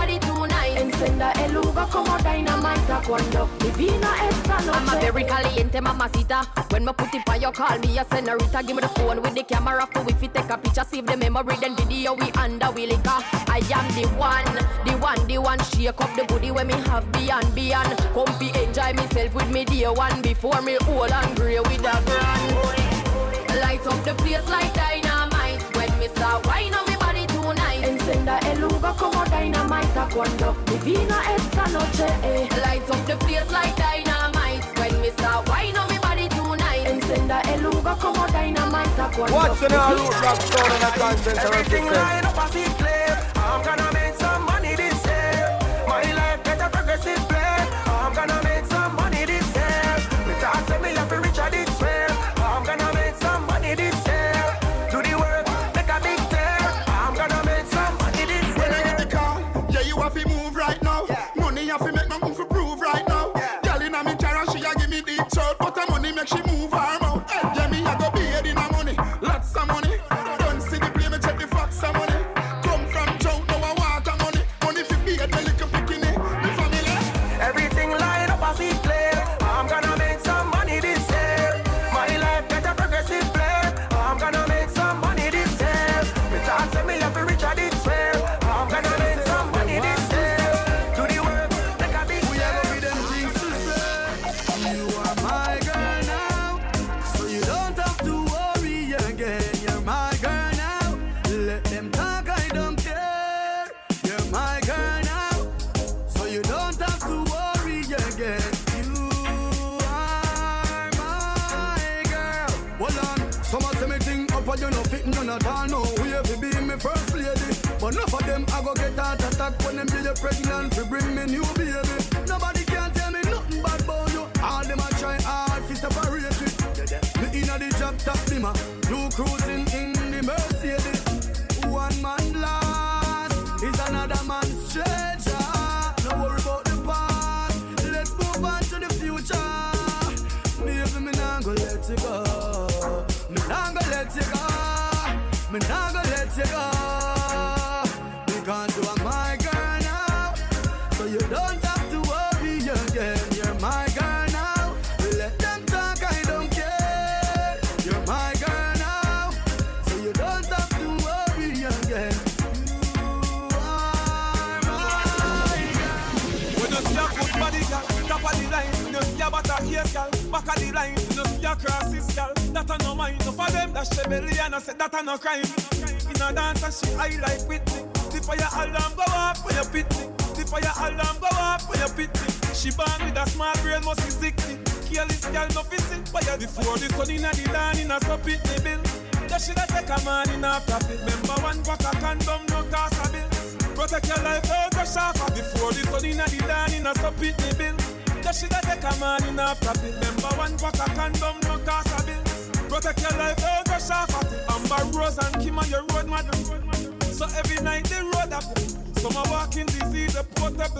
Encenda el lugar como dynamite cuando divina esta noche. I'm a very caliente mamacita. When me put it on you, call me a senorita. Give me the phone with the camera for if you take a picture, save the memory, then video we under we liquor. I am the one, the one, the one. Shake up the booty when me have beyond, beyond. Come fi enjoy myself with me day one before me old and grey with a brand. Light up the place like dynamite when start wine Encenda el lugar como dynamite cuando divina esta noche. Eh. Light up the place like dynamite when me start wine on me body tonight. Encenda el lugar como dynamite cuando Watch the now, divina Root Rock esta Sound and a noche. conscience Everything line up as it clear. I'm gonna attack when them you pregnant fi bring me new baby. Nobody can tell me nothing bad about you. All them a try hard fi separate it. Me inna the job top dimmer, you cruising in the Mercedes. One man lost is another man's treasure. No worry about the past. Let's move on to the future. Baby, me nah go let you go. Me nah go let you go. Me nah go let you go. For them, belly and I said that a no crime. In a dance, and she high like Whitney. The fire alarm go off when you pit me. The fire alarm go off when you pit me. She born with a small brain, must be sickly. Careless girl, no fishing. Fire before the sun in a the land in a so pit me bill. You shoulda take a man in after pill. Remember one pack of condom, no cost a bill. Protect your life, don't rush off Before the sun in a the land in a so pit me bill You shoulda take a man in after pill Remember one pack of condom, no cost a bill Protect your life, don't rush off Amber Rose and Kim on your road model So every night they road up. Some are walking disease, a portable.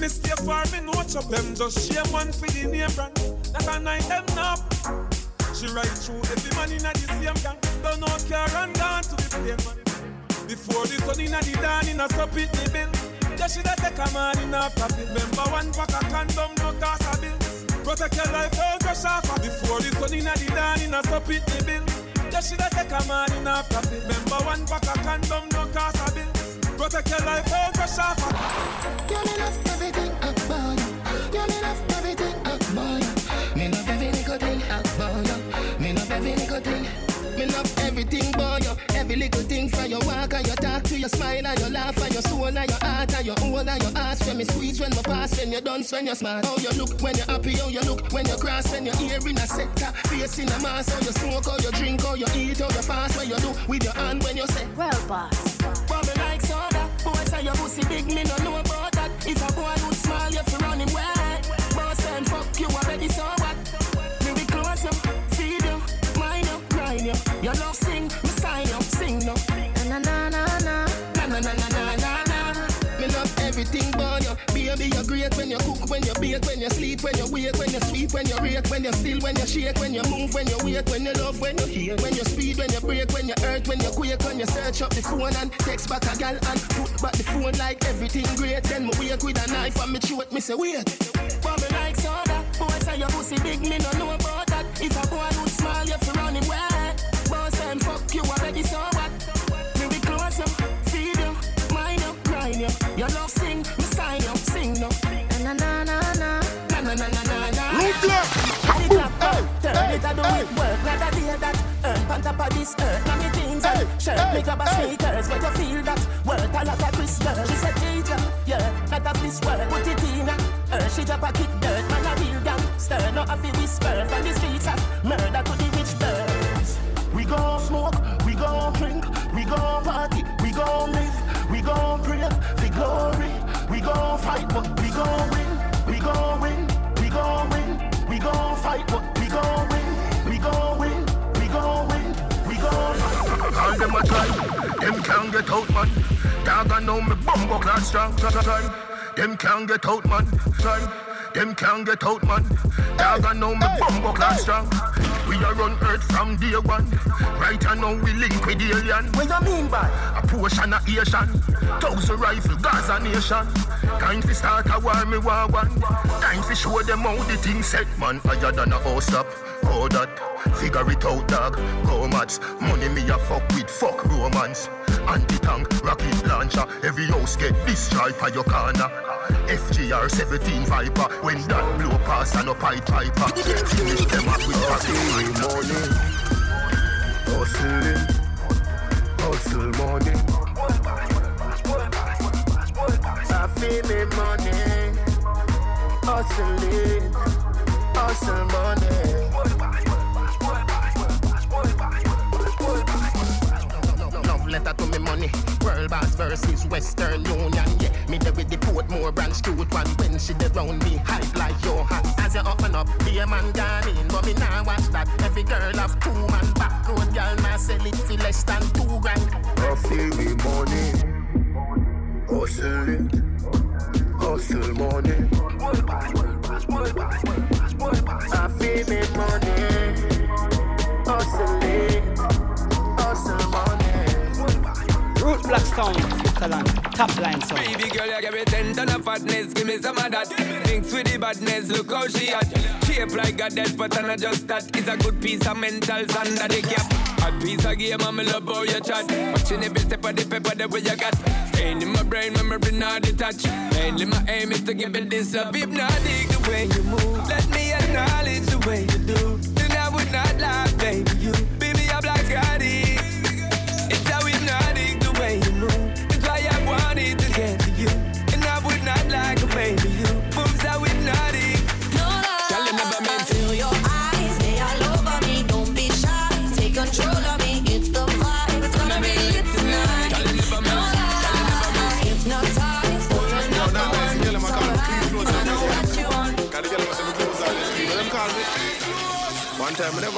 Me stay far, me no chop. Them just shame one for the name brand That a night them up She ride through every man in a the same gang. Don't know care and gone to the plane man. Before the sun inna the dawn inna so pit the bill. You shoulda take a man in a profit. Remember one pack of condom no cost a bill. Protect your life, don't rush off. Before the sun inna the dawn inna so pit the bill. You shoulda take a man in a profit. Remember one pack of condom no cost a bill. Protect your life, don't rush off. Girl, me love everything about you. Girl, me love everything about you. Me love every little thing about you. Me love every little thing. Everything about you. Every little thing from your walk and your talk to your smile and your laugh and your soul and your heart and your hold and your ass. When me squeeze, when me pass, when you dance, when you smile. How you look when you're happy, how you look when you cross, when you're here in a sector, face in a mask. How you smoke, how you drink, how you eat, how you fast. What you do with your hand when you say, Well, boss. Bobby like soda. Boy say your pussy big, me no know about that. If a boy look small, you fi run him away. Boss and fuck you already, so you, you. Your love sing, me sign you, sing no. Na na na na na na na na na na na. Me love everything about you. Baby, you're great when you cook, when you bake, when you sleep, when you wake, when you sweep, when you rake, when you still, when you shake, when you move, when you wake, when you love, when you hear, when you speed, when you break, when you hurt, when you quake, when you search up the phone and text back a gal and put back the phone like everything great. Then me wake with a knife and me throat, me say wait. Bobby like soda, boy say your pussy big, me no know about that. If a boy look small, you fi run him away. Already, so what? Me be close you, feed you, mind you, grind you. Your love sing, me sign you, sing no. Na na na na na na na na na na. Look black. Hey, turn it, I do it work like a day that earn on top of this earth. Now me jeans and shirt, make up a sneakers, but you feel that worth a lot of Christmas. She said, Gija, yeah, not of this world, put it in her. She drop a kick dirt, man a real gangster, not a fi whisper from the streets of murder to the rich birds. We gon' smoke, we gon' party, we gon' live, we gon' pray for glory. We gon' fight, but we gon' win. We gon' win, we gon' win. We gon' fight, but we gon' win. We gon' win, we gon' win. We gon' fight. All them a try, them can't get out, man. Dog I know me bumbo class strong, try, try. Them can't get out, man. Try. Them can't get out, man. Dog I know me bumbo class strong. We are on earth from day one. Right I know we link with the alien. What you mean by? A portion of Asian. Thousand rifle, Gaza nation. Time to start a war, me war one. Time to show them how the thing set, man. Higher than a house up. Oh that. Figure it out, dog. Go mats. Money me a fuck with fuck romance. Anti-tank, rocket launcher. Every house get stripe at your corner. FGR 17 Viper. When that blow pass and a pipe piper. Finish them up with fucking morning. Hustling, hustle morning. I feel me money, hustling, hustle money. letter to me money. World Boss versus Western Union. Yeah, me there with the Portmore branch cute one. When she dey round me, hype like Johan. As you and up, be a man gone in, but me nah watch that. Every girl have two man back road, girl nah sell it for less than two grand. Feel me money, hustle it, hustle money. I feel me money, hustle it, hustle money. Root Block Sound, Switzerland, top line sound. Baby girl, you give me ten ton of fatness, give me some of that. Mix with the badness, look how she hot. Shape like a death, but not just that. It's a good piece of mentals under the cap. Hot piece of game, I'm love how you chat. Watching every step of the paper, the way you got. Staying in my brain, memory not detached. Mainly my aim is to give it this love. If not, dig the way you move. Let me acknowledge the way you do.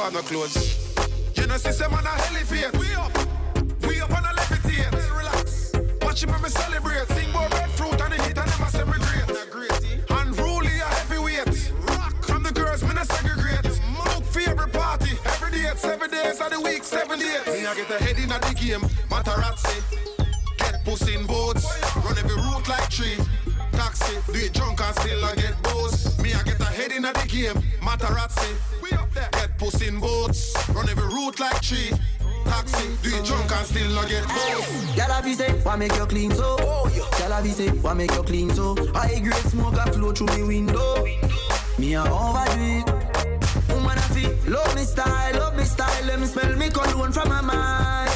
I had no clothes. You know, see some man a elevate. We up, we up on a levitate. Relax. Watch him when me celebrate. Sing more red fruit and the heat and them a say me great. Eh? Unruly a heavyweight. Rock from the girls, me not segregate. Look for every party, every day, seven days of the week, seven days. Me I get a head in the game, Matarazzi. Get pussy in boats, oh, run every route like tree. Taxi, do it drunk and still I get bows. Me I get a head in a the game, Matarazzi. We up there. Get pussy in boats, run every route like tree. Taxi, do it drunk and still I get bows. Gyal have say, why make you clean so? Gyal have say, why make you clean so? High grade smoke a flow through me window. Me a overdo it. Woman a feel, love me style, love me style. Let me smell me cologne from my mind.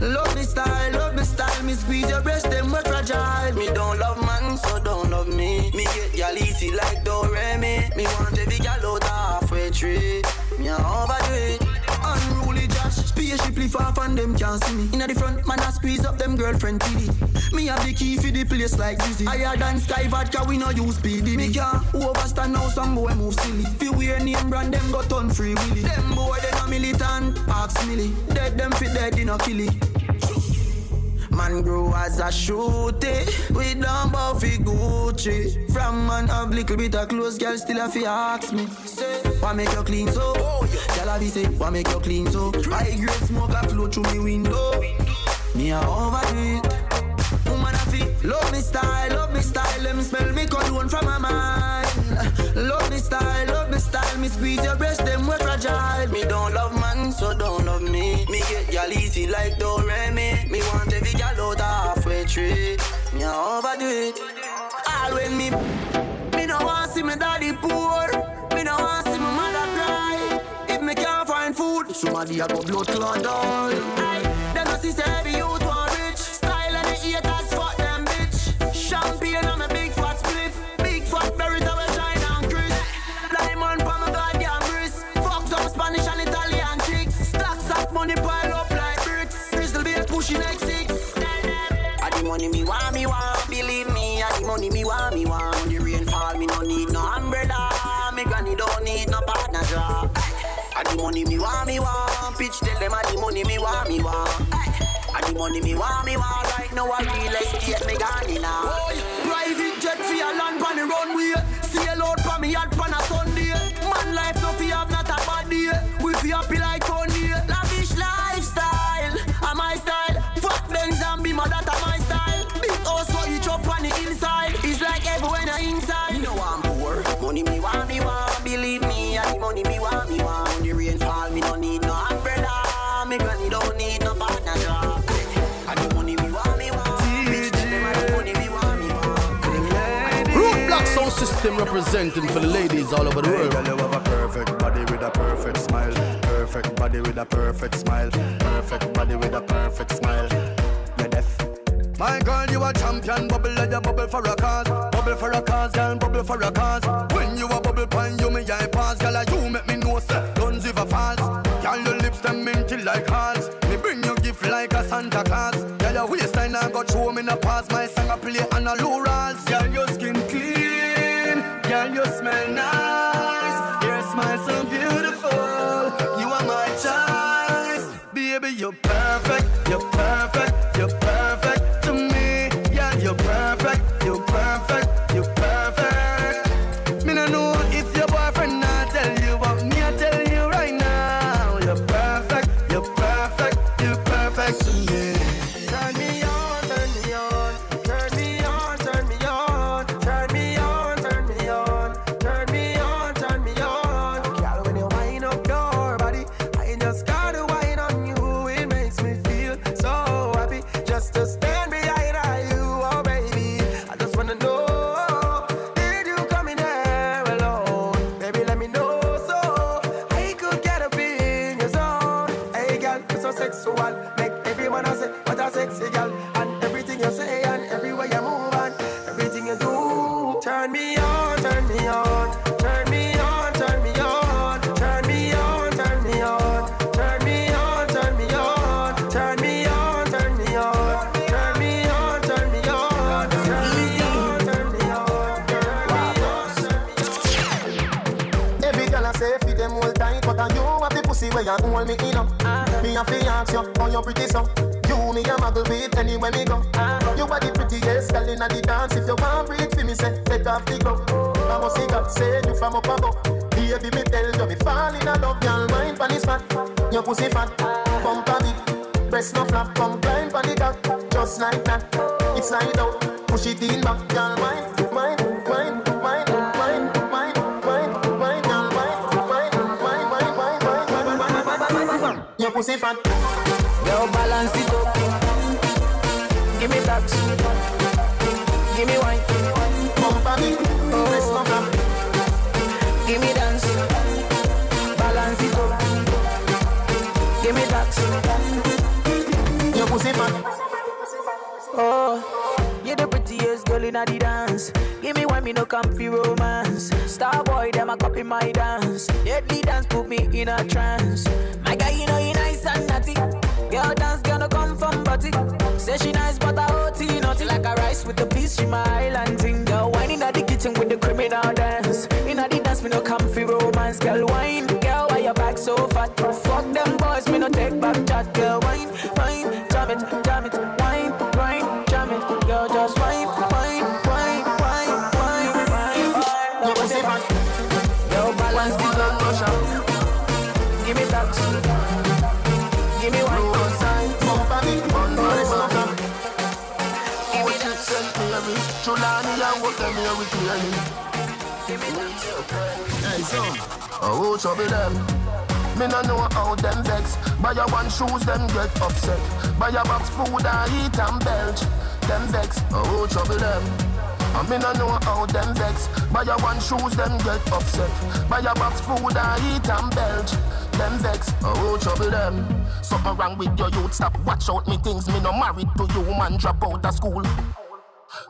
Love me style, love me style. Me squeeze your breast, them we fragile. Me don't love man, so don't love me. Me get gyal easy like Doremi. Me want every gyal out halfway tree. Me a overdo it. Unruly Josh, spaceship far from them can't see me. Inna the front, man I squeeze up them girlfriend TD. Me have the key for the place like Dizzy. Higher than Skyy Vodka, we no use PD. Me can't overstand now some boy move silly. Fi wear name brand, them got turn free willy. Them boy they no militant, ask Millie. Dead them fit dead, they no kill it. Man grow as a shooty. We don't fi Gucci. From man have little bit of clothes Girl still a fi ask me. Say, why make you clean so? Girl a be say, why make you clean so? High grade smoke a flow through me window. Me a overdo it Woman a fi love me style, love me style. Me smell me cologne from my mind Love me style, love me style. Me squeeze your breast, them we fragile. Me don't love man, so don't love me. Me get y'all easy like Doremi Me want every girl out halfway tree Me a overdo it. All when me Me no want see me daddy poor. Me no want see my mother cry. If me can't find food Somebody a go blood clot down. Them no see every youth money me want, me want. I the money me want, me want Right now I real estate me gone in now representing for the ladies all over the world. Girl, you have a perfect body with a perfect smile. Perfect body with a perfect smile. Perfect body with a perfect smile. You're deaf, My girl, you a champion, bubble like a bubble for a cause. Bubble for a cause, girl, bubble for a cause. When you a bubble pine, you me eye pass, girl, you make me know, sir. Guns if a falls. Girl, your lips them minty like hearts. Me bring you gift like a Santa Claus. Girl, your waistline I got throw me in a pass. My song I play on a low a fi ask you, how you pretty so? You me a muggle with anywhere me go. You are the prettiest girl inna the dance. If you want breathe for me, say take off the glove. I must see God say you from up above. Baby, me tell you me fall in love. Girl, mind pon this fat, your pussy fat, pump a big. Breast no flap, come climb pon the cock, just like that. It's slide out, push it in back, girl, mind, pussy fat. Yo, balance it up. Give me that. Give me wine. Bump a big. Breast no flap. Give me dance. Balance it up. Give me that. Your pussy fat. Oh, you're the prettiest girl in the dance. Give me one, me no comfy romance. Star boy, them a copy my dance. Deadly dance put me in a trance. My guy, you know you nice and naughty. Girl dance gonna come from body. Say she nice, but I OT naughty like a rice with the peas. She my island thing. Girl, wine in the kitchen with the criminal dance. Clearly. Hey son, oh trouble them. Me no know how them vex. Buy a one shoes, them get upset. Buy a box food and eat and belch. Them vex, oh trouble them. And me no know how them vex. Buy a one shoes, them get upset. Buy a box food and eat and belch. Them vex, oh trouble them. Something wrong with your youth, stop watch out me things. Me no married to you, man, drop out of school.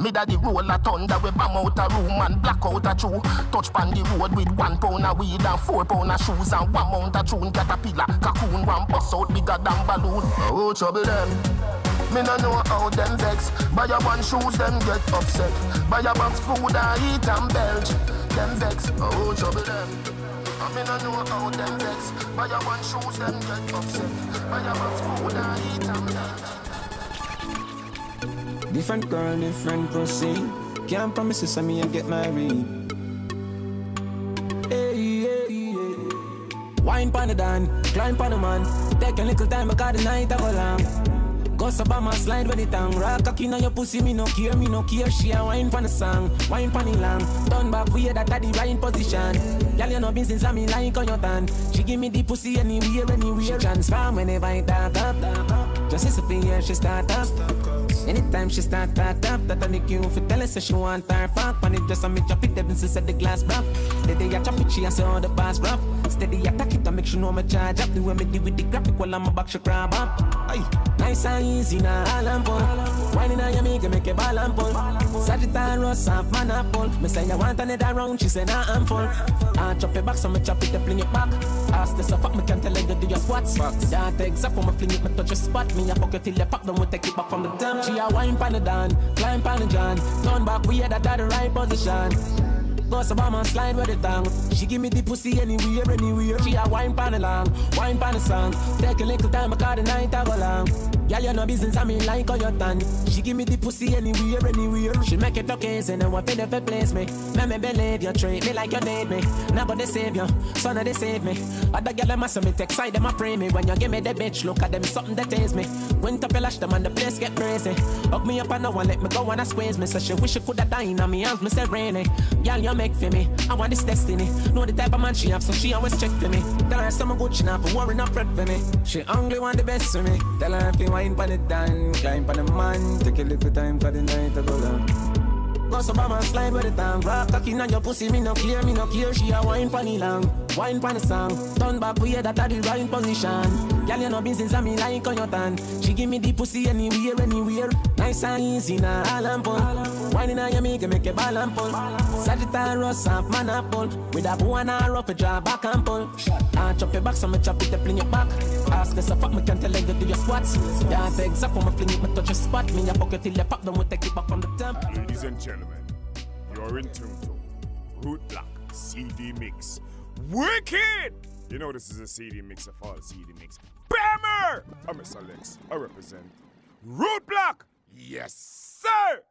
Me daddy roll a thunder we bam out a room and black out a chew. Touch pan the road with one pound of weed and four pound of shoes and one mount a tune. Caterpillar, cocoon, one bust out bigger than balloon. Oh trouble them. Me no know how them vex. Buy a one shoes, them get upset. Buy a box food and eat and belch. Them vex. Oh trouble them. And me no know how them vex. Buy a one shoes, them get upset. Buy a box food I eat belch. Different girl, different pussy. Can't promise you, me and get married. Hey, hey, hey. Wine pan the dan, climb pan the man. Take a little time I got the night I go long. Go up on my slide with the tongue. Rock cocky on your pussy, me no care, me no care. She a wine pan the song, wine pan the long. Turn back way that at the right position. Girl, you know business, I me like on your tan. She give me the pussy anywhere, anywhere. She transform whenever I talk up. Just as a here, she start up. Anytime she start talk up, that on the queue for tell her say she want her fuck. And it just a me drop it, ever since the glass broke. The day I chop it, she say all the pass rough. Steady attack it, I make sure no me charge up. The way me deal with the graphic while I'm a back, she grab up. Aye. Nice and easy, now all and pull. Whining on your make a ball and pull. Sagittarius, half man apple. Me say you want another round, she say nah I'm full. I chop it back, so me chop it, then fling it back. Ask the fuck, me can tell you do your squats. Yeah, take zap when me fling it, me touch your spot. Me a fuck it till you pop, then we take it back from the damn. She a wine pan the dan, climb pan the john. Turn back, we had that at the right position. So bomb and slide with the tongue. She give me the pussy anywhere, anywhere. She a wine pan along, wine pan the song. Take a little time, because the night I go long. Girl, you no business, I mean like how you done. She give me the pussy anywhere, anywhere. She make it okay, and now I feel if place me. Let me believe you treat me like you need me. Now but they save you, son of they save me. Other girl must me take side them I pray me. When you give me the bitch, look at them something that taste me. When top lash them and the place get crazy. Hug me up and no one let me go and I squeeze me. So she wish she coulda died on me hands, me say rainy. Girl, you make for me. I want this destiny. Know the type of man she have, so she always check for me. Tell her some good she not for worry, not fret for me. She only want the best for me. Tell her if you wine pon it down, climb pon the man, take a little time for the night to go long. Go so bam and slide with the tongue. Rock cocky on your pussy, me no clear, me no care. She a wine the long, wine the song. Turn back, we that a the right position. Girl, you no business, and me like on your tan. She give me the pussy anywhere, anywhere. Nice and easy, now all and pull. Whining on your make make a ball and pull. Sagittarius, half man apple. With a bow and a rope, a draw back and pull. I chop your back, so me chop it, then fling it back. Ask us fuck, me can tell you do your squats. Yeah, take zap, when me fling it, me touch your spot. Me a pocket till you pop, then we take it back from the temp. Ladies and gentlemen, you're in tune to Root Block CD Mix. Wicked! You know this is a CD mix of all CD mix. Bammer! I'm Mr. Lexx. I represent Root Block. Yes, sir!